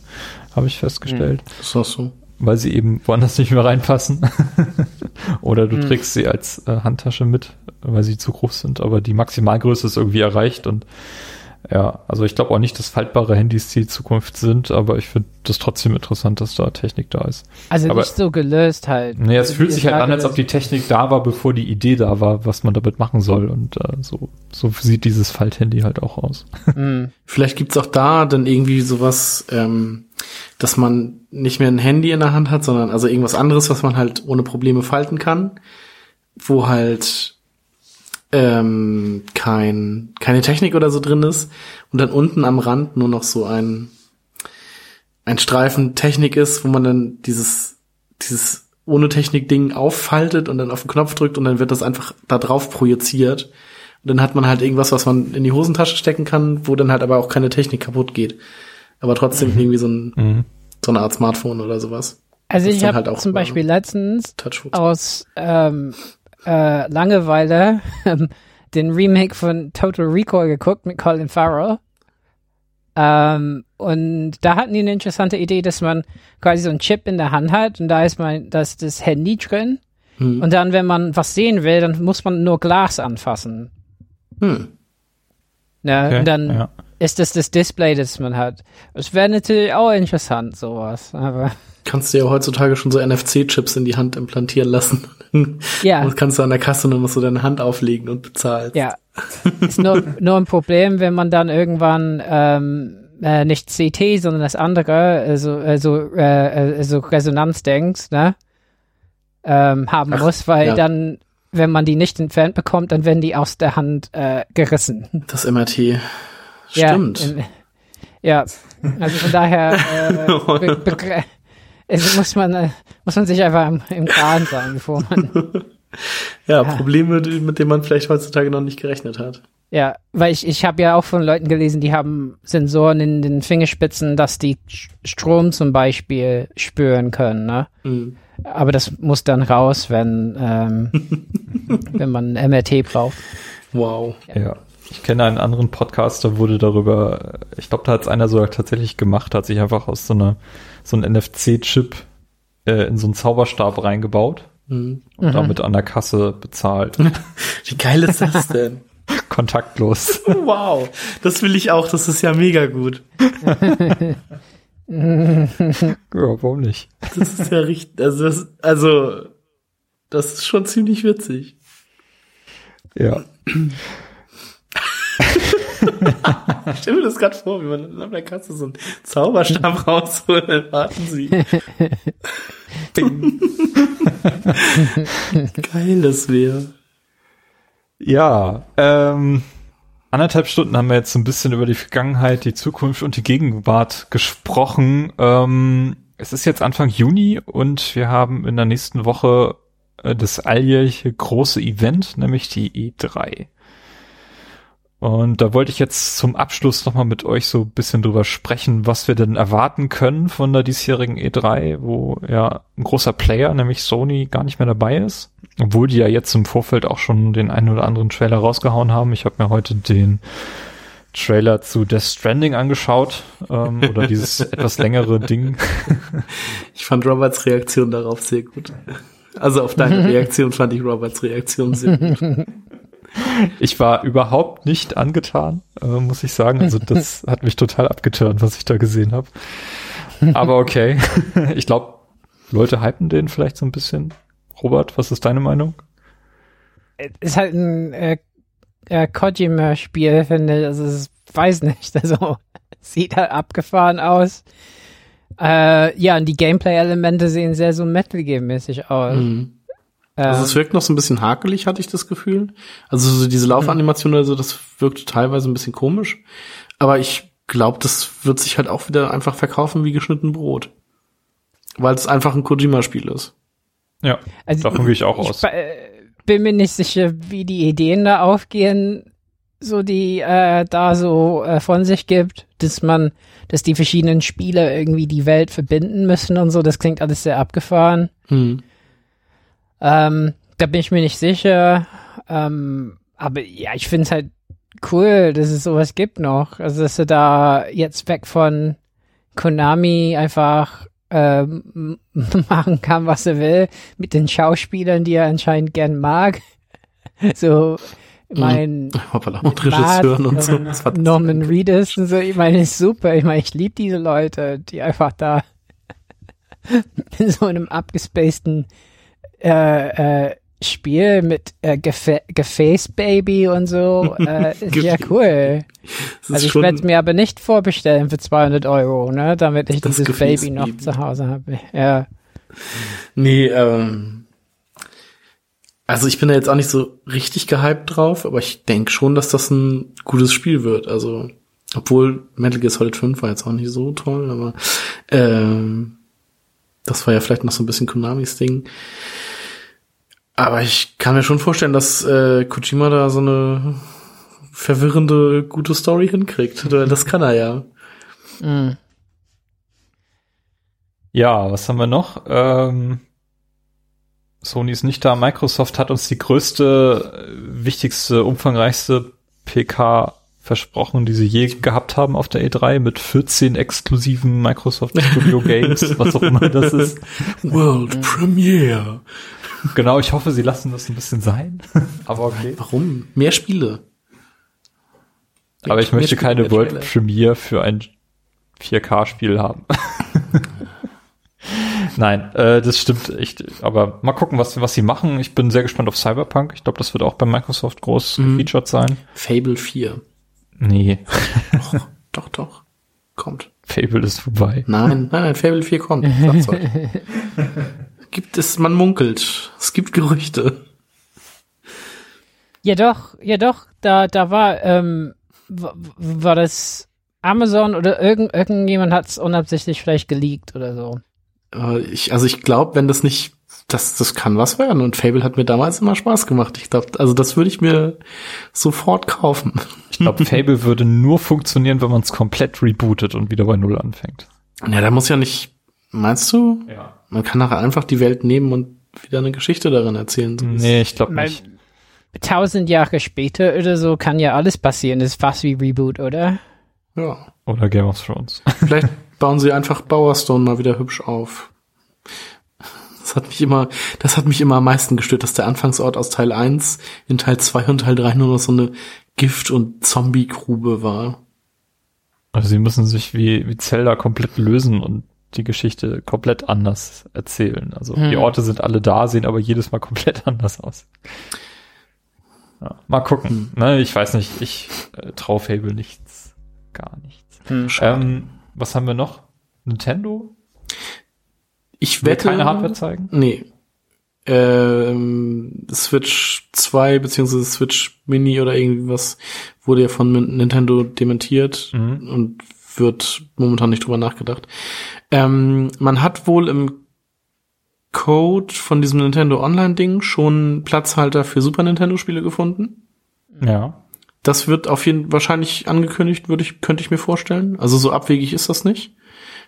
habe ich festgestellt. Ist das so? weil sie eben woanders nicht mehr reinpassen. *laughs* Oder du Hm. trägst sie als äh, Handtasche mit, weil sie zu groß sind, aber die Maximalgröße ist irgendwie erreicht und ja, also ich glaube auch nicht, dass faltbare Handys die Zukunft sind, aber ich finde das trotzdem interessant, dass da Technik da ist. Also Aber- nicht so gelöst halt. Nee, es fühlt sich halt an, als ob die Technik da war, bevor die Idee da war, was man damit machen soll und äh, so, so sieht dieses Falthandy halt auch aus. Hm. Vielleicht gibt's auch da dann irgendwie sowas, ähm, dass man nicht mehr ein Handy in der Hand hat, sondern also irgendwas anderes, was man halt ohne Probleme falten kann, wo halt ähm, kein, keine Technik oder so drin ist und dann unten am Rand nur noch so ein, ein Streifen Technik ist, wo man dann dieses, dieses ohne Technik-Ding auffaltet und dann auf den Knopf drückt und dann wird das einfach da drauf projiziert. Und dann hat man halt irgendwas, was man in die Hosentasche stecken kann, wo dann halt aber auch keine Technik kaputt geht. Aber trotzdem irgendwie so, ein, Mhm. so eine Art Smartphone oder sowas. Also Das ich habe halt auch zum Beispiel letztens aus ähm, äh, Langeweile ähm, *laughs* den Remake von Total Recall geguckt mit Colin Farrell. Ähm, und da hatten die eine interessante Idee, dass man quasi so einen Chip in der Hand hat und da ist man, da ist das Handy drin. Hm. Und dann, wenn man was sehen will, dann muss man nur Glas anfassen. Hm. Ne? Okay, und dann ja. Ist das das Display, das man hat. Das wäre natürlich auch interessant, sowas. Aber Kannst du ja heutzutage schon so NFC-Chips in die Hand implantieren lassen. *laughs* ja. Und kannst du an der Kasse nur noch so deine Hand auflegen und bezahlst. Ja. Ist nur, nur ein Problem, wenn man dann irgendwann ähm, äh, nicht CT, sondern das andere, also, also, äh, also Resonanzdings, ne? Ähm, haben Ach, muss, weil ja. dann, wenn man die nicht entfernt bekommt, dann werden die aus der Hand äh, gerissen. Das MRT. Ja, Stimmt. im- Ja, also von daher äh, *laughs* be begre- also muss man äh, muss man sich einfach im, im Klaren sein, bevor man ja, Probleme, die- mit denen man vielleicht heutzutage noch nicht gerechnet hat. Ja, weil ich, ich habe ja auch von Leuten gelesen, die haben Sensoren in den Fingerspitzen, dass die Strom zum Beispiel spüren können, ne? Hm. Aber das muss dann raus, wenn, ähm, *laughs* wenn man ein MRT braucht. Wow. Ja. Ich kenne einen anderen Podcast, da wurde darüber, ich glaube, da hat es einer sogar tatsächlich gemacht, hat sich einfach aus so einer so einem NFC-Chip äh, in so einen Zauberstab reingebaut Hm. und damit an der Kasse bezahlt. *laughs* Wie geil ist das denn? *laughs* Kontaktlos. *laughs* wow. Das will ich auch. Das ist ja mega gut. ja, warum nicht? Das ist ja richtig. Also, das, also, das ist schon ziemlich witzig. Ja. Ich stell mir das gerade vor, wie man an der Kasse so einen Zauberstab *laughs* rausholt, dann warten sie. *laughs* Bing. Geil, das wäre. Ja, ähm, anderthalb Stunden haben wir jetzt so ein bisschen über die Vergangenheit, die Zukunft und die Gegenwart gesprochen. Ähm, es ist jetzt Anfang Juni und wir haben in der nächsten Woche äh, das alljährliche große Event, nämlich die E3. Und da wollte ich jetzt zum Abschluss nochmal mit euch so ein bisschen drüber sprechen, was wir denn erwarten können von der diesjährigen E3, wo ja ein großer Player, nämlich Sony, gar nicht mehr dabei ist. Obwohl die ja jetzt im Vorfeld auch schon den einen oder anderen Trailer rausgehauen haben. Ich habe mir heute den Trailer zu Death Stranding angeschaut ähm, oder dieses *laughs* etwas längere Ding. Ich fand Roberts Reaktion darauf sehr gut. Also auf deine *laughs* Reaktion fand ich Roberts Reaktion sehr gut. *laughs* Ich war überhaupt nicht angetan, äh, muss ich sagen. Also das *laughs* hat mich total abgeturnt, was ich da gesehen habe. Aber okay. *laughs* Ich glaube, Leute hypen den vielleicht so ein bisschen. Robert, was ist deine Meinung? Ist halt ein äh, äh, Kojima-Spiel, finde ich. Also, es weiß nicht. *laughs* Also, sieht halt abgefahren aus. Äh, ja, und die Gameplay-Elemente sehen sehr so Metal Gear-mäßig aus. Mhm. Also es wirkt noch so ein bisschen hakelig, hatte ich das Gefühl. Also so diese Laufanimation oder so, das wirkt teilweise ein bisschen komisch. Aber ich glaube, das wird sich halt auch wieder einfach verkaufen wie geschnitten Brot. Weil es einfach ein Kojima-Spiel ist. Ja, also davon gehe ich auch aus. Ich äh, bin mir nicht sicher, wie die Ideen da aufgehen, so die äh, da so äh, von sich gibt, dass man, dass die verschiedenen Spiele irgendwie die Welt verbinden müssen und so. Das klingt alles sehr abgefahren. Hm. Ähm, da bin ich mir nicht sicher. Ähm, aber ja, ich finde es halt cool, dass es sowas gibt noch. Also, dass er da jetzt weg von Konami einfach ähm, *laughs* machen kann, was er will, mit den Schauspielern, die er anscheinend gern mag. *laughs* so, mein Hoppala, und Regisseuren und so. Norman Reedus und so. Ich meine, ist super. Ich meine, ich liebe diese Leute, die einfach da *laughs* in so einem abgespaceden äh, äh, Spiel mit äh, Gefä Gefäß Baby und so. *laughs* Äh, ist ja cool. Also ich werde es mir aber nicht vorbestellen für 200 Euro, ne, damit ich dieses Baby noch zu Hause habe. Ja. Nee, ähm, also ich bin da jetzt auch nicht so richtig gehypt drauf, aber ich denke schon, dass das ein gutes Spiel wird. Also, obwohl Metal Gear Solid 5 war jetzt auch nicht so toll, aber ähm, das war ja vielleicht noch so ein bisschen Konamis Ding. Aber ich kann mir schon vorstellen, dass äh, Kojima da so eine verwirrende, gute Story hinkriegt. Das kann er ja. Mhm. Ja, was haben wir noch? Ähm, Sony ist nicht da. Microsoft hat uns die größte, wichtigste, umfangreichste PK versprochen, die sie je gehabt haben auf der E3 mit 14 exklusiven Microsoft Studio *laughs* Games, was auch immer das ist. World Premiere. Genau, ich hoffe, sie lassen das ein bisschen sein. *laughs* Aber okay. Warum? Mehr Spiele. Aber ich möchte keine World Premiere für ein 4K-Spiel haben. *laughs* Nein, äh, das stimmt echt. Aber mal gucken, was, was sie machen. Ich bin sehr gespannt auf Cyberpunk. Ich glaube, das wird auch bei Microsoft groß mhm. gefeatured sein. Fable 4. Nee. doch, doch, doch. Kommt. Fable ist vorbei. Nein, nein, nein, Fable 4 kommt. gibt es, man munkelt. Es gibt Gerüchte. Ja doch, ja doch, da, da war, ähm, war das Amazon oder irgend, irgendjemand hat es unabsichtlich vielleicht geleakt oder so. Äh, ich, also ich glaube, wenn das nicht, das, das kann was werden. Und Fable hat mir damals immer Spaß gemacht. Ich glaube, also das würde ich mir sofort kaufen. Ich glaube, *laughs* Fable würde nur funktionieren, wenn man es komplett rebootet und wieder bei Null anfängt. Ja, da muss ja nicht, meinst du? Ja. Man kann nachher einfach die Welt nehmen und wieder eine Geschichte darin erzählen. So nee, ich glaube nicht. Tausend Jahre später oder so kann ja alles passieren. Das ist fast wie Reboot, oder? Ja. Oder Game of Thrones. Vielleicht *laughs* bauen sie einfach Bowerstone mal wieder hübsch auf. Das hat mich immer, das hat mich immer am meisten gestört, dass der Anfangsort aus Teil 1 in Teil 2 und Teil 3 nur noch so eine Gift- und Zombie-Grube war. Also sie müssen sich wie, wie Zelda komplett lösen und die Geschichte komplett anders erzählen. Also hm. die Orte sind alle da, sehen aber jedes Mal *laughs* komplett anders aus. Ja, mal gucken. Hm. Ne, ich weiß nicht, ich äh, traue Fable nichts. Gar nichts. Hm, ähm, was haben wir noch? Nintendo? Ich wette. keine Hardware zeigen? Nee. Ähm, Switch 2 beziehungsweise Switch Mini oder irgendwas wurde ja von Nintendo dementiert mhm. und wird momentan nicht drüber nachgedacht. Ähm, man hat wohl im Code von diesem Nintendo Online-Ding schon Platzhalter für Super Nintendo-Spiele gefunden. Ja. Das wird auf jeden Fall wahrscheinlich angekündigt, würde ich, könnte ich mir vorstellen. Also so abwegig ist das nicht.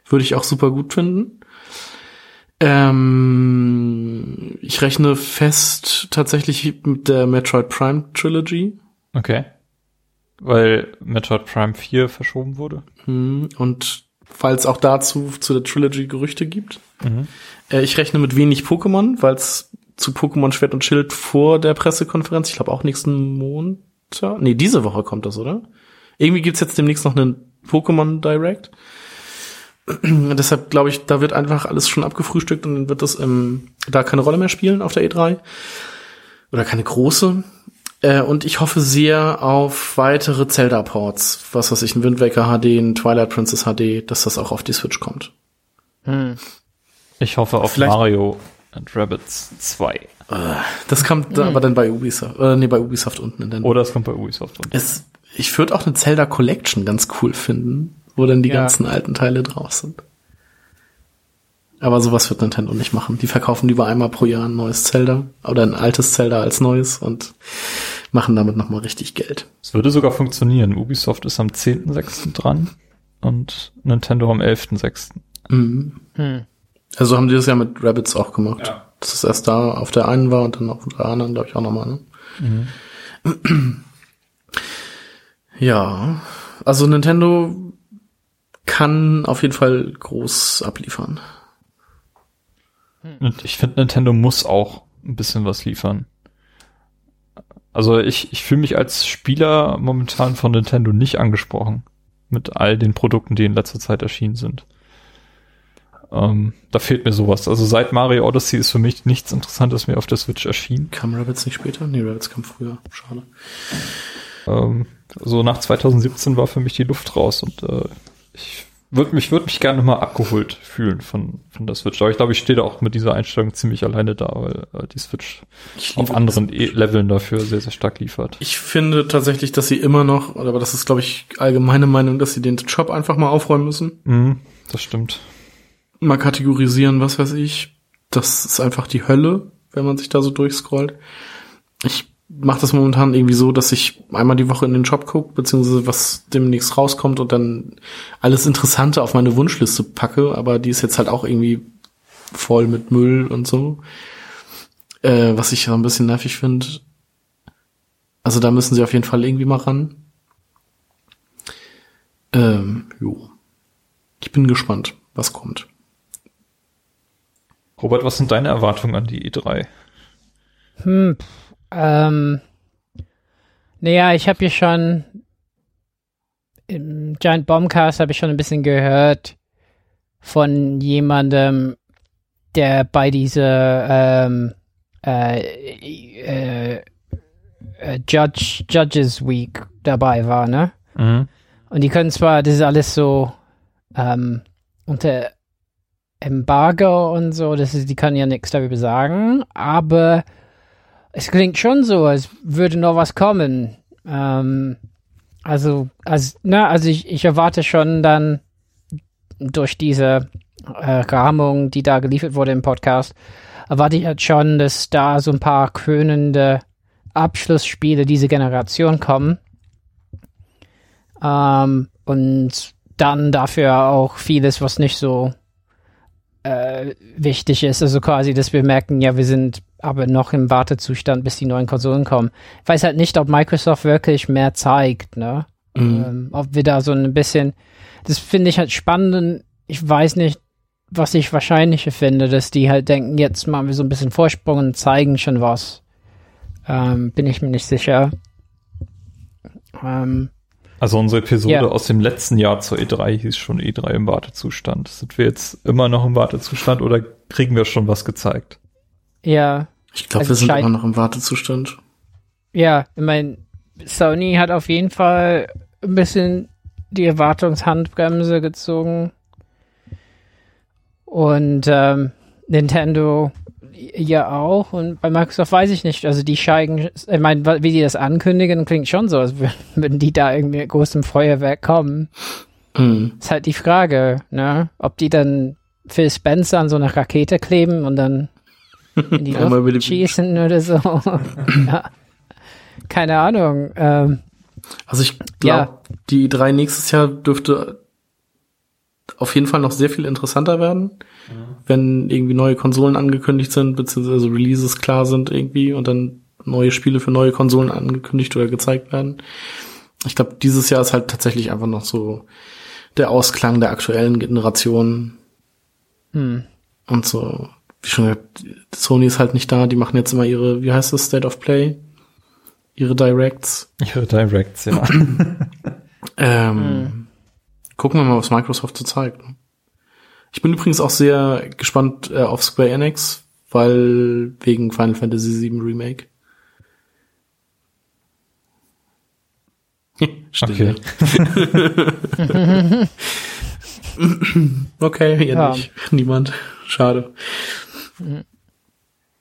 Würde ich auch super gut finden. Ähm, ich rechne fest tatsächlich mit der Metroid Prime Trilogy. Okay. Weil Metroid Prime 4 verschoben wurde. Hm, und falls auch dazu zu der Trilogy Gerüchte gibt. Mhm. Äh, ich rechne mit wenig Pokémon, weil es zu Pokémon Schwert und Schild vor der Pressekonferenz, ich glaube auch nächsten Montag, nee, diese Woche kommt das, oder? Irgendwie gibt's jetzt demnächst noch einen Pokémon Direct. *clears throat* Deshalb glaube ich, da wird einfach alles schon abgefrühstückt und dann wird das ähm, da keine Rolle mehr spielen auf der E3. Oder keine große. Äh, und ich hoffe sehr auf weitere Zelda-Ports. Was weiß ich, ein Wind Waker HD, ein Twilight Princess HD, dass das auch auf die Switch kommt. Hm. Ich hoffe auf Vielleicht Mario and Rabbits 2. Äh, das kommt hm. aber dann bei Ubisoft, äh, nee, bei Ubisoft unten. Dann. Oder es kommt bei Ubisoft unten. Es, ich würde auch eine Zelda Collection ganz cool finden, wo dann die ja. ganzen alten Teile drauf sind. Aber sowas wird Nintendo nicht machen. Die verkaufen lieber einmal pro Jahr ein neues Zelda oder ein altes Zelda als neues und machen damit nochmal richtig Geld. Es würde sogar funktionieren. Ubisoft ist am 10.6. dran und Nintendo am 11.6. Mhm. Hm. Also haben die das ja mit Rabbits auch gemacht. Ja. Dass es erst da auf der einen war und dann auf der anderen, glaube ich, auch nochmal. Ne? Mhm. Ja, also Nintendo kann auf jeden Fall groß abliefern. Und ich finde, Nintendo muss auch ein bisschen was liefern. Also ich, ich fühle mich als Spieler momentan von Nintendo nicht angesprochen mit all den Produkten, die in letzter Zeit erschienen sind. Ähm, da fehlt mir sowas. Also seit Mario Odyssey ist für mich nichts Interessantes mehr auf der Switch erschienen. Kam Rabbits nicht später? Nee, Rabbits kam früher. Schade. Ähm, so nach 2017 war für mich die Luft raus und äh, ich würde mich, würde mich gerne mal abgeholt fühlen von, von der Switch. Aber ich glaube, ich stehe da auch mit dieser Einstellung ziemlich alleine da, weil äh, die Switch auf anderen e Leveln dafür sehr, sehr stark liefert. Ich finde tatsächlich, dass sie immer noch, aber das ist, glaube ich, allgemeine Meinung, dass sie den Shop einfach mal aufräumen müssen. Mhm, das stimmt. Mal kategorisieren, was weiß ich. Das ist einfach die Hölle, wenn man sich da so durchscrollt. Ich mache das momentan irgendwie so, dass ich einmal die Woche in den Shop gucke, beziehungsweise was demnächst rauskommt und dann alles Interessante auf meine Wunschliste packe, aber die ist jetzt halt auch irgendwie voll mit Müll und so. Äh, was ich so ein bisschen nervig finde. Also da müssen sie auf jeden Fall irgendwie mal ran. Ähm, jo. Ich bin gespannt, was kommt. Robert, was sind deine Erwartungen an die E3? Hm, ähm, naja, ich habe hier schon im Giant Bombcast habe ich schon ein bisschen gehört von jemandem, der bei dieser ähm, äh, äh, äh, Judge, Judges Week dabei war, ne? Mhm. Und die können zwar, das ist alles so ähm, unter Embargo und so, das ist, die können ja nichts darüber sagen, aber es klingt schon so, als würde noch was kommen. Ähm, also, also, na, also ich, ich erwarte schon dann durch diese äh, Rahmung, die da geliefert wurde im Podcast, erwarte ich halt schon, dass da so ein paar krönende Abschlussspiele dieser Generation kommen. Ähm, und dann dafür auch vieles, was nicht so äh, wichtig ist. Also quasi, dass wir merken, ja, wir sind aber noch im Wartezustand, bis die neuen Konsolen kommen. Ich weiß halt nicht, ob Microsoft wirklich mehr zeigt, ne? Mhm. Ähm, ob wir da so ein bisschen, das finde ich halt spannend. Ich weiß nicht, was ich wahrscheinlicher finde, dass die halt denken, jetzt machen wir so ein bisschen Vorsprung und zeigen schon was. Ähm, bin ich mir nicht sicher. Ähm, also unsere Episode ja. aus dem letzten Jahr zur E3 hieß schon E3 im Wartezustand. Sind wir jetzt immer noch im Wartezustand oder kriegen wir schon was gezeigt? Ja. Ich glaube, also wir sind immer noch im Wartezustand. Ja, ich meine, Sony hat auf jeden Fall ein bisschen die Erwartungshandbremse gezogen. Und ähm, Nintendo ja auch. Und bei Microsoft weiß ich nicht. Also die scheiden, ich meine, wie die das ankündigen, klingt schon so, als *laughs* würden die da irgendwie mit großem Feuerwerk kommen. Mhm. Ist halt die Frage, ne? Ob die dann Phil Spencer an so einer Rakete kleben und dann in die *laughs* Luft schießen oder so. *clears throat* ja. Keine Ahnung. Ähm, also ich glaube, ja. die drei nächstes Jahr dürfte auf jeden Fall noch sehr viel interessanter werden, ja. wenn irgendwie neue Konsolen angekündigt sind, beziehungsweise Releases klar sind irgendwie und dann neue Spiele für neue Konsolen angekündigt oder gezeigt werden. Ich glaube, dieses Jahr ist halt tatsächlich einfach noch so der Ausklang der aktuellen Generation. Hm. Und so, wie schon gesagt, Sony ist halt nicht da, die machen jetzt immer ihre, wie heißt das, State of Play? Ihre Directs. Ihre Directs, ja. *clears throat* ähm, hm. Gucken wir mal, was Microsoft so zeigt. Ich bin übrigens auch sehr gespannt äh, auf Square Enix, weil wegen Final Fantasy VII Remake. *laughs* Still. Okay. *laughs* okay, hier ja. nicht. Niemand. Schade.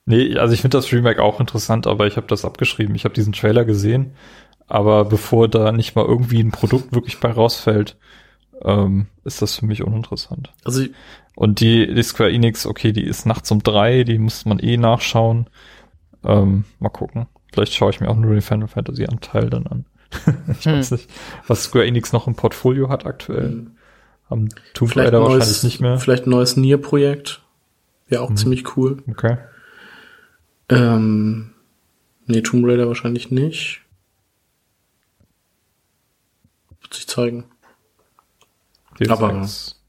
Nee, also ich finde das Remake auch interessant, aber ich habe das abgeschrieben. Ich habe diesen Trailer gesehen, aber bevor da nicht mal irgendwie ein Produkt wirklich bei rausfällt, ähm, ist das für mich uninteressant. Also und die, die Square Enix, okay, die ist nachts um drei, die muss man eh nachschauen. Ähm, mal gucken. Vielleicht schaue ich mir auch nur den Final Fantasy Anteil dann an. *laughs* ich hm. weiß nicht, was Square Enix noch im Portfolio hat aktuell. Hm. Haben Tomb Raider neues, wahrscheinlich nicht mehr. Vielleicht ein neues Nier-Projekt. Wäre auch hm. ziemlich cool. Okay. Ähm, nee, Tomb Raider wahrscheinlich nicht. Wird sich zeigen. Deus Aber Ex.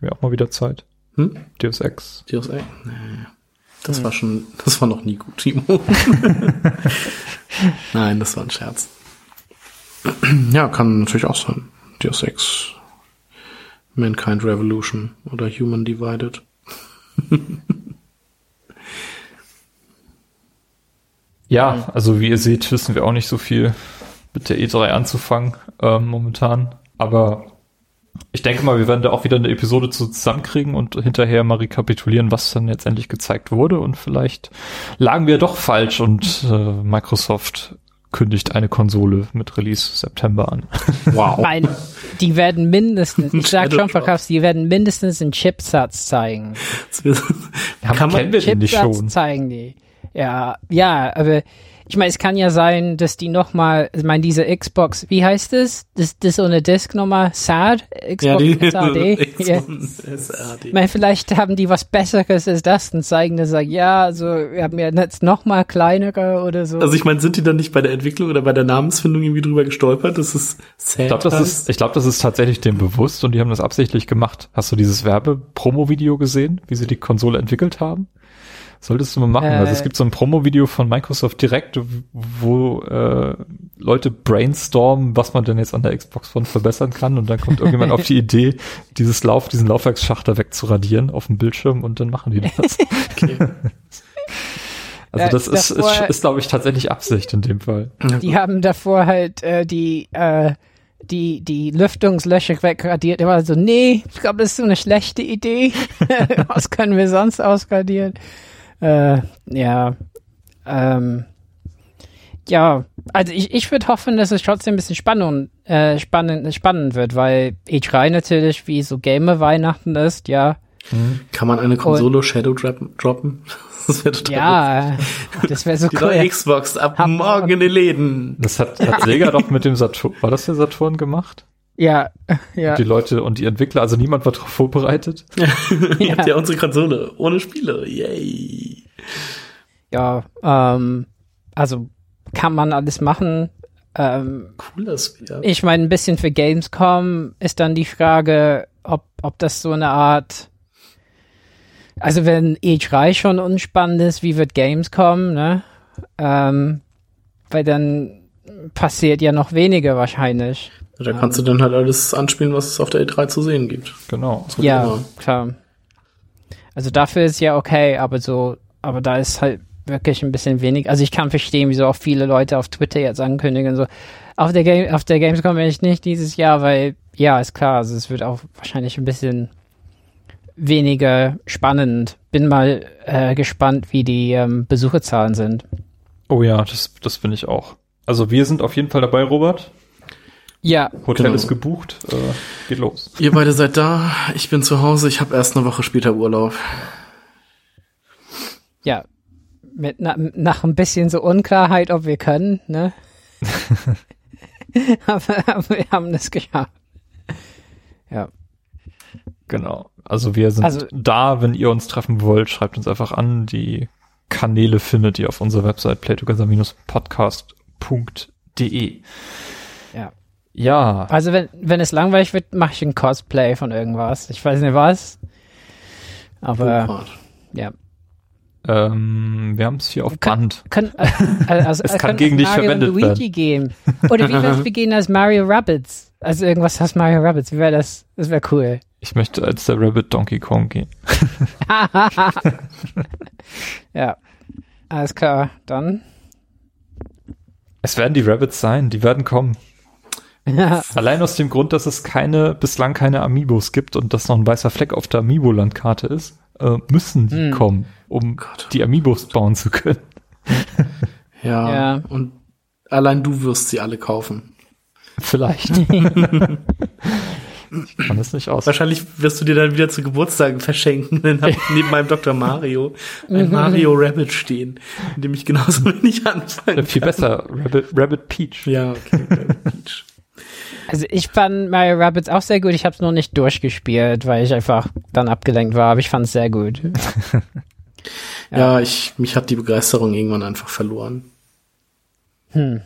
Wäre auch mal wieder Zeit. Hm? Deus Ex. Deus Ex? Nee. Das hm. war schon, das war noch nie gut, Timo. *laughs* Nein, das war ein Scherz. Ja, kann natürlich auch sein. Deus Ex, Mankind Revolution oder Human Divided. *laughs* ja, also wie ihr seht, wissen wir auch nicht so viel mit der E3 anzufangen ähm, momentan. Aber ich denke mal, wir werden da auch wieder eine Episode zusammenkriegen und hinterher mal rekapitulieren, was dann jetzt endlich gezeigt wurde. Und vielleicht lagen wir doch falsch und äh, Microsoft kündigt eine Konsole mit Release September an. *laughs* Wow. Nein, die werden mindestens, ich sag schon verkaufst, die werden mindestens einen Chipsatz zeigen. ja, Kann man, kennen wir Chipsatz nicht schon. zeigen die. Ja, ja, aber ich meine, es kann ja sein, dass die nochmal, ich meine, diese Xbox, wie heißt es? Das, das so eine Disk nochmal? SAD? Xbox ja, die, SAD? ja. SAD. Ich meine, vielleicht haben die was Besseres als das und zeigen dann sagen, ja, also wir haben ja jetzt nochmal kleinere oder so. Also ich meine, sind die dann nicht bei der Entwicklung oder bei der Namensfindung irgendwie drüber gestolpert? Das ist sad. Ich glaube, das ist, ich glaube, das ist tatsächlich dem bewusst und die haben das absichtlich gemacht. Hast du dieses Werbe-Promo-Video gesehen, wie sie die Konsole entwickelt haben? Solltest du mal machen. Äh, also es äh. gibt so ein Promo-Video von Microsoft direkt, wo äh, Leute brainstormen, was man denn jetzt an der Xbox One verbessern kann und dann kommt irgendjemand auf die *laughs* Idee, dieses Lauf, diesen Laufwerksschachter wegzuradieren auf dem Bildschirm und dann machen die das. *laughs* okay. *laughs* Also das ja, ist, davor, ist, ist glaube ich, tatsächlich Absicht in dem Fall. Die haben davor halt äh, die äh, die, die Lüftungslöcher wegradiert. Er war so, nee, ich glaube, das ist so eine schlechte Idee. Was können wir sonst ausradieren? Äh, ja, ähm, ja, also ich, ich würde hoffen, dass es trotzdem ein bisschen spannend, äh, spannend, spannend wird, weil E3 natürlich wie so Gamer Weihnachten ist, ja. Mhm. Kann man eine Konsole Und, Shadow droppen? *laughs* Das wäre total Ja, lustig. das wäre so Die cool. Xbox ab Hab, morgen in den Läden. Das hat, hat Sega doch mit dem Saturn, war das der Saturn gemacht? Ja, *laughs* ja. Und die Leute und die Entwickler, also niemand war darauf vorbereitet. *laughs* Ihr ja. habt ja unsere Konsole ohne Spiele. Yay. Ja, ähm, also kann man alles machen. Ähm, Cooles ja. Ich meine, ein bisschen für Gamescom ist dann die Frage, ob, ob das so eine Art also wenn E3 schon unspannend ist, wie wird Gamescom, ne? Ähm, weil dann passiert ja noch weniger wahrscheinlich. Da kannst du dann halt alles anspielen, was es auf der E3 zu sehen gibt. Genau. Ja, immer. klar. Also dafür ist ja okay, aber so, aber da ist halt wirklich ein bisschen wenig. Also ich kann verstehen, wieso auch viele Leute auf Twitter jetzt ankündigen, so, auf der Game, auf der Gamescom bin ich nicht dieses Jahr, weil, ja, ist klar, also es wird auch wahrscheinlich ein bisschen weniger spannend. Bin mal äh, gespannt, wie die ähm, Besucherzahlen sind. Oh ja, das, das bin ich auch. Also wir sind auf jeden Fall dabei, Robert. Ja. Hotel Genau. ist gebucht, äh, geht los. Ihr beide seid da, ich bin zu Hause, ich habe erst eine Woche später Urlaub. Ja. Mit, na, nach ein bisschen so Unklarheit, ob wir können, ne? *laughs* aber, aber wir haben das geschafft. Ja. Genau. Also wir sind Also- da, wenn ihr uns treffen wollt, schreibt uns einfach an. Die Kanäle findet ihr auf unserer Website playtogether-podcast.de. Ja. Also wenn, wenn es langweilig wird, mache ich ein Cosplay von irgendwas. Ich weiß nicht was. Aber Hart. ja. ähm, wir haben es hier auf Kann- Band. Können, äh, also, *laughs* Es äh, kann gegen dich Mario verwendet und Luigi gehen. Oder wie wär's, wir gehen als Mario Rabbits? Also irgendwas als Mario Rabbits. Wie wäre das? Das wäre cool. Ich möchte als der Rabbit Donkey Kong gehen. *laughs* *laughs* ja. Alles klar. Dann. Es werden die Rabbits sein, die werden kommen. Allein aus dem Grund, dass es keine, bislang keine Amiibos gibt und das noch ein weißer Fleck auf der Amiibo-Landkarte ist, äh, müssen die Hm. kommen, um Gott. die Amiibos bauen zu können. *laughs* Ja, Ja. und allein du wirst sie alle kaufen. Vielleicht. *laughs* ich kann es nicht aus. Wahrscheinlich wirst du dir dann wieder zu Geburtstagen verschenken. Dann hab *laughs* ich neben meinem Dr. Mario ein Mario Rabbit stehen, mit dem ich genauso wenig anfangen Viel besser. Rabbit, Rabbit Peach. Ja, okay. Rabbit Peach. Also ich fand Mario Rabbits auch sehr gut. Ich habe es nur nicht durchgespielt, weil ich einfach dann abgelenkt war. Aber ich fand es sehr gut. *laughs* Ja, ich, mich hat die Begeisterung irgendwann einfach verloren. Hm.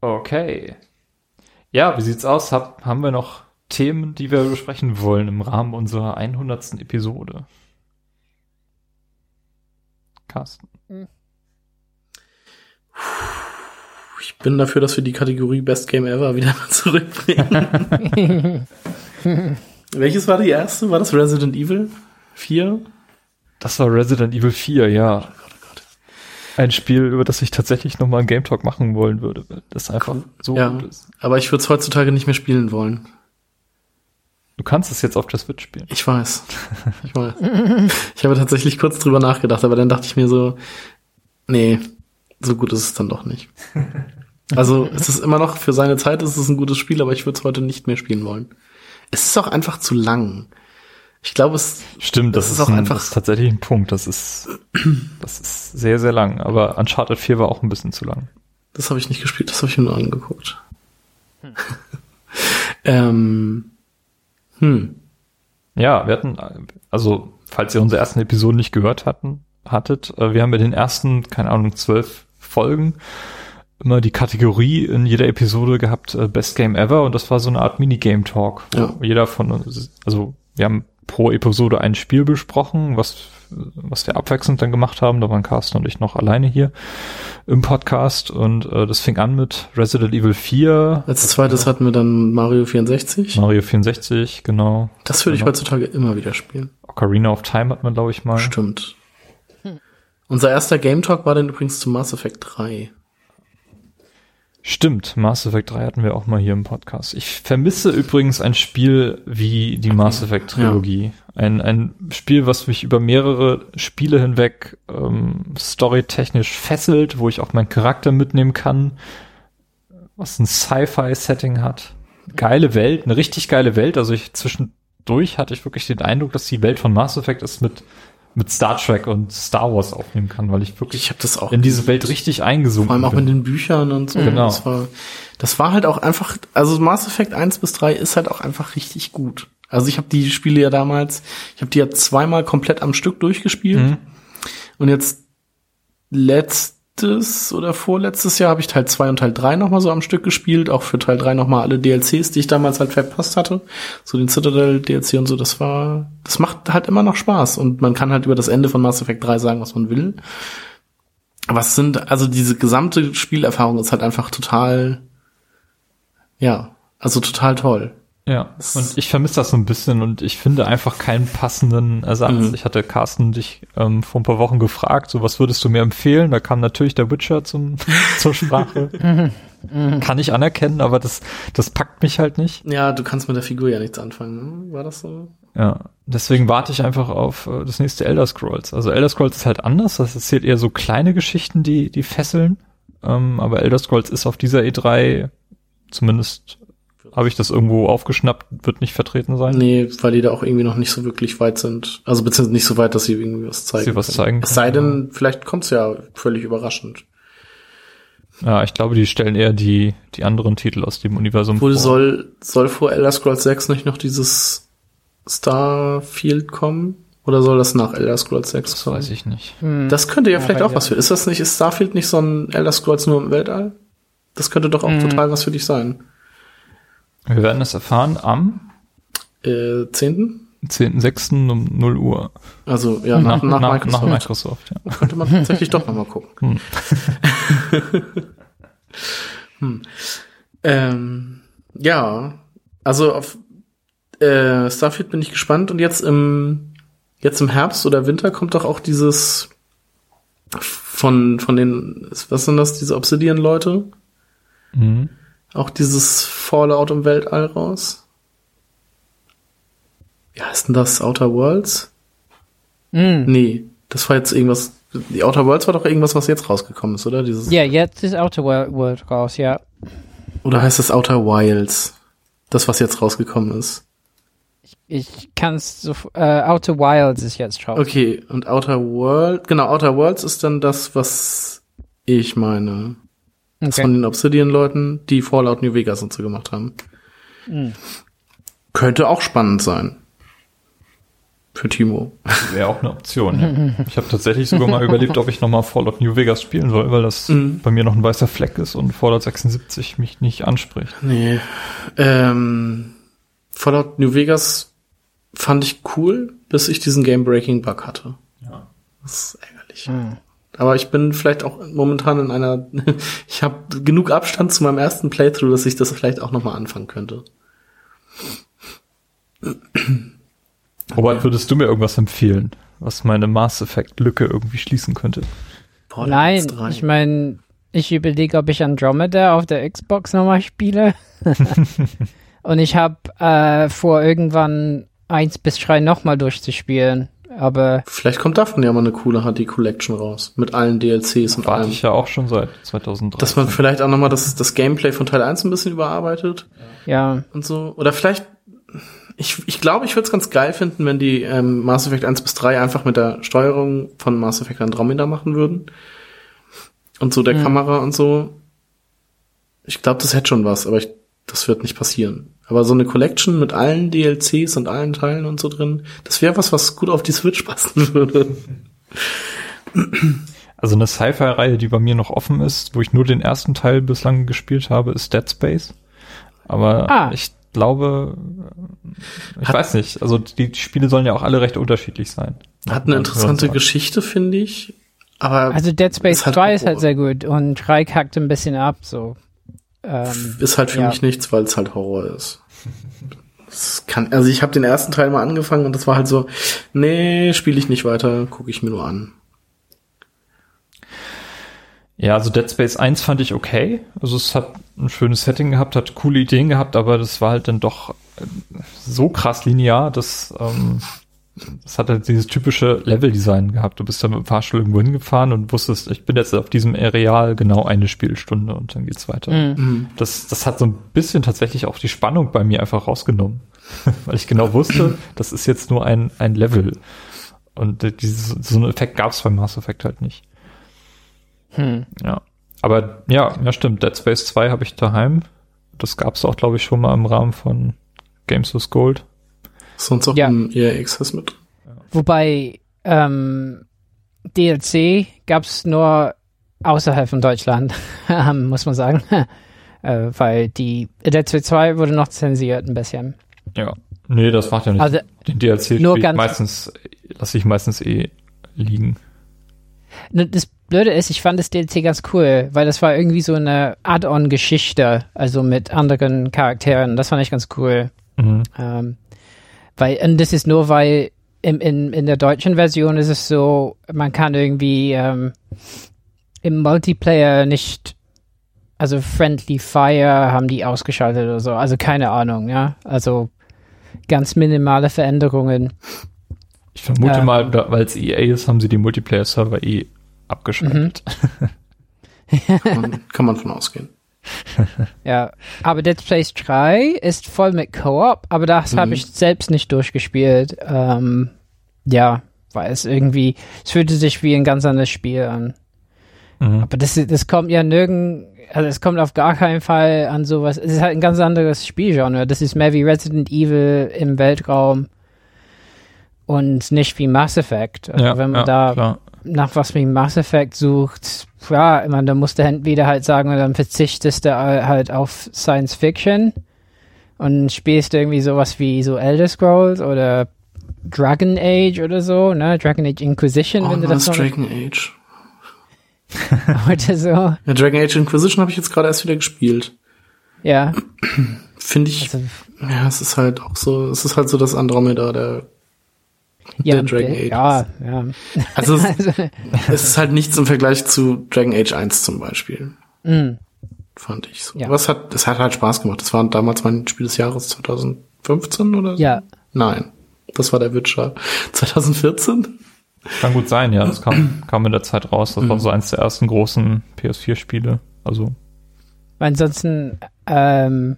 Okay. Ja, wie sieht's aus? Hab, haben wir noch Themen, die wir besprechen wollen im Rahmen unserer 100. Episode? Carsten. Ich bin dafür, dass wir die Kategorie Best Game Ever wieder mal *laughs* zurückbringen. *laughs* Welches war die erste? War das Resident Evil 4? Das war Resident Evil 4, ja. Gott, oh Gott. Ein Spiel, über das ich tatsächlich nochmal einen Game Talk machen wollen würde, weil das einfach so Ja. gut ist. Aber ich würde es heutzutage nicht mehr spielen wollen. Du kannst es jetzt auf der Switch spielen. Ich weiß. Ich weiß. ich habe tatsächlich kurz drüber nachgedacht, aber dann dachte ich mir so, nee, so gut ist es dann doch nicht. Also es ist immer noch, für seine Zeit ist es ein gutes Spiel, aber ich würde es heute nicht mehr spielen wollen. Es ist auch einfach zu lang. Ich glaube, es, Stimmt, das, Das ist, auch ein, einfach- das ist tatsächlich ein Punkt. Das ist, das ist sehr, sehr lang. Aber Uncharted 4 war auch ein bisschen zu lang. das habe ich nicht gespielt, das habe ich mir nur angeguckt. *laughs* ähm, hm. Ja, wir hatten, also, falls ihr unsere ersten Episoden nicht gehört hatten, hattet, äh, wir haben in den ersten, keine Ahnung, zwölf Folgen immer die Kategorie in jeder Episode gehabt, äh, Best Game Ever, und das war so eine Art Minigame-Talk, wo Ja. jeder von uns, also, wir haben pro Episode ein Spiel besprochen, was, was wir abwechselnd dann gemacht haben. Da waren Carsten und ich noch alleine hier im Podcast und äh, das fing an mit Resident Evil 4, Als zweites hatten wir dann Mario 64. Mario 64, genau. Das würde ich Genau. heutzutage immer wieder spielen. Ocarina of Time hat man, glaube ich, mal. Stimmt. Unser erster Game Talk war dann übrigens zu Mass Effect 3. Stimmt, Mass Effect 3 hatten wir auch mal hier im Podcast. Ich vermisse übrigens ein Spiel wie die Mass Effect Trilogie. Ein, ein Spiel, was mich über mehrere Spiele hinweg ähm, storytechnisch fesselt, wo ich auch meinen Charakter mitnehmen kann, was ein Sci-Fi-Setting hat. Geile Welt, eine richtig geile Welt. Also ich zwischendurch hatte ich wirklich den Eindruck, dass die Welt von Mass Effect es mit mit Star Trek und Star Wars aufnehmen kann, weil ich wirklich Ich habe das auch in diese Welt richtig eingesunken Vor allem auch bin. mit den Büchern und so. Genau. Das war, das war halt auch einfach, also Mass Effect 1 bis 3 ist halt auch einfach richtig gut. Also ich habe die Spiele ja damals, ich habe die ja zweimal komplett am Stück durchgespielt. Mhm. Und jetzt letztes oder vorletztes Jahr habe ich Teil 2 und Teil 3 nochmal so am Stück gespielt. Auch für Teil 3 nochmal alle DLCs, die ich damals halt verpasst hatte. So den Citadel DLC und so, das war, das macht halt immer noch Spaß. Und man kann halt über das Ende von Mass Effect 3 sagen, was man will. Was sind, also diese gesamte Spielerfahrung ist halt einfach total, ja, also total toll. Ja, und ich vermisse das so ein bisschen und ich finde einfach keinen passenden Ersatz. Mhm. Ich hatte Carsten dich ähm, vor ein paar Wochen gefragt, so was würdest du mir empfehlen? Da kam natürlich der Witcher zum, *laughs* zur Sprache. Kann ich anerkennen, aber das, das packt mich halt nicht. Ja, du kannst mit der Figur ja nichts anfangen, ne? War das so? Ja, deswegen warte ich einfach auf äh, das nächste Elder Scrolls. Also Elder Scrolls ist halt anders, das erzählt eher so kleine Geschichten, die, die fesseln. ähm, aber Elder Scrolls ist auf dieser E3 zumindest habe ich das irgendwo aufgeschnappt, wird nicht vertreten sein? Nee, weil die da auch irgendwie noch nicht so wirklich weit sind. Also beziehungsweise nicht so weit, dass sie irgendwie was zeigen. Sie was zeigen es sei denn, vielleicht kommt's ja völlig überraschend. Ja, ich glaube, die stellen eher die, die anderen Titel aus dem Universum Wohl vor. soll, soll vor Elder Scrolls 6 nicht noch dieses Starfield kommen? Oder soll das nach Elder Scrolls 6 das kommen? weiß ich nicht. Hm. Das könnte ja, ja vielleicht auch was für. Ist das nicht, ist Starfield nicht so ein Elder Scrolls nur im Weltall? Das könnte doch auch hm. total was für dich sein. Wir werden es erfahren am äh, 10. 10.6. um 0 Uhr. Also ja, nach, nach, nach Microsoft. Nach Microsoft ja. Das könnte man tatsächlich doch nochmal gucken. Hm. *laughs* hm. Ähm, ja, also auf äh, Starfield bin ich gespannt und jetzt im jetzt im Herbst oder Winter kommt doch auch dieses von von den was sind das diese Obsidian Leute? Mhm. Auch dieses Fallout im Weltall raus. Wie heißt denn das? Outer Worlds? Mm. Nee, das war jetzt irgendwas. Die Outer Worlds war doch irgendwas, was jetzt rausgekommen ist, oder? Dieses ja, jetzt ist Outer World raus, ja. Oder heißt es Outer Wilds? Das, was jetzt rausgekommen ist. Ich, ich kann es so. Äh, Outer Wilds ist jetzt raus. Okay, und Outer World. Genau, Outer Worlds ist dann das, was ich meine. Okay. Das von den Obsidian-Leuten, die Fallout New Vegas und so gemacht haben. Mhm. Könnte auch spannend sein. Für Timo. Wäre auch eine Option. Ja. Ich habe tatsächlich sogar mal überlegt, ob ich nochmal Fallout New Vegas spielen soll, weil das mhm. bei mir noch ein weißer Fleck ist und Fallout 76 mich nicht anspricht. Nee. Ähm, Fallout New Vegas fand ich cool, bis ich diesen Game-Breaking-Bug hatte. Ja. Das ist ärgerlich. Mhm. Aber ich bin vielleicht auch momentan in einer, *laughs* ich habe genug Abstand zu meinem ersten Playthrough, dass ich das vielleicht auch nochmal anfangen könnte. Robert, würdest du mir irgendwas empfehlen, was meine Mass Effect Lücke irgendwie schließen könnte? Nein, ich meine, ich überlege, ob ich Andromeda auf der Xbox nochmal spiele. *laughs* Und ich habe äh, vor, irgendwann eins bis drei nochmal durchzuspielen aber. Vielleicht kommt davon ja mal eine coole HD Collection raus. Mit allen DLCs und allem. Warte ich ja auch schon seit 2003. Dass man vielleicht auch nochmal das, das Gameplay von Teil 1 ein bisschen überarbeitet. Ja. Und so. Oder vielleicht, ich, ich glaube, ich würde es ganz geil finden, wenn die ähm, Mass Effect 1 bis 3 einfach mit der Steuerung von Mass Effect Andromeda machen würden. Und so der mhm. Kamera und so. Ich glaube, das hätte schon was, aber ich, das wird nicht passieren. Aber so eine Collection mit allen DLCs und allen Teilen und so drin, das wäre was, was gut auf die Switch passen *laughs* würde. Also eine Sci-Fi-Reihe, die bei mir noch offen ist, wo ich nur den ersten Teil bislang gespielt habe, ist Dead Space. Aber ah. ich glaube, ich hat, weiß nicht, also die Spiele sollen ja auch alle recht unterschiedlich sein. Hat eine interessante Geschichte, finde ich. Aber also Dead Space 2 halt ist halt sehr gut und 3 kackt ein bisschen ab, so. Ähm, ist halt für ja. mich nichts, weil es halt Horror ist. Das kann, also ich habe den ersten Teil mal angefangen und das war halt so, nee, spiele ich nicht weiter, gucke ich mir nur an. Ja, also Dead Space 1 fand ich okay. Also es hat ein schönes Setting gehabt, hat coole Ideen gehabt, aber das war halt dann doch äh, so krass linear, dass ähm, das hat halt dieses typische Level-Design gehabt. Du bist da mit dem Fahrstuhl irgendwo hingefahren und wusstest, ich bin jetzt auf diesem Areal genau eine Spielstunde und dann geht's weiter. Mhm. Das, das hat so ein bisschen tatsächlich auch die Spannung bei mir einfach rausgenommen. *laughs* Weil ich genau wusste, das ist jetzt nur ein, ein Level. Und dieses, so einen Effekt gab's beim Mass Effect halt nicht. Hm. Ja. Aber ja, ja stimmt. Dead Space 2 habe ich daheim. Das gab's auch, glaube ich, schon mal im Rahmen von Games with Gold. Sonst auch ja. ein EA Access mit. Wobei ähm, DLC gab es nur außerhalb von Deutschland, *laughs* ähm, muss man sagen. *laughs* äh, weil die Dead Space 2 wurde noch zensiert ein bisschen. Ja. Nee, das macht ja nicht. Also, Den DLC nur ganz meistens lasse ich meistens eh liegen. Das Blöde ist, ich fand das DLC ganz cool, weil das war irgendwie so eine Add-on-Geschichte, also mit anderen Charakteren. Das fand ich ganz cool. Mhm. Ähm, weil, und das ist nur, weil im, in, in der deutschen Version ist es so, man kann irgendwie ähm, im Multiplayer nicht, also Friendly Fire haben die ausgeschaltet oder so, also keine Ahnung, ja. Also ganz minimale Veränderungen. Ich vermute ähm, mal, weil es EA ist, haben sie die Multiplayer-Server eh abgeschaltet. Mhm. *laughs* kann, man, kann man von ausgehen. *laughs* ja, aber Dead Space 3 ist voll mit Koop, aber das mhm. habe ich selbst nicht durchgespielt. Ähm, ja, weil es irgendwie, es fühlte sich wie ein ganz anderes Spiel an. Mhm. Aber das, das kommt ja nirgend, also es kommt auf gar keinen Fall an sowas. Es ist halt ein ganz anderes Spielgenre. Das ist mehr wie Resident Evil im Weltraum und nicht wie Mass Effect. Also ja, wenn man ja, da klar. nach was wie Mass Effect sucht, ja, ich meine, da musst du entweder halt sagen, dann verzichtest du halt auf Science Fiction und spielst irgendwie sowas wie so Elder Scrolls oder Dragon Age oder so, ne? Dragon Age Inquisition, oh, wenn du das noch Dragon Age. *laughs* Oder so. Ja, Dragon Age Inquisition habe ich jetzt gerade erst wieder gespielt. Ja. Finde ich. Also, ja, es ist halt auch so, es ist halt so das Andromeda der, ja, der Dragon Age. Ja, ja. Also es, *laughs* also, es, ist halt nichts im Vergleich zu Dragon Age 1 zum Beispiel. Mm. Fand ich so. Ja. Aber es hat, es hat halt Spaß gemacht. Das war damals mein Spiel des Jahres 2015 oder so? Ja. Nein. Das war der Witcher. 2014? Kann gut sein, ja. Das kam, *clears throat* kam in der Zeit raus. Das mhm. war so eins der ersten großen PS4-Spiele. Also. Ansonsten, ähm,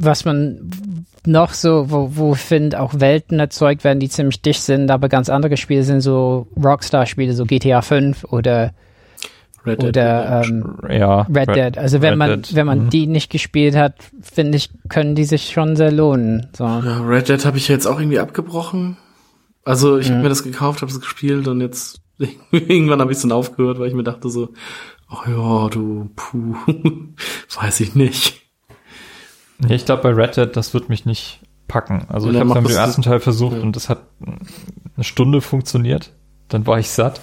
was man noch so, wo, wo ich finde, auch Welten erzeugt werden, die ziemlich dicht sind, aber ganz andere Spiele sind so Rockstar-Spiele, so GTA 5 oder Red oder ähm, ja, Red, Red, Dead. Also wenn Red man Dead. wenn man mhm. die nicht gespielt hat, finde ich, können die sich schon sehr lohnen. So. Ja, Red Dead habe ich jetzt auch irgendwie abgebrochen. Also ich mhm. habe mir das gekauft, habe es gespielt und jetzt *laughs* irgendwann habe ich es dann aufgehört, weil ich mir dachte so, oh ja, du, puh, *laughs* weiß ich nicht. Nee, ich glaube bei Red Dead, das wird mich nicht packen. Also ich habe dann mit dem ersten Teil versucht ja. und das hat eine Stunde funktioniert. Dann war ich satt.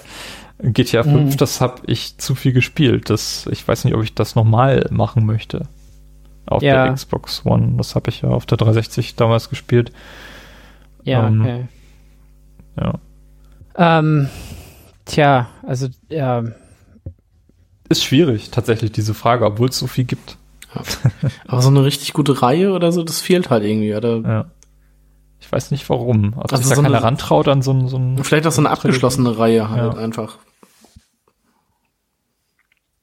GTA 5, mhm. das habe ich zu viel gespielt. Das, ich weiß nicht, ob ich das nochmal machen möchte. Auf ja. der Xbox One. Das habe ich ja auf der 360 damals gespielt. Ja, ähm, okay. Ja. Ähm, tja, also ja. Ist schwierig, tatsächlich, diese Frage, obwohl es so viel gibt. Ja. *laughs* Aber so eine richtig gute Reihe oder so, das fehlt halt irgendwie, oder? Ja. Ich weiß nicht warum. Also, also sich so da keiner rantraut an so, ein, so ein. Vielleicht auch so eine abgeschlossene Reihe halt ja. einfach.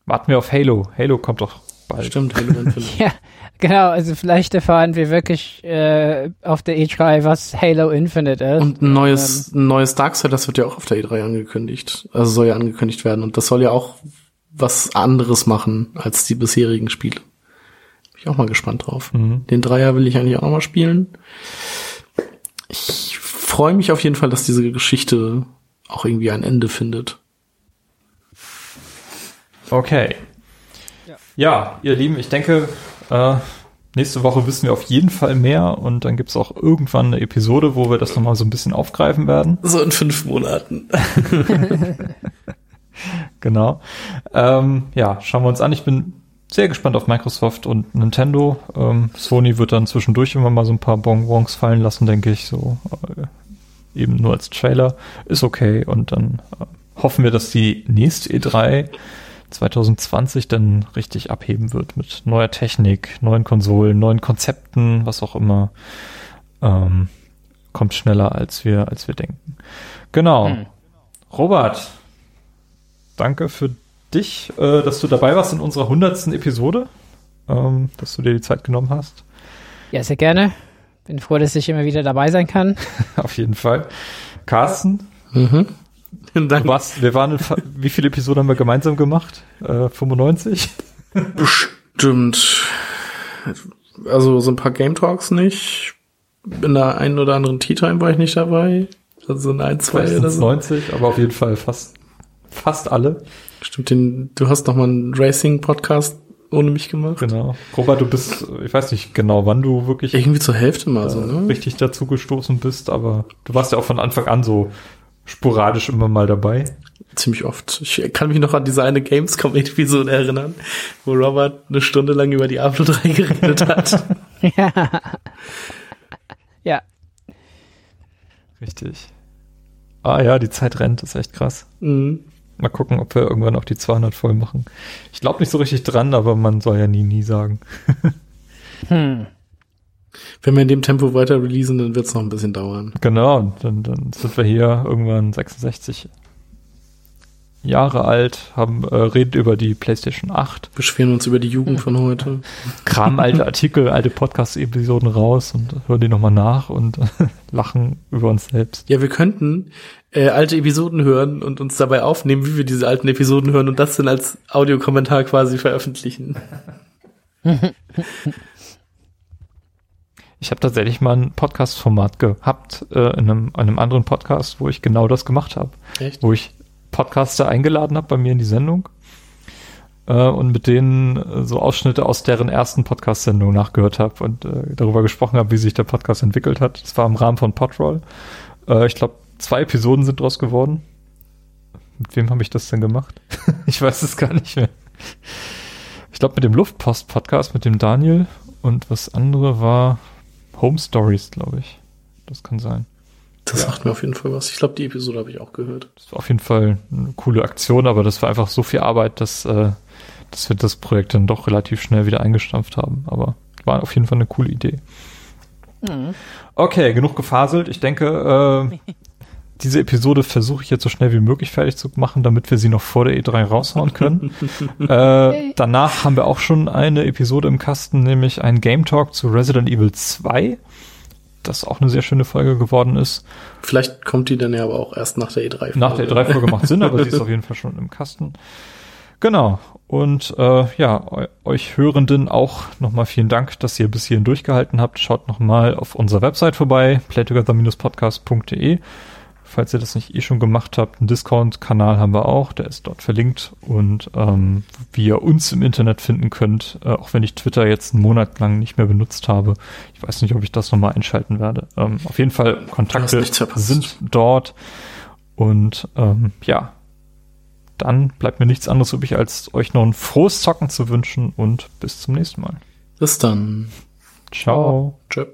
Warten wir auf Halo. Halo kommt doch bald. Stimmt, Halo Infinite. *laughs* ja, genau. Also vielleicht erfahren wir wirklich äh, auf der E3, was Halo Infinite ist. Und ein neues, ähm, ein neues Darkseid, das wird ja auch auf der E3 angekündigt. Also soll ja angekündigt werden. Und das soll ja auch was anderes machen als die bisherigen Spiele. Ich auch mal gespannt drauf. Mhm. Den Dreier will ich eigentlich auch noch mal spielen. Ich freue mich auf jeden Fall, dass diese Geschichte auch irgendwie ein Ende findet. Okay. Ja, ja ihr Lieben, ich denke, äh, nächste Woche wissen wir auf jeden Fall mehr und dann gibt es auch irgendwann eine Episode, wo wir das nochmal so ein bisschen aufgreifen werden. So in fünf Monaten. *laughs* genau. Ähm, ja, schauen wir uns an. Ich bin sehr gespannt auf Microsoft und Nintendo. Ähm, Sony wird dann zwischendurch immer mal so ein paar Bonbons fallen lassen, denke ich. So äh, eben nur als Trailer. Ist okay. Und dann äh, hoffen wir, dass die nächste E3 2020 dann richtig abheben wird mit neuer Technik, neuen Konsolen, neuen Konzepten, was auch immer. Ähm, kommt schneller, als wir, als wir denken. Genau. Hm. Robert, danke für dich, äh, dass du dabei warst in unserer hundertsten Episode, ähm, dass du dir die Zeit genommen hast. Ja, sehr gerne. Bin froh, dass ich immer wieder dabei sein kann. *laughs* Auf jeden Fall. Carsten, mhm. Dank. Was, wir waren, wie viele Episoden haben wir gemeinsam gemacht? Äh, 95? Bestimmt. Also so ein paar Game Talks nicht. In der einen oder anderen Tea Time war ich nicht dabei. Also in ein, zwei oder so. 90, aber auf jeden Fall fast, fast alle. Stimmt, den, du hast noch mal einen Racing-Podcast ohne mich gemacht. Genau. Robert, du bist, ich weiß nicht genau, wann du wirklich. Irgendwie zur Hälfte mal so, ne? Richtig dazu gestoßen bist, aber du warst ja auch von Anfang an so sporadisch immer mal dabei. Ziemlich oft. Ich kann mich noch an diese eine Gamescom-Episode erinnern, wo Robert eine Stunde lang über die Diablo 3 geredet hat. *laughs* ja. ja. Richtig. Ah ja, die Zeit rennt, das ist echt krass. Mhm. Mal gucken, ob wir irgendwann auch die 200 voll machen. Ich glaube nicht so richtig dran, aber man soll ja nie, nie sagen. *laughs* hm. Wenn wir in dem Tempo weiter releasen, dann wird es noch ein bisschen dauern. Genau, dann, dann sind wir hier irgendwann 66. Jahre alt, haben äh, reden über die PlayStation 8. Beschweren uns über die Jugend von heute. *laughs* Kramen alte Artikel, alte Podcast-Episoden raus und hören die nochmal nach und *laughs* lachen über uns selbst. Ja, wir könnten äh, alte Episoden hören und uns dabei aufnehmen, wie wir diese alten Episoden hören und das dann als Audiokommentar quasi veröffentlichen. Ich habe tatsächlich mal ein Podcast-Format gehabt äh, in einem, einem anderen Podcast, wo ich genau das gemacht habe. Echt? Wo ich Podcaster eingeladen habe bei mir in die Sendung äh, und mit denen äh, so Ausschnitte aus deren ersten Podcast-Sendung nachgehört habe und äh, darüber gesprochen habe, wie sich der Podcast entwickelt hat. Das war im Rahmen von Podroll. Äh, ich glaube, zwei Episoden sind draus geworden. Mit wem habe ich das denn gemacht? *laughs* ich weiß es gar nicht mehr. Ich glaube, mit dem Luftpost-Podcast, mit dem Daniel und was andere war, Home Stories, glaube ich. Das kann sein. Das ja. sagt mir auf jeden Fall was. Ich glaube, die Episode habe ich auch gehört. Das war auf jeden Fall eine coole Aktion, aber das war einfach so viel Arbeit, dass, äh, dass wir das Projekt dann doch relativ schnell wieder eingestampft haben. Aber war auf jeden Fall eine coole Idee. Mhm. Okay, genug gefaselt. Ich denke, äh, *laughs* diese Episode versuche ich jetzt so schnell wie möglich fertig zu machen, damit wir sie noch vor der E3 raushauen können. *laughs* äh, danach haben wir auch schon eine Episode im Kasten, nämlich ein Game Talk zu Resident Evil 2, das auch eine sehr schöne Folge geworden ist. Vielleicht kommt die dann ja aber auch erst nach der E3-Folge. Nach der E3-Folge macht Sinn, aber sie ist auf jeden Fall schon im Kasten. Genau. Und äh, ja, euch Hörenden auch nochmal vielen Dank, dass ihr bis hierhin durchgehalten habt. Schaut nochmal auf unserer Website vorbei, playtogether-podcast.de falls ihr das nicht eh schon gemacht habt. Einen Discount-Kanal haben wir auch, der ist dort verlinkt. Und ähm, wie ihr uns im Internet finden könnt, äh, auch wenn ich Twitter jetzt einen Monat lang nicht mehr benutzt habe. Ich weiß nicht, ob ich das nochmal einschalten werde. Ähm, auf jeden Fall, Kontakte sind dort. Und ähm, ja, dann bleibt mir nichts anderes übrig, als euch noch ein frohes Zocken zu wünschen und bis zum nächsten Mal. Bis dann. Ciao. Ciao.